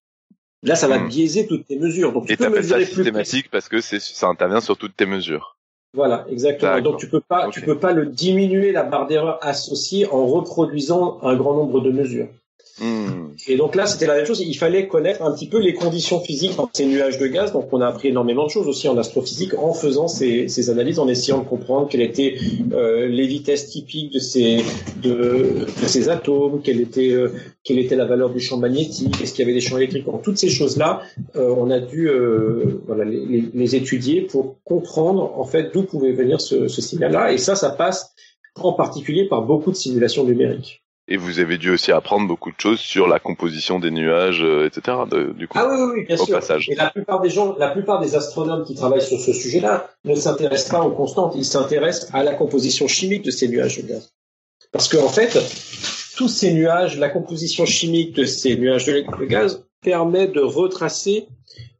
Là, ça va hmm. biaiser toutes tes mesures. Donc tu et peux mesurer ça systématique parce que c'est ça intervient sur toutes tes mesures. Voilà, exactement. Donc tu peux pas, tu peux pas le diminuer la barre d'erreur associée en reproduisant un grand nombre de mesures. Hmm. Et donc là, c'était la même chose. Il fallait connaître un petit peu les conditions physiques dans ces nuages de gaz. Donc on a appris énormément de choses aussi en astrophysique en faisant ces, ces analyses, en essayant de comprendre quelles étaient euh, les vitesses typiques de ces de, de ces atomes, quelle était euh, la valeur du champ magnétique, est-ce qu'il y avait des champs électriques. Donc, toutes ces choses-là, euh, on a dû euh, voilà, les, les, étudier pour comprendre en fait d'où pouvait venir ce, ce signal-là. Et ça, ça passe en particulier par beaucoup de simulations numériques. Et vous avez dû aussi apprendre beaucoup de choses sur la composition des nuages, euh, etc. du coup, ah oui, oui, bien sûr. Passage. Et la plupart des gens, la plupart des astronomes qui travaillent sur ce sujet-là ne s'intéressent pas aux constantes, ils s'intéressent à la composition chimique de ces nuages de gaz. Parce qu'en en fait, tous ces nuages, la composition chimique de ces nuages de gaz permet de retracer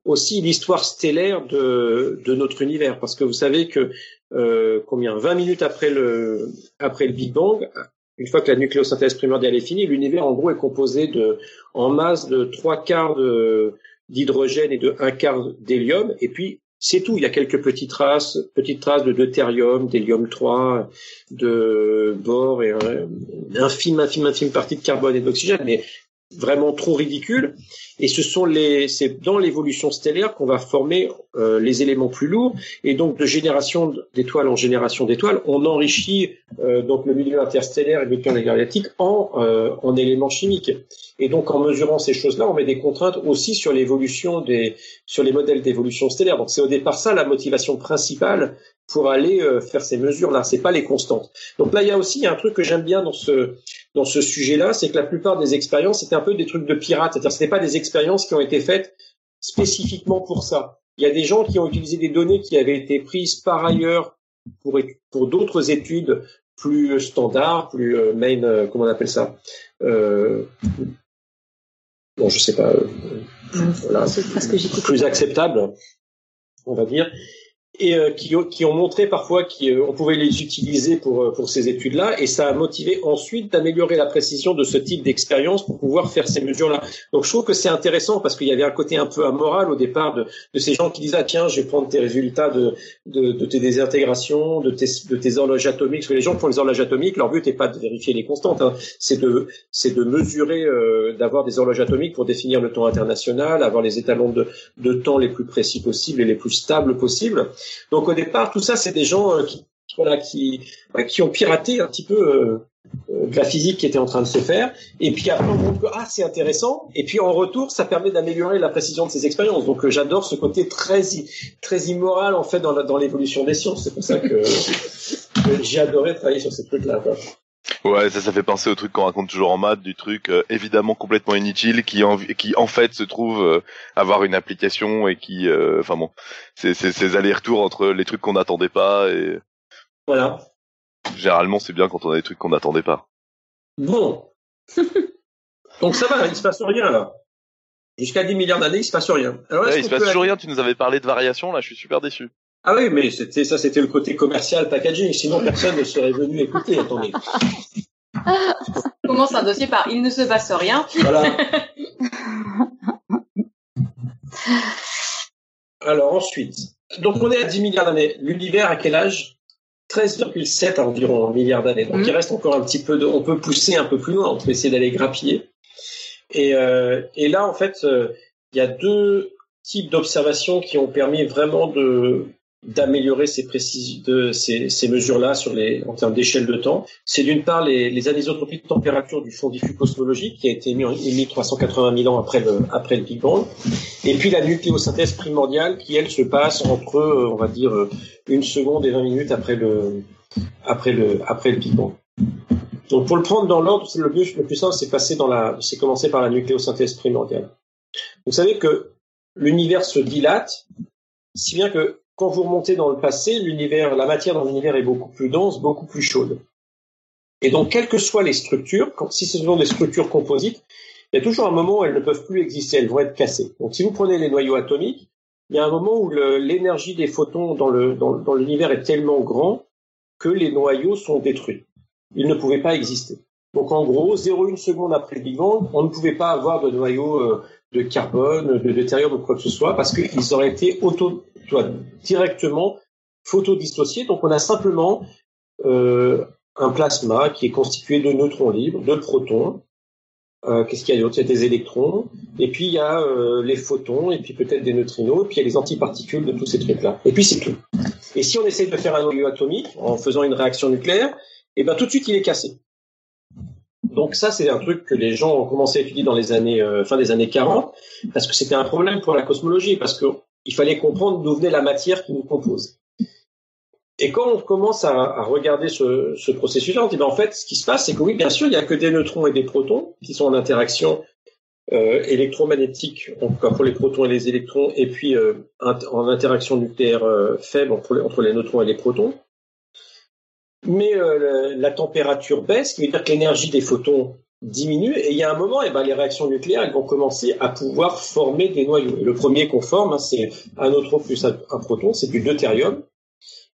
aussi l'histoire stellaire de, de notre univers. Parce que vous savez que euh, combien 20 minutes après le après le Big Bang, une fois que la nucléosynthèse primordiale est finie, l'univers en gros est composé de, en masse de trois quarts d'hydrogène et de un quart d'hélium, et puis c'est tout. Il y a quelques petites traces, petites traces de deutérium, d'hélium 3, de bore et un, infime, infime, infime partie de carbone et d'oxygène, mais vraiment trop ridicule. Et ce sont les, c'est dans l'évolution stellaire qu'on va former euh, les éléments plus lourds. Et donc de génération d'étoiles en génération d'étoiles, on enrichit euh, donc le milieu interstellaire et le milieu galactique en euh, en éléments chimiques. Et donc en mesurant ces choses-là, on met des contraintes aussi sur l'évolution des, sur les modèles d'évolution stellaire. Donc c'est au départ ça la motivation principale pour aller faire ces mesures-là. C'est pas les constantes. Donc là, il y a aussi un truc que j'aime bien dans ce dans ce sujet-là, c'est que la plupart des expériences c'était un peu des trucs de pirates, c'est-à-dire c'était pas des expériences qui ont été faites spécifiquement pour ça. Il y a des gens qui ont utilisé des données qui avaient été prises par ailleurs pour pour d'autres études plus standards, plus euh, main, euh, comment on appelle ça euh, Bon, je sais pas. Euh, voilà, plus acceptable, on va dire et euh, qui, qui, ont montré parfois qu'on euh, pouvait les utiliser pour, euh, pour ces études-là, et ça a motivé ensuite d'améliorer la précision de ce type d'expérience pour pouvoir faire ces mesures-là. Donc je trouve que c'est intéressant parce qu'il y avait un côté un peu amoral au départ de, de ces gens qui disaient ah tiens je vais prendre tes résultats de, de, de tes désintégrations, de tes, de tes horloges atomiques, parce que les gens qui font les horloges atomiques, leur but n'est pas de vérifier les constantes, hein. c'est de c'est de mesurer, d'avoir des horloges atomiques pour définir le temps international, avoir les étalons de, de temps les plus précis possibles et les plus stables possibles. Donc au départ, tout ça, c'est des gens euh, qui, voilà, qui, qui ont piraté un petit peu euh, de la physique qui était en train de se faire. Et puis après, on montre que ah, c'est intéressant. Et puis en retour, ça permet d'améliorer la précision de ces expériences. Donc euh, j'adore ce côté très très immoral en fait dans dans l'évolution des sciences. C'est pour ça que, j'ai adoré travailler sur ces trucs-là. Quoi. Ouais, ça, ça fait penser au truc qu'on raconte toujours en maths, du truc euh, évidemment complètement inutile, qui en, qui en fait se trouve euh, avoir une application et qui, euh, enfin bon, c'est ces allers-retours entre les trucs qu'on n'attendait pas et. Voilà. Généralement, c'est bien quand on a des trucs qu'on n'attendait pas. Bon. Donc ça va, il se passe rien là. Jusqu'à 10 milliards d'années, il se passe rien. Alors, ouais, il se passe toujours rien. Tu nous avais parlé de variations, là, je suis super déçu. Ah oui, mais c'était ça, c'était le côté commercial packaging. Sinon, personne ne serait venu écouter. Attendez. commence un dossier par il ne se passe rien. Voilà. Alors ensuite, donc on est à 10 milliards d'années. L'univers à quel âge? 13,7 environ milliards d'années. Donc il reste encore un petit peu de, on peut pousser un peu plus loin, on peut essayer d'aller grappiller. Et, euh, et là en fait, euh, il y a deux types d'observations qui ont permis vraiment de d'améliorer ces, de, ces, mesures-là sur les, en termes d'échelle de temps. C'est d'une part les, les anisotropies de température du fond diffus cosmologique qui a été émis, émis 380 000 ans après le, après le Big Bang. Et puis la nucléosynthèse primordiale qui, elle, se passe entre, euh, on va dire, euh, une seconde et 20 minutes après le, après le, après le Big Bang. Donc pour le prendre dans l'ordre, le le plus simple, c'est passer dans la, c'est commencer par la nucléosynthèse primordiale. Vous savez que l'univers se dilate, si bien que quand vous remontez dans le passé, l'univers, la matière dans l'univers est beaucoup plus dense, beaucoup plus chaude. Et donc, quelles que soient les structures, si ce sont des structures composites, il y a toujours un moment où elles ne peuvent plus exister, elles vont être cassées. Donc, si vous prenez les noyaux atomiques, il y a un moment où l'énergie des photons dans l'univers est tellement grand que les noyaux sont détruits. Ils ne pouvaient pas exister. Donc, en gros, 0,1 seconde après le Big Bang, on ne pouvait pas avoir de noyaux euh, de carbone, de deutérium ou quoi que ce soit, parce qu'ils auraient été auto, directement photodissociés. Donc on a simplement euh, un plasma qui est constitué de neutrons libres, de protons. Euh, Qu'est-ce qu'il y a d'autre? Il y a des électrons, et puis il y a euh, les photons, et puis peut-être des neutrinos, et puis il y a les antiparticules de tous ces trucs-là. Et puis c'est tout. Et si on essaie de faire un noyau atomique en faisant une réaction nucléaire, et eh ben tout de suite il est cassé. Donc ça, c'est un truc que les gens ont commencé à étudier dans les années fin des années 40, parce que c'était un problème pour la cosmologie, parce qu'il fallait comprendre d'où venait la matière qui nous compose. Et quand on commence à, regarder ce, ce processus-là, on dit ben, en fait, ce qui se passe, c'est que oui, bien sûr, il n'y a que des neutrons et des protons qui sont en interaction euh, électromagnétique, en tout cas pour les protons et les électrons, et puis euh, en interaction nucléaire faible entre les neutrons et les protons mais euh, la température baisse, ce qui veut dire que l'énergie des photons diminue, et il y a un moment, et eh ben, les réactions nucléaires elles vont commencer à pouvoir former des noyaux. le premier qu'on forme, hein, c'est un neutron plus un, proton, c'est du deutérium,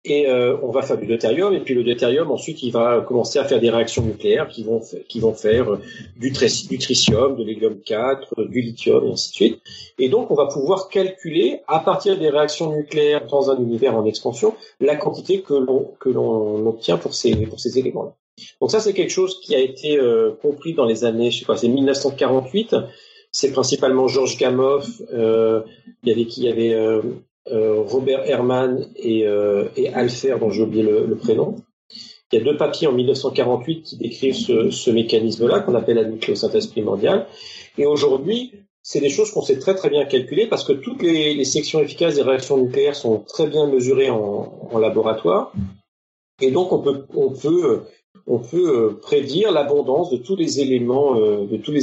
et euh, on va faire du deutérium, et puis le deutérium, ensuite, il va commencer à faire des réactions nucléaires qui vont, qui vont faire du, du tritium, de l'hélium 4, du lithium, et ainsi de suite. Et donc, on va pouvoir calculer, à partir des réactions nucléaires dans un univers en expansion, la quantité que l'on, que l'on obtient pour ces, pour ces éléments-là. Donc ça, c'est quelque chose qui a été euh, compris dans les années, je sais pas, c'est 1948. C'est principalement Georges Gamow, euh, il y avait qui, il y avait euh, Robert Herman et, Alfer, dont j'ai oublié le, prénom. Il y a deux papiers en 1948 qui décrivent ce, mécanisme-là, qu'on appelle la nucléosynthèse primordiale. Et aujourd'hui, c'est des choses qu'on sait très très bien calculer parce que toutes les, sections efficaces des réactions nucléaires sont très bien mesurées en, laboratoire. Et donc on peut, on peut euh, prédire l'abondance de tous les éléments,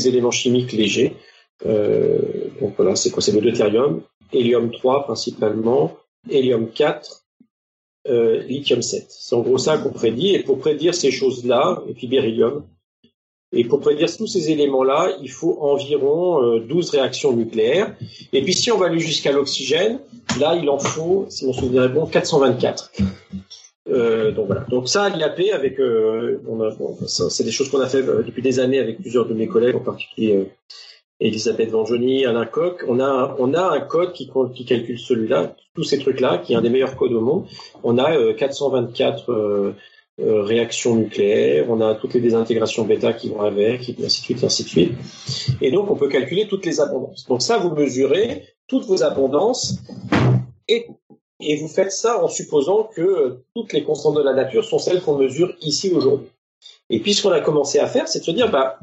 éléments chimiques légers. Euh, donc voilà, c'est quoi? C'est le deutérium, hélium 3 principalement, hélium 4, euh, lithium 7. C'est en gros ça qu'on prédit. Et pour prédire ces choses-là, et puis beryllium, et pour prédire tous ces éléments-là, il faut environ euh, 12 réactions nucléaires. Et puis si on va aller jusqu'à l'oxygène, là il en faut, si mon souvenir est bon, 424. Euh, donc voilà. Donc ça, l'IAP, avec, euh, bon, c'est des choses qu'on a fait euh, depuis des années avec plusieurs de mes collègues, en particulier euh, Elisabeth Vanjoni, Alain Coq, on a, on a un code qui, qui calcule celui-là, tous ces trucs-là, qui est un des meilleurs codes au monde. On a 424 euh, euh, euh, réactions nucléaires, on a toutes les désintégrations bêta qui vont avec, et ainsi de suite, ainsi de suite. Et donc, on peut calculer toutes les abondances. Donc ça, vous mesurez toutes vos abondances et, et vous faites ça en supposant que toutes les constantes de la nature sont celles qu'on mesure ici aujourd'hui. Et puis ce qu'on a commencé à faire, c'est de se dire, bah,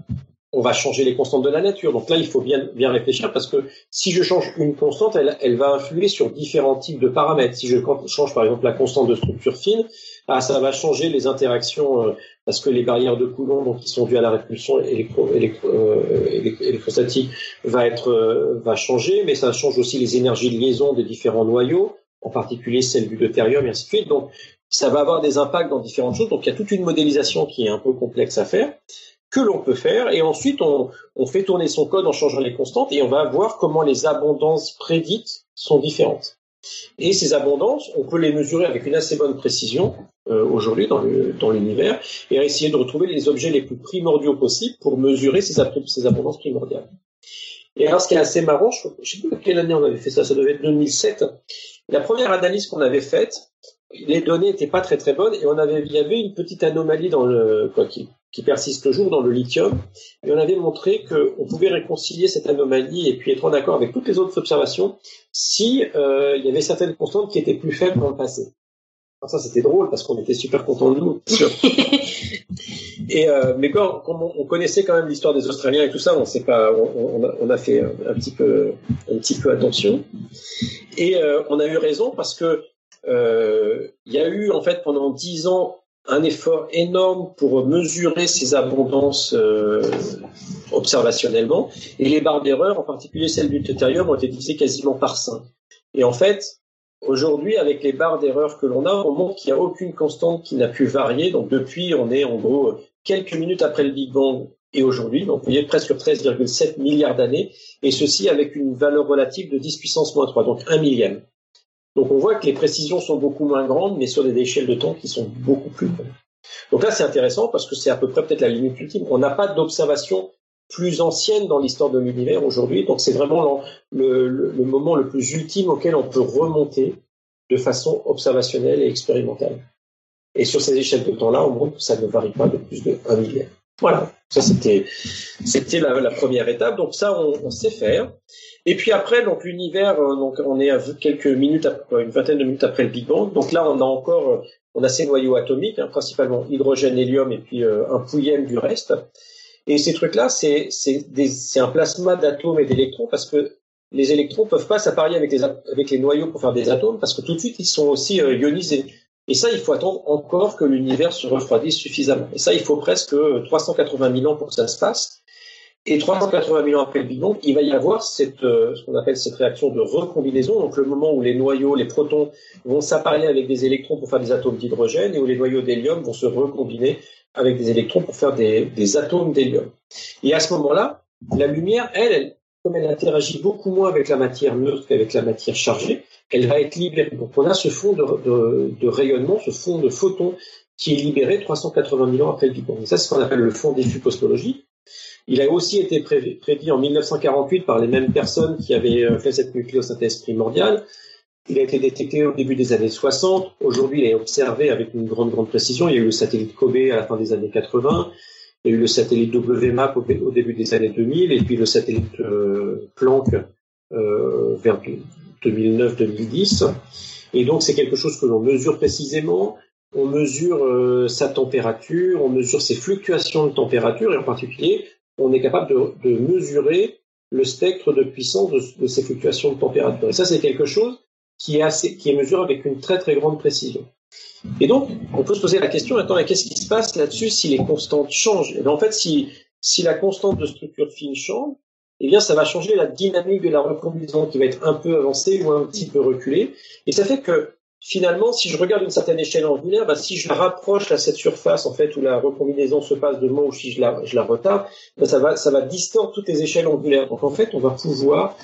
on va changer les constantes de la nature. Donc là, il faut bien, bien réfléchir parce que si je change une constante, elle, elle va influer sur différents types de paramètres. Si je change par exemple la constante de structure fine, ah, ça va changer les interactions euh, parce que les barrières de Coulomb, donc qui sont dues à la répulsion électro, électro, euh, électrostatique, va être euh, va changer, mais ça change aussi les énergies de liaison des différents noyaux, en particulier celle du deutérium et ainsi de suite. Donc ça va avoir des impacts dans différentes choses. Donc il y a toute une modélisation qui est un peu complexe à faire que l'on peut faire et ensuite on, fait tourner son code en changeant les constantes et on va voir comment les abondances prédites sont différentes. Et ces abondances, on peut les mesurer avec une assez bonne précision euh, aujourd'hui dans l'univers et essayer de retrouver les objets les plus primordiaux possibles pour mesurer ces, ces abondances primordiales. Et alors ce qui est assez marrant, je ne sais plus quelle année on avait fait ça, ça devait être 2007, la première analyse qu'on avait faite, les données n'étaient pas très très bonnes et on avait, il y avait une petite anomalie dans le, quoi, qui, qui persiste toujours dans le lithium. Et on avait montré qu'on pouvait réconcilier cette anomalie et puis être en accord avec toutes les autres observations si euh, il y avait certaines constantes qui étaient plus faibles dans le passé. Alors ça c'était drôle parce qu'on était super contents de nous. et euh, mais quand, on, connaissait quand même l'histoire des Australiens et tout ça, on sait pas, on, a, on, a, fait un, petit peu un petit peu attention. Et euh, on a eu raison parce que euh, il y a eu en fait pendant dix ans un effort énorme pour mesurer ces abondances observationnellement, et les barres d'erreur, en particulier celles du deutérium, ont été divisées quasiment par 5. Et en fait, aujourd'hui, avec les barres d'erreur que l'on a, on montre qu'il n'y a aucune constante qui n'a pu varier. Donc depuis, on est en gros quelques minutes après le Big Bang et aujourd'hui, donc vous voyez presque 13,7 milliards d'années, et ceci avec une valeur relative de 10 puissance moins 3, donc un millième. Donc on voit que les précisions sont beaucoup moins grandes, mais sur des échelles de temps qui sont beaucoup plus grandes. Donc là, c'est intéressant parce que c'est à peu près peut-être la limite ultime. On n'a pas d'observation plus ancienne dans l'histoire de l'univers aujourd'hui, donc c'est vraiment le, moment le plus ultime auquel on peut remonter de façon observationnelle et expérimentale. Et sur ces échelles de temps-là, on montre que ça ne varie pas de plus de 1 milliard. Voilà, ça c'était c'était la, première étape. Donc ça, on, sait faire. Et puis après, donc l'univers, euh, donc on est à quelques minutes, une vingtaine de minutes après le Big Bang. Donc là, on a encore, euh, on a ces noyaux atomiques, hein, principalement hydrogène, hélium et puis euh, un pouillème du reste. Et ces trucs-là, c'est un plasma d'atomes et d'électrons parce que les électrons peuvent pas s'apparier avec les noyaux pour faire des atomes parce que tout de suite ils sont aussi ionisés. Et ça, il faut attendre encore que l'univers se refroidisse suffisamment. Et ça, il faut presque 380 000 ans pour que ça se passe. Et 380 000 ans après le Big Bang, il va y avoir euh, ce qu'on appelle cette réaction de recombinaison, donc le moment où les noyaux, les protons vont s'apparier avec des électrons pour faire des atomes d'hydrogène et où les noyaux d'hélium vont se recombiner avec des électrons pour faire des, atomes d'hélium. Et à ce moment-là, la lumière, elle, comme elle interagit beaucoup moins avec la matière neutre qu'avec la matière chargée, elle va être libérée. Donc on a ce fond de, rayonnement, ce fond de photons qui est libéré 380 000 ans après le Big Bang. Et ça, c'est ce qu'on appelle le fond diffus cosmologique. Il a aussi été prédit en 1948 par les mêmes personnes qui avaient euh, fait cette nucléosynthèse primordiale. Il a été détecté au début des années 60. Aujourd'hui, il est observé avec une grande, grande précision. Il y a eu le satellite Kobe à la fin des années 80. Il y a eu le satellite WMAP au, début des années 2000 et puis le satellite euh, Planck euh, vers 2009-2010. Et donc, c'est quelque chose que l'on mesure précisément. On mesure euh, sa température, on mesure ses fluctuations de température et en particulier, on est capable de, mesurer le spectre de puissance de, ces fluctuations de température. Et ça, c'est quelque chose qui est, mesuré avec une très très grande précision. Et donc, on peut se poser la question, attends, qu'est-ce qui se passe là-dessus si les constantes changent? Et bien, en fait, si, la constante de structure fine change, eh bien, ça va changer la dynamique de la recombinaison qui va être un peu avancée ou un petit peu reculée. Et ça fait que finalement, si je regarde une certaine échelle angulaire, bah, si je la rapproche à cette surface en fait où la recombinaison se passe de moi ou si je la, retarde, bah, ça va ça va distordre toutes les échelles angulaires. Donc en fait, on va pouvoir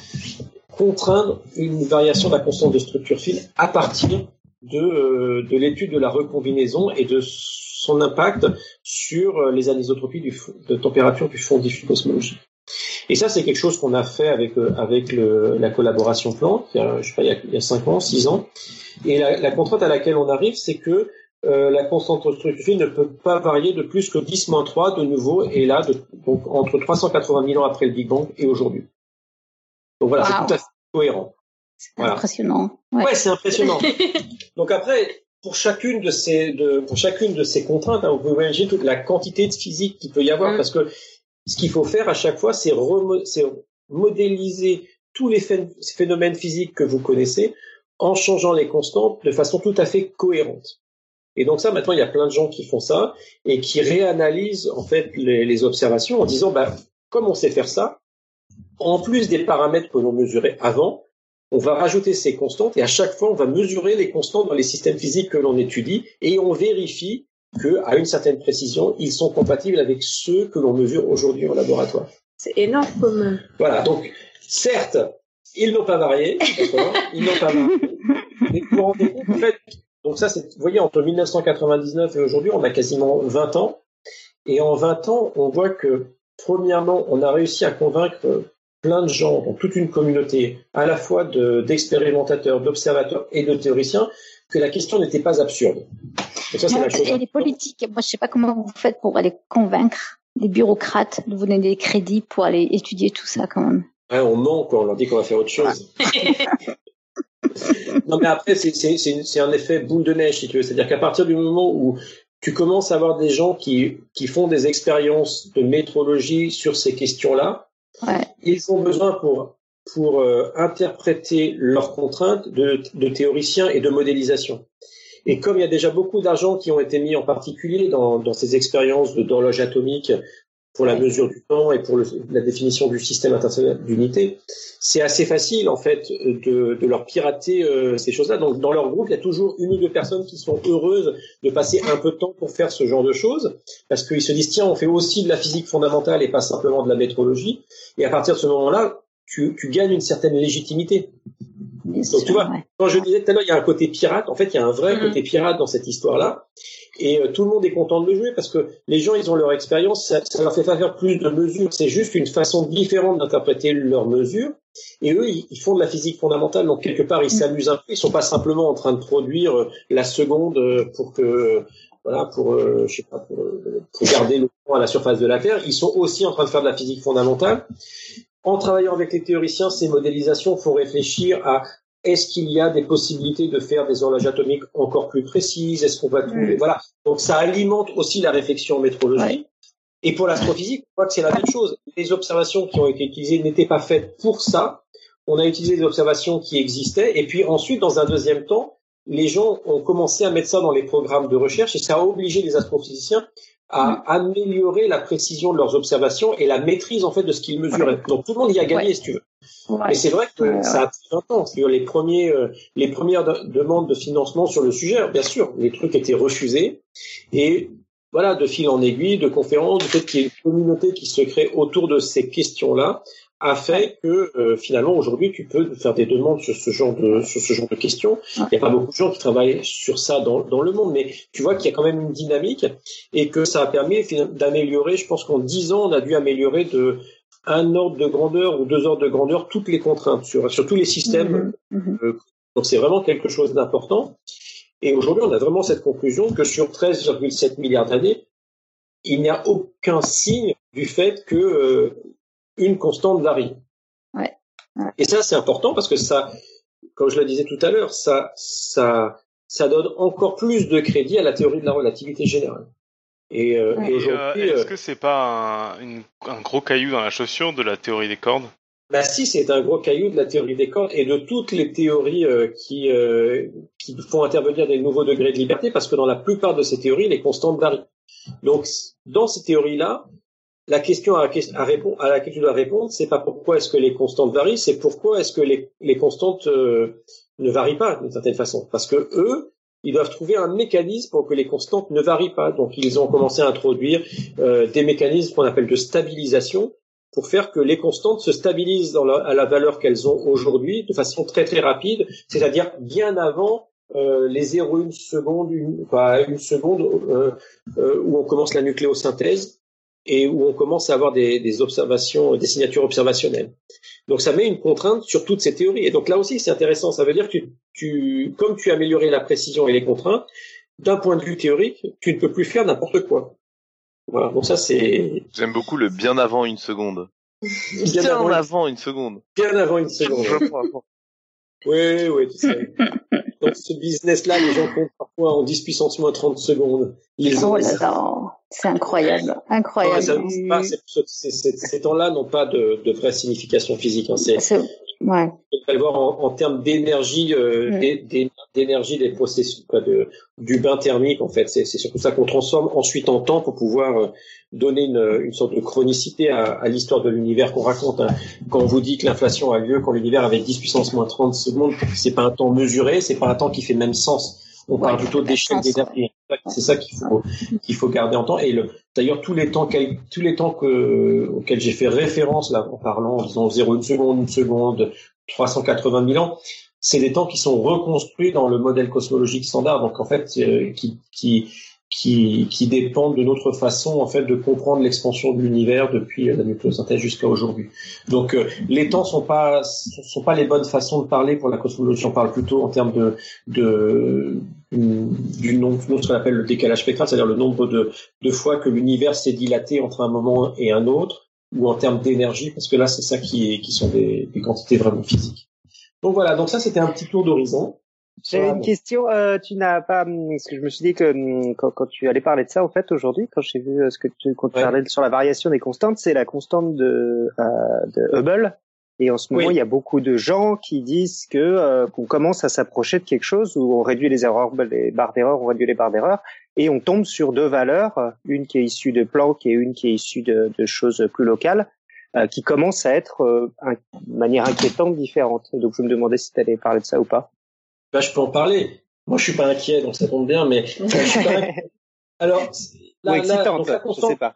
contraindre une variation de la constante de structure fine à partir de, euh, de l'étude de la recombinaison et de son impact sur euh, les anisotropies de température du fond diffus cosmologique. Et ça, c'est quelque chose qu'on a fait avec euh, avec la collaboration Planck, il y a, je sais pas, il y a, il y a 5 ans, 6 ans, et la, contrainte à laquelle on arrive, c'est que la constante structurelle ne peut pas varier de plus que 10-3 de nouveau, et là, de, donc entre 380 000 ans après le Big Bang et aujourd'hui. Donc voilà, c'est tout à fait cohérent. C'est impressionnant. Ouais, ouais c'est impressionnant. donc après, pour chacune de ces, de, pour chacune de ces contraintes, hein, vous pouvez imaginer toute la quantité de physique qu'il peut y avoir, Mm. parce que ce qu'il faut faire à chaque fois, c'est modéliser tous les phé- phénomènes physiques que vous connaissez en changeant les constantes de façon tout à fait cohérente. Et donc ça, maintenant, il y a plein de gens qui font ça et qui réanalysent en fait les, les observations en disant, bah, comme on sait faire ça, en plus des paramètres que l'on mesurait avant, on va rajouter ces constantes et à chaque fois, on va mesurer les constantes dans les systèmes physiques que l'on étudie et on vérifie que, à une certaine précision, ils sont compatibles avec ceux que l'on mesure aujourd'hui au laboratoire. C'est énorme comme. Voilà. Donc, certes, ils n'ont pas varié, d'accord Ils n'ont pas varié. Mais vous vous rendez compte, en fait, donc ça, c'est, vous voyez, entre 1999 et aujourd'hui, on a quasiment 20 ans. Et en 20 ans, on voit que, premièrement, on a réussi à convaincre plein de gens, dans toute une communauté, à la fois de, d'expérimentateurs, d'observateurs et de théoriciens, que la question n'était pas absurde. Et ça, c'est la chose. Et les politiques, moi je sais pas comment vous faites pour aller convaincre les bureaucrates de vous donner des crédits pour aller étudier tout ça quand même. Ouais, on ment, quoi. On leur dit qu'on va faire autre chose. non, mais après, c'est un effet boule de neige, si tu veux. C'est-à-dire qu'à partir du moment où tu commences à avoir des gens qui, qui font des expériences de métrologie sur ces questions-là, Ouais. ils ont besoin pour, pour euh, interpréter leurs contraintes de, de théoriciens et de modélisation. Et comme il y a déjà beaucoup d'argent qui ont été mis en particulier dans, dans ces expériences d'horloge atomique pour la mesure du temps et pour le- la définition du système international d'unité, c'est assez facile en fait de, de leur pirater euh, ces choses-là. Donc dans leur groupe, il y a toujours une ou deux personnes qui sont heureuses de passer un peu de temps pour faire ce genre de choses, parce qu'ils se disent tiens, on fait aussi de la physique fondamentale et pas simplement de la métrologie. Et à partir de ce moment-là, tu, tu gagnes une certaine légitimité. Donc, tu vois, ouais. Quand je disais tout à l'heure, il y a un côté pirate. En fait, il y a un vrai Mhm. côté pirate dans cette histoire-là. Et euh, tout le monde est content de le jouer parce que les gens, ils ont leur expérience. Ça, ça leur fait pas faire plus de mesures. C'est juste une façon différente d'interpréter leurs mesures. Et eux, ils, ils font de la physique fondamentale. Donc, quelque part, ils s'amusent un peu. Ils sont pas simplement en train de produire euh, la seconde euh, pour que, voilà, pour, euh, je sais pas, pour, pour garder le temps à la surface de la Terre. Ils sont aussi en train de faire de la physique fondamentale. En travaillant avec les théoriciens, ces modélisations font réfléchir à est-ce qu'il y a des possibilités de faire des horloges atomiques encore plus précises? Est-ce qu'on va trouver? Voilà. Donc ça alimente aussi la réflexion en métrologie. Ouais. Et pour l'astrophysique, on voit que c'est la même chose. Les observations qui ont été utilisées n'étaient pas faites pour ça. On a utilisé des observations qui existaient. Et puis ensuite, dans un deuxième temps, les gens ont commencé à mettre ça dans les programmes de recherche et ça a obligé les astrophysiciens à améliorer la précision de leurs observations et la maîtrise en fait de ce qu'ils mesuraient. Donc tout le monde y a gagné, Ouais. si tu veux. Ouais. Mais c'est vrai que Ouais, ça a pris 20 ans. C'est-à-dire les premiers, euh, les premières de- demandes de financement sur le sujet, bien sûr, les trucs étaient refusés. Et voilà, de fil en aiguille, de conférences, du fait qu'il y ait une communauté qui se crée autour de ces questions-là, a fait que euh, finalement aujourd'hui tu peux faire des demandes sur ce genre de sur ce genre de questions. Il n'y a pas beaucoup de gens qui travaillent sur ça dans, dans le monde, mais tu vois qu'il y a quand même une dynamique et que ça a permis d'améliorer. Je pense qu'en 10 ans, on a dû améliorer de un ordre de grandeur ou deux ordres de grandeur toutes les contraintes sur, sur tous les systèmes. Mhm, mhm. Euh, donc c'est vraiment quelque chose d'important. Et aujourd'hui, on a vraiment cette conclusion que sur 13,7 milliards d'années, il n'y a aucun signe du fait que euh, une constante varie. Ouais, ouais. Et ça, c'est important parce que ça, comme je le disais tout à l'heure, ça, ça, ça donne encore plus de crédit à la théorie de la relativité générale. Et, euh, Ouais. et Et, euh, aujourd'hui, Est-ce euh, que c'est pas un, une- un gros caillou dans la chaussure de la théorie des cordes? Bah si, c'est un gros caillou de la théorie des cordes et de toutes les théories euh, qui, euh, qui font intervenir des nouveaux degrés de liberté, parce que dans la plupart de ces théories, les constantes varient. Donc, dans ces théories-là, la question à, laquelle tu dois répondre, c'est pas pourquoi est-ce que les constantes varient, c'est pourquoi est-ce que les, les constantes euh, ne varient pas d'une certaine façon. Parce que eux, ils doivent trouver un mécanisme pour que les constantes ne varient pas. Donc, ils ont commencé à introduire euh, des mécanismes qu'on appelle de stabilisation, pour faire que les constantes se stabilisent dans la, à la valeur qu'elles ont aujourd'hui de façon très très rapide, c'est-à-dire bien avant euh, les 0,1 seconde, une, quoi, une seconde euh, euh, où on commence la nucléosynthèse et où on commence à avoir des, des observations, des signatures observationnelles. Donc ça met une contrainte sur toutes ces théories. Et donc là aussi c'est intéressant, ça veut dire que tu, tu, comme tu as amélioré la précision et les contraintes, d'un point de vue théorique, tu ne peux plus faire n'importe quoi. Voilà, donc ça c'est J'aime beaucoup le bien avant une seconde. bien Bien avant, avant une seconde. bien avant une seconde. Oui, oui, tu sais. dans ce business-là, les gens comptent parfois en 10 puissance moins 30 secondes. Ils oh là là, c'est incroyable, incroyable. ces temps-là n'ont pas de, de, vraie signification physique. Hein. C'est, ouais. faut le voir en, en termes d'énergie, euh, mm. d'énergie des processus, quoi, de, du bain thermique en fait. C'est, surtout ça qu'on transforme ensuite en temps pour pouvoir euh, donner une, une, sorte de chronicité à, à l'histoire de l'univers qu'on raconte. Hein. Quand on vous dit que l'inflation a lieu quand l'univers avait 10 puissance moins 30 secondes, c'est pas un temps mesuré, c'est pas un temps qui fait le même sens. On parle plutôt d'échelle d'énergie. C'est ça qu'il faut qu'il faut garder en temps. Et d'ailleurs tous les temps tous les temps que, auxquels j'ai fait référence là en parlant en disant 0 une seconde, une seconde, 380 000 ans, c'est des temps qui sont reconstruits dans le modèle cosmologique standard. Donc en fait, euh, qui, qui qui, qui dépendent de notre façon en fait de comprendre l'expansion de l'univers depuis la nucléosynthèse jusqu'à aujourd'hui. Donc euh, les temps sont pas sont pas les bonnes façons de parler pour la cosmologie. On parle plutôt en termes de de du nombre, ce qu'on appelle le décalage spectral, c'est-à-dire le nombre de, de fois que l'univers s'est dilaté entre un moment et un autre, ou en termes d'énergie, parce que là c'est ça qui est qui sont des, des quantités vraiment physiques. Donc voilà, donc ça c'était un petit tour d'horizon. J'avais une question. Euh, tu n'as pas hum, parce que je me suis dit que hum, quand, quand tu allais parler de ça, en fait, aujourd'hui, quand j'ai vu euh, ce que tu quand tu parlais sur la variation des constantes, c'est la constante de, euh, de Hubble. Et en ce moment, il y a beaucoup de gens qui disent que euh, qu'on commence à s'approcher de quelque chose où on réduit les erreurs, les barres d'erreur, on réduit les barres d'erreur, et on tombe sur deux valeurs, une qui est issue de Planck et une qui est issue de, de choses plus locales, euh, qui commencent à être de manière inquiétante différente. Donc, je me demandais si tu allais parler de ça ou pas. Bah, je peux en parler. Moi, je suis pas inquiet, donc ça tombe bien, mais Alors, la, la, constante,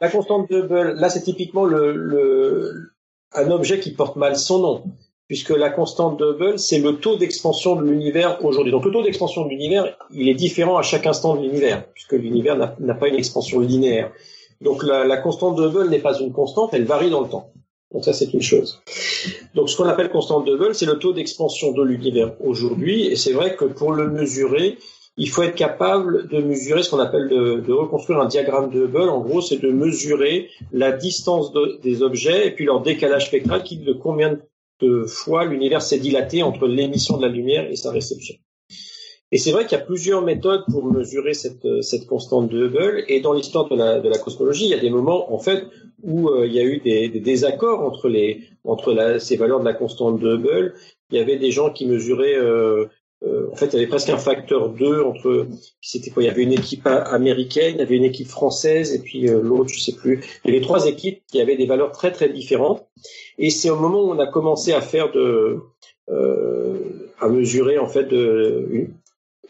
la, constante, de Hubble, là, c'est typiquement le, le, un objet qui porte mal son nom, puisque la constante de Hubble, c'est le taux d'expansion de l'univers aujourd'hui. Donc, le taux d'expansion de l'univers, il est différent à chaque instant de l'univers, puisque l'univers n'a pas une expansion linéaire. Donc, la, constante de Hubble n'est pas une constante, elle varie dans le temps. Donc ça, c'est une chose. Donc ce qu'on appelle constante de Hubble, c'est le taux d'expansion de l'univers aujourd'hui. Et c'est vrai que pour le mesurer, il faut être capable de mesurer ce qu'on appelle de, reconstruire un diagramme de Hubble. En gros, c'est de mesurer la distance des objets et puis leur décalage spectral qui de combien de fois l'univers s'est dilaté entre l'émission de la lumière et sa réception. Et c'est vrai qu'il y a plusieurs méthodes pour mesurer cette, constante de Hubble. Et dans l'histoire de la, cosmologie, il y a des moments, en fait, où euh, il y a eu des, désaccords entre les entre ces valeurs de la constante de Hubble. Il y avait des gens qui mesuraient, euh, euh, en fait, il y avait presque un facteur 2 entre, c'était Il y avait une équipe américaine, il y avait une équipe française, et puis l'autre, je sais plus. Il y avait trois équipes qui avaient des valeurs très très différentes. Et c'est au moment où on a commencé à faire de à mesurer en fait de,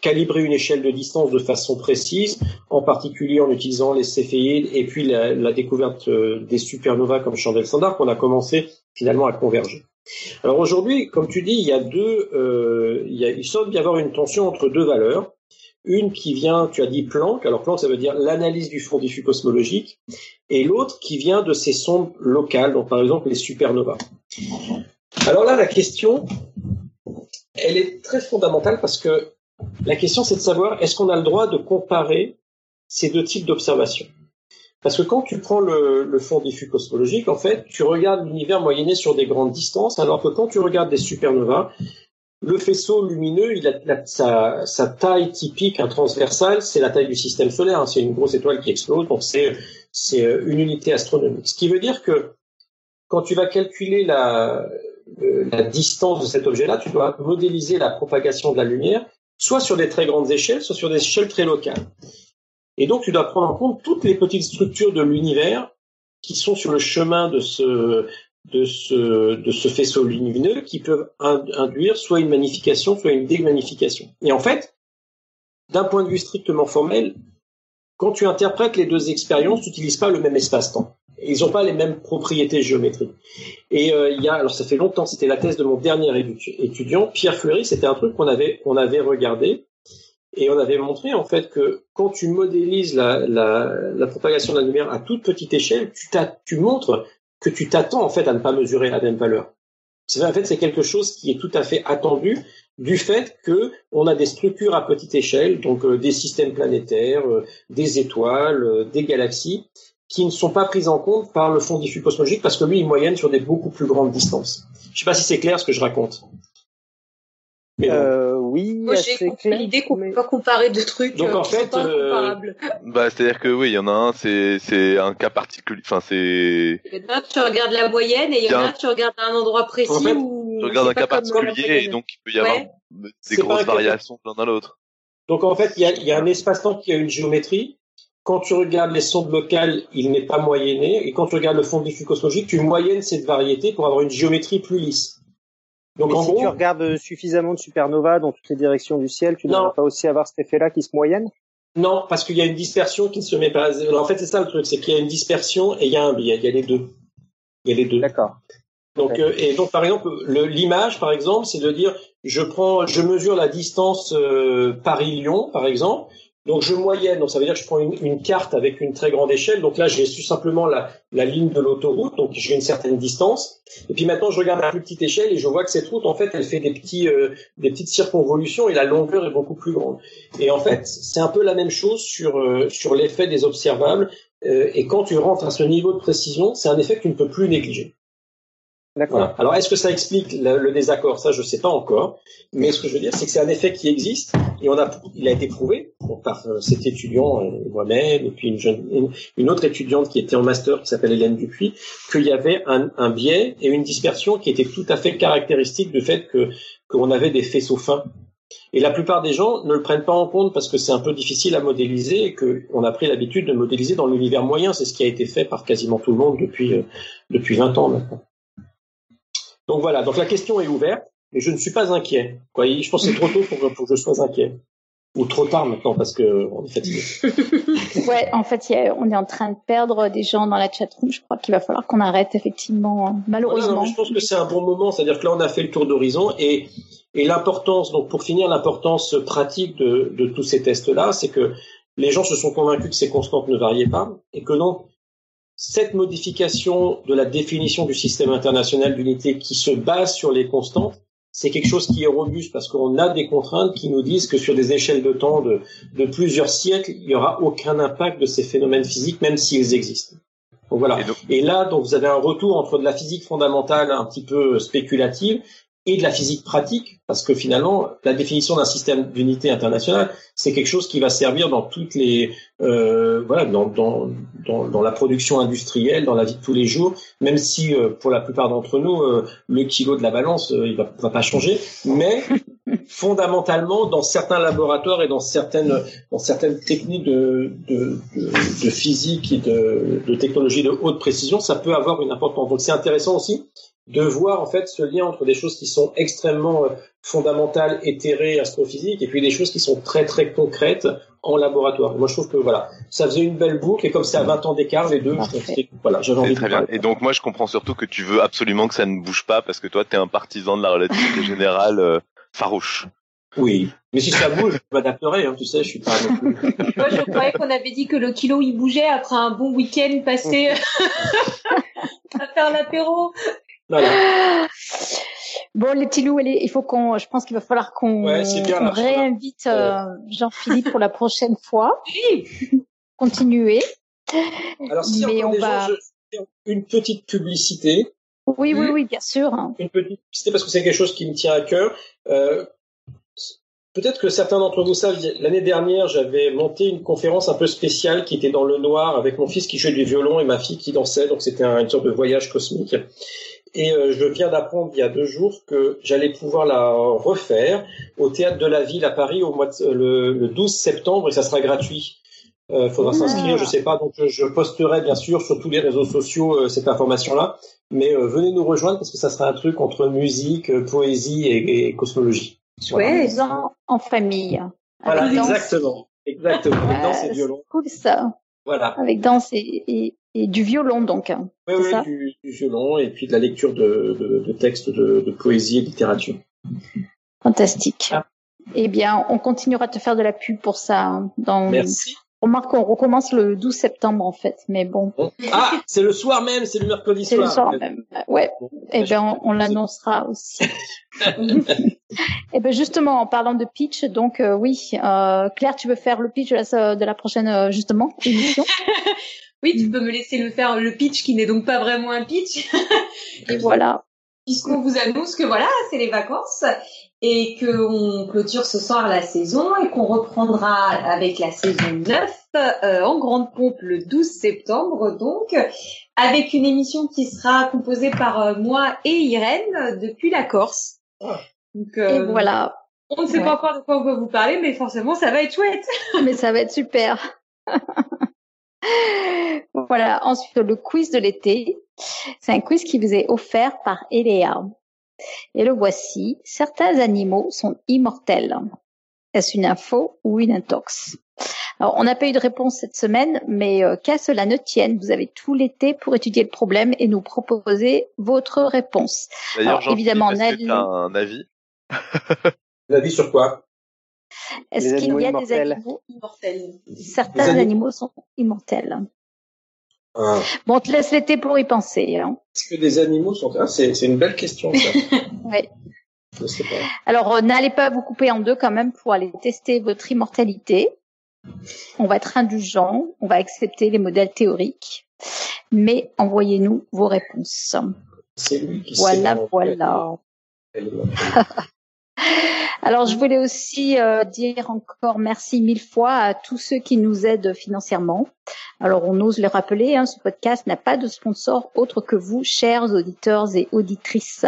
calibrer une échelle de distance de façon précise, en particulier en utilisant les céphéides et puis la, la découverte euh, des supernovas comme chandelle standard qu'on a commencé finalement à converger. Alors aujourd'hui, comme tu dis, il y a deux, euh, semble y avoir une tension entre deux valeurs. Une qui vient, tu as dit Planck, alors Planck ça veut dire l'analyse du fond diffus cosmologique, et l'autre qui vient de ces sondes locales, donc par exemple les supernovas. Alors là, la question, elle est très fondamentale parce que la question, c'est de savoir est-ce qu'on a le droit de comparer ces deux types d'observations? Parce que quand tu prends le, fond diffus cosmologique, en fait, tu regardes l'univers moyenné sur des grandes distances, alors que quand tu regardes des supernovas, le faisceau lumineux, il a, sa, taille typique, un transversal, c'est la taille du système solaire. Hein. c'est une grosse étoile qui explose, donc c'est euh, une unité astronomique. Ce qui veut dire que quand tu vas calculer la, la distance de cet objet-là, tu dois modéliser la propagation de la lumière soit sur des très grandes échelles, soit sur des échelles très locales. Et donc, tu dois prendre en compte toutes les petites structures de l'univers qui sont sur le chemin de ce, de ce, de ce faisceau lumineux qui peuvent induire soit une magnification, soit une démagnification. Et en fait, d'un point de vue strictement formel, quand tu interprètes les deux expériences, tu n'utilises pas le même espace-temps ils n'ont pas les mêmes propriétés géométriques. Et euh, il y a, alors ça fait longtemps, c'était la thèse de mon dernier étudiant, Pierre Fleury, c'était un truc qu'on avait, on avait regardé et on avait montré en fait que quand tu modélises la, propagation de la lumière à toute petite échelle, tu, montres que tu t'attends en fait à ne pas mesurer la même valeur. C'est en fait c'est quelque chose qui est tout à fait attendu du fait que on a des structures à petite échelle, donc euh, des systèmes planétaires, euh, des étoiles, des galaxies, qui ne sont pas prises en compte par le fond diffus cosmologique parce que lui, il moyenne sur des beaucoup plus grandes distances. Je sais pas si c'est clair ce que je raconte. Euh, oui, Moi, j'ai l'idée qu'on mais- peut pas comparer deux trucs Donc, euh, en qui fait, sont pas euh, comparables. Bah, c'est-à-dire que oui, il y en a un, c'est c'est un cas particulier. Enfin, c'est Il y en a un, tu regardes la moyenne et il y en a un, tu regardes un endroit précis En fait, où tu regardes c'est un cas particulier et donc il peut y avoir Ouais. des C'est grosses variations l'un dans l'autre. Donc en fait, il y a, il y a un espace-temps qui a une géométrie. Quand tu regardes les sondes locales, il n'est pas moyenné. Et quand tu regardes le fond diffus cosmologique, tu moyennes cette variété pour avoir une géométrie plus lisse. Donc Mais en si gros, tu regardes suffisamment de supernovas dans toutes les directions du ciel, tu ne vas pas aussi avoir cet effet-là qui se moyenne? Non, parce qu'il y a une dispersion qui ne se met pas. En fait, c'est ça le truc, c'est qu'il y a une dispersion et il y a un biais. Il y a les deux. Il y a les deux. D'accord. Donc, euh, et donc, par exemple, le- l'image, par exemple, c'est de dire, je prends, je mesure la distance euh, Paris-Lyon, par exemple. Donc, je moyenne. Donc, ça veut dire que je prends une, une carte avec une très grande échelle. Donc là, j'ai su simplement la, la ligne de l'autoroute. Donc, j'ai une certaine distance. Et puis maintenant, je regarde à plus petite échelle et je vois que cette route, en fait, elle fait des petits, euh, des petites circonvolutions et la longueur est beaucoup plus grande. Et en fait, c'est un peu la même chose sur euh, sur l'effet des observables. Euh, et quand tu rentres à ce niveau de précision, c'est un effet que tu ne peux plus négliger. D'accord. Voilà. Alors, est-ce que ça explique le, le désaccord? Ça, je sais pas encore. Mais ce que je veux dire, c'est que c'est un effet qui existe et on a, il a été prouvé par euh, cet étudiant euh, moi-même et puis une, jeune, une, autre étudiante qui était en master qui s'appelle Hélène Dupuis, qu'il y avait un, biais et une dispersion qui était tout à fait caractéristique du fait que qu'on avait des faisceaux fins. Et la plupart des gens ne le prennent pas en compte parce que c'est un peu difficile à modéliser et qu'on a pris l'habitude de modéliser dans l'univers moyen. C'est ce qui a été fait par quasiment tout le monde depuis euh, depuis 20 ans maintenant. Donc voilà, donc la question est ouverte, mais je ne suis pas inquiet. Je pense que c'est trop tôt pour, pour que je sois inquiet. Ou trop tard maintenant parce que on est fatigué. Ouais, en fait, a- on est en train de perdre des gens dans la chatroom. Je crois qu'il va falloir qu'on arrête, effectivement, non, malheureusement. mais je pense que c'est un bon moment, c'est-à-dire que là on a fait le tour d'horizon et, et l'importance, donc pour finir, l'importance pratique de, de tous ces tests-là, c'est que les gens se sont convaincus que ces constantes ne variaient pas et que donc cette modification de la définition du système international d'unité qui se base sur les constantes, c'est quelque chose qui est robuste parce qu'on a des contraintes qui nous disent que sur des échelles de temps de, de plusieurs siècles, il n'y aura aucun impact de ces phénomènes physiques, même s'ils existent. Donc voilà. Et donc- Et là, donc, vous avez un retour entre de la physique fondamentale un petit peu spéculative et de la physique pratique, parce que finalement, la définition d'un système d'unité internationale, c'est quelque chose qui va servir dans toutes les, euh, voilà, dans, dans, dans, dans la production industrielle, dans la vie de tous les jours, même si euh, pour la plupart d'entre nous, euh, le kilo de la balance, euh, il va, va pas changer, mais fondamentalement, dans certains laboratoires et dans certaines, dans certaines techniques de, de, de, de physique et de, de technologie de haute précision, ça peut avoir une importance. Donc c'est intéressant aussi de voir en fait ce lien entre des choses qui sont extrêmement euh, fondamentales, éthérées, astrophysiques, et puis des choses qui sont très très concrètes en laboratoire. Moi je trouve que voilà, ça faisait une belle boucle, et comme c'est à 20 ans d'écart les deux, je voilà, j'avais envie très de bien. Et donc moi je comprends surtout que tu veux absolument que ça ne bouge pas parce que toi t'es un partisan de la relativité générale euh, farouche. Oui, mais si ça bouge, je m'adapterai, hein, tu sais, je suis pas non plus. Moi, je croyais qu'on avait dit que le kilo il bougeait après un bon week-end passé à faire l'apéro. Voilà. Bon, les petits loups, allez, il faut qu'on, je pense qu'il va falloir qu'on Ouais, réinvite euh, Jean-Philippe pour la prochaine fois. Continuer. Alors si Mais on des va- gens, je fais une petite publicité. Oui, oui, oui, bien sûr. une petite publicité parce que c'est quelque chose qui me tient à cœur. Euh, Peut-être que certains d'entre vous savent, l'année dernière, j'avais monté une conférence un peu spéciale qui était dans le noir avec mon fils qui jouait du violon et ma fille qui dansait, donc c'était un- une sorte de voyage cosmique. Et euh, je viens d'apprendre il y a deux jours que j'allais pouvoir la refaire au théâtre de la ville à Paris au mois de- le, le 12 septembre et ça sera gratuit. Euh, faudra Ah. s'inscrire, je sais pas, donc je, posterai bien sûr sur tous les réseaux sociaux euh, cette information-là. Mais euh, venez nous rejoindre parce que ça sera un truc entre musique, euh, poésie et, et cosmologie. Voilà. Ouais. En famille. Voilà, Avec exactement. Exactement. Avec danse et Euh, violon. c'est Cool ça. Voilà. Avec danse et, et, et du violon donc. hein. Oui, c'est oui, ça du, du violon et puis de la lecture de, de, de textes de, de poésie et littérature. Fantastique. Ah. Eh bien, on continuera de te faire de la pub pour ça. hein, Dans... Merci. Remarque qu'on recommence le 12 septembre en fait, mais bon. Ah, c'est le soir même, c'est le mercredi c'est soir. le soir en fait. même. Ouais. Bon. Eh ben, on, on l'annoncera aussi. Eh ben, justement, en parlant de pitch, donc euh, oui, euh, Claire, tu veux faire le pitch de la, de la prochaine euh, justement émission? Oui, tu peux me laisser le faire le pitch qui n'est donc pas vraiment un pitch. Et voilà. puisqu'on vous annonce que voilà, c'est les vacances et qu'on clôture ce soir la saison et qu'on reprendra avec la saison 9 euh, en grande pompe le 12 septembre donc avec une émission qui sera composée par euh, moi et Irène depuis la Corse. Donc, et voilà. On ne sait pas encore de quoi on va vous parler, mais forcément ça va être chouette. mais ça va être super. voilà. Ensuite, le quiz de l'été. C'est un quiz qui vous est offert par Eléa. Et le voici. Certains animaux sont immortels. Est-ce une info ou une intox? Alors, on n'a pas eu de réponse cette semaine, mais euh, qu'à cela ne tienne, vous avez tout l'été pour étudier le problème et nous proposer votre réponse. D'ailleurs, évidemment, on a un avis? Un avis sur quoi? Est-ce qu'il y a des animaux immortels? Certains animaux... sont immortels. Ah. Bon, on te laisse l'été pour y penser. Hein. Est-ce que des animaux sont... Ah, c'est, une belle question, ça. oui. Alors, euh, n'allez pas vous couper en deux quand même pour aller tester votre immortalité. On va être indulgent, on va accepter les modèles théoriques, mais envoyez-nous vos réponses. C'est lui qui Voilà, voilà. Alors, je voulais aussi euh, dire encore merci mille fois à tous ceux qui nous aident financièrement. Alors, on ose le rappeler, hein, ce podcast n'a pas de sponsor autre que vous, chers auditeurs et auditrices.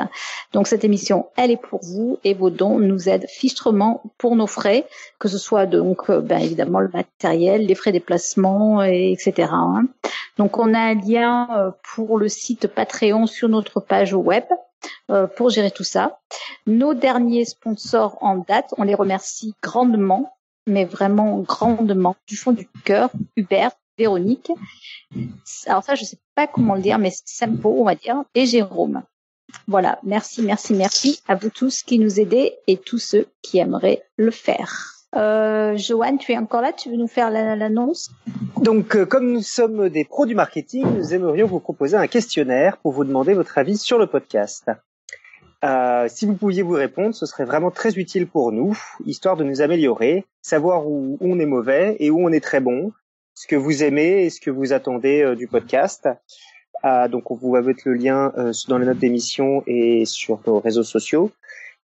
Donc, cette émission, elle est pour vous et vos dons nous aident fichtrement pour nos frais, que ce soit donc, euh, ben, évidemment, le matériel, les frais de déplacement, etc. Hein. Donc, on a un lien euh, pour le site Patreon sur notre page web. Euh, pour gérer tout ça. Nos derniers sponsors en date, on les remercie grandement, mais vraiment grandement, du fond du cœur, Hubert, Véronique. Alors ça, je sais pas comment le dire, mais Sampo, on va dire, et Jérôme. Voilà, merci, merci, merci à vous tous qui nous aidez et tous ceux qui aimeraient le faire. Euh, Joanne, tu es encore là Tu veux nous faire l'annonce? Donc, euh, comme nous sommes des pros du marketing, nous aimerions vous proposer un questionnaire pour vous demander votre avis sur le podcast. Euh, si vous pouviez vous répondre, ce serait vraiment très utile pour nous, histoire de nous améliorer, savoir où, on est mauvais et où on est très bon, ce que vous aimez et ce que vous attendez euh, du podcast. donc, on vous va mettre le lien dans les notes d'émission et sur nos réseaux sociaux.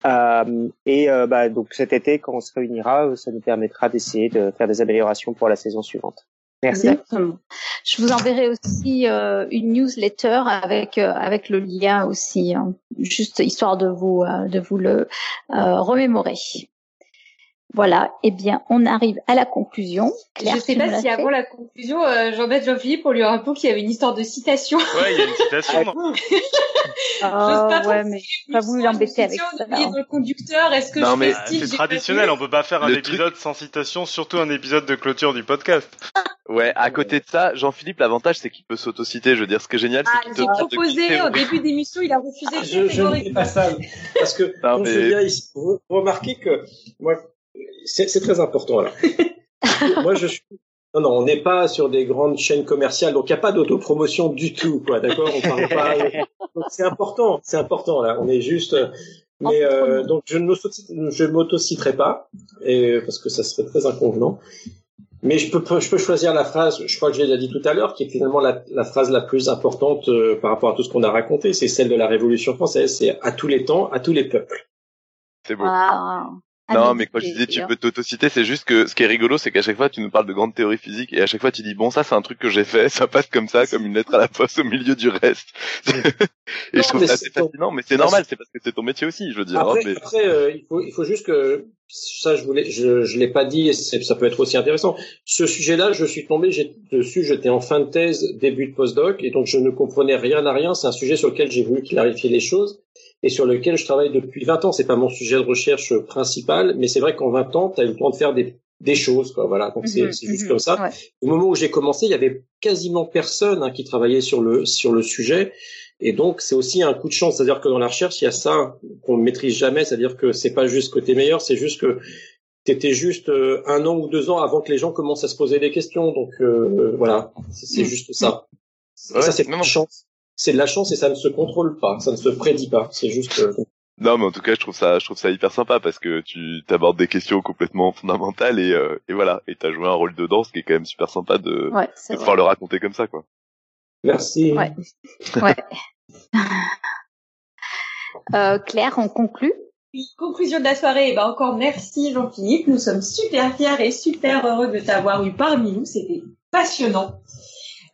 Euh, et euh, bah, donc cet été, quand on se réunira, ça nous permettra d'essayer de faire des améliorations pour la saison suivante. Merci. Je vous enverrai aussi euh, une newsletter avec avec le lien aussi, hein, juste histoire de vous de vous le remémorer. Voilà, eh bien, on arrive à la conclusion. Claire, je sais pas si avant la conclusion, euh, j'embête Jean-Philippe pour lui rappeler qu'il y avait une histoire de citation. Ouais, il y a une citation. Ah, oh, ouais, mais j'ai pas voulu l'embêter avec ça. Le conducteur, est-ce que non, mais c'est traditionnel, on peut pas faire un épisode sans citation, surtout un épisode de clôture du podcast. Ouais, à côté de ça, Jean-Philippe, l'avantage c'est qu'il peut s'autociter. Je veux dire, ce qui est génial, c'est ah, qu'il J'ai proposé au début d'émission, il a refusé. Ah, je, je ne fais pas ça, parce que non, mais... ici, vous remarquez que moi, c'est très important là. Moi, je suis. Non, non, on n'est pas sur des grandes chaînes commerciales, donc il n'y a pas d'autopromotion du tout, quoi. D'accord? On parle pas. C'est important, c'est important là. On est juste. Mais euh, donc je ne m'autociterai pas, et parce que ça serait très inconvenant. Mais je peux, je peux choisir la phrase, je crois que je l'ai dit tout à l'heure, qui est finalement la, la, phrase la plus importante euh, par rapport à tout ce qu'on a raconté. C'est celle de la Révolution française. C'est à tous les temps, à tous les peuples. C'est beau. Non, mais quand je disais tu peux t'autociter, c'est juste que ce qui est rigolo, c'est qu'à chaque fois tu nous parles de grandes théories physiques et à chaque fois tu dis bon ça c'est un truc que j'ai fait, ça passe comme ça, comme une lettre à la poste au milieu du reste. et je trouve ça assez fascinant, mais c'est normal, c'est parce que c'est ton métier aussi, je veux dire. Après, hein, après euh, il faut il faut juste que ça je voulais je je l'ai pas dit et ça peut être aussi intéressant. Ce sujet-là, je suis tombé dessus, j'étais en fin de thèse, début de postdoc et donc je ne comprenais rien à rien. C'est un sujet sur lequel j'ai voulu clarifier les choses et sur lequel je travaille depuis 20 ans. C'est pas mon sujet de recherche principal, mais c'est vrai qu'en 20 ans, tu as eu le temps de faire des, des choses, quoi. Voilà, donc c'est mhm, juste mhm, comme ça. Au moment où j'ai commencé, il y avait quasiment personne hein, qui travaillait sur le sur le sujet, et donc c'est aussi un coup de chance. C'est-à-dire que dans la recherche, il y a ça qu'on ne maîtrise jamais. C'est-à-dire que c'est pas juste que t'es meilleur, c'est juste que t'étais juste euh, un an ou deux ans avant que les gens commencent à se poser des questions. Donc euh, voilà, c'est mhm. juste ça. ça c'est une chance c'est de la chance et ça ne se contrôle pas, ça ne se prédit pas. C'est juste. Euh, non, mais en tout cas, je trouve ça, je trouve ça hyper sympa parce que tu t'abordes des questions complètement fondamentales et, euh, et voilà, et t'as joué un rôle dedans, ce qui est quand même super sympa de, de pouvoir le raconter comme ça, quoi. Merci. Ouais. ouais. euh, Claire, on conclut conclusion de la soirée, eh ben encore merci Jean-Philippe. Nous sommes super fiers et super heureux de t'avoir eu parmi nous. C'était passionnant.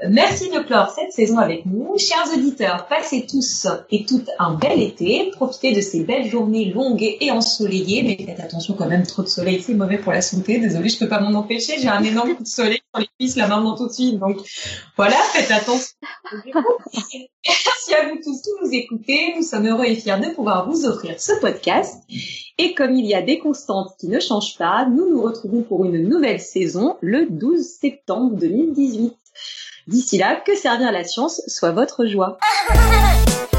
Merci de clore cette saison avec nous. Chers auditeurs, passez tous et toutes un bel été. Profitez de ces belles journées longues et ensoleillées. Mais faites attention quand même, trop de soleil, c'est mauvais pour la santé. Désolée, je peux pas m'en empêcher. J'ai un énorme coup de soleil sur les cuisses là maintenant tout de suite. Donc voilà, faites attention. Merci à vous tous qui nous écoutez. Nous sommes heureux et fiers de pouvoir vous offrir ce podcast. Et comme il y a des constantes qui ne changent pas, nous nous retrouvons pour une nouvelle saison le 12 septembre 2018. D'ici là, que servir la science soit votre joie.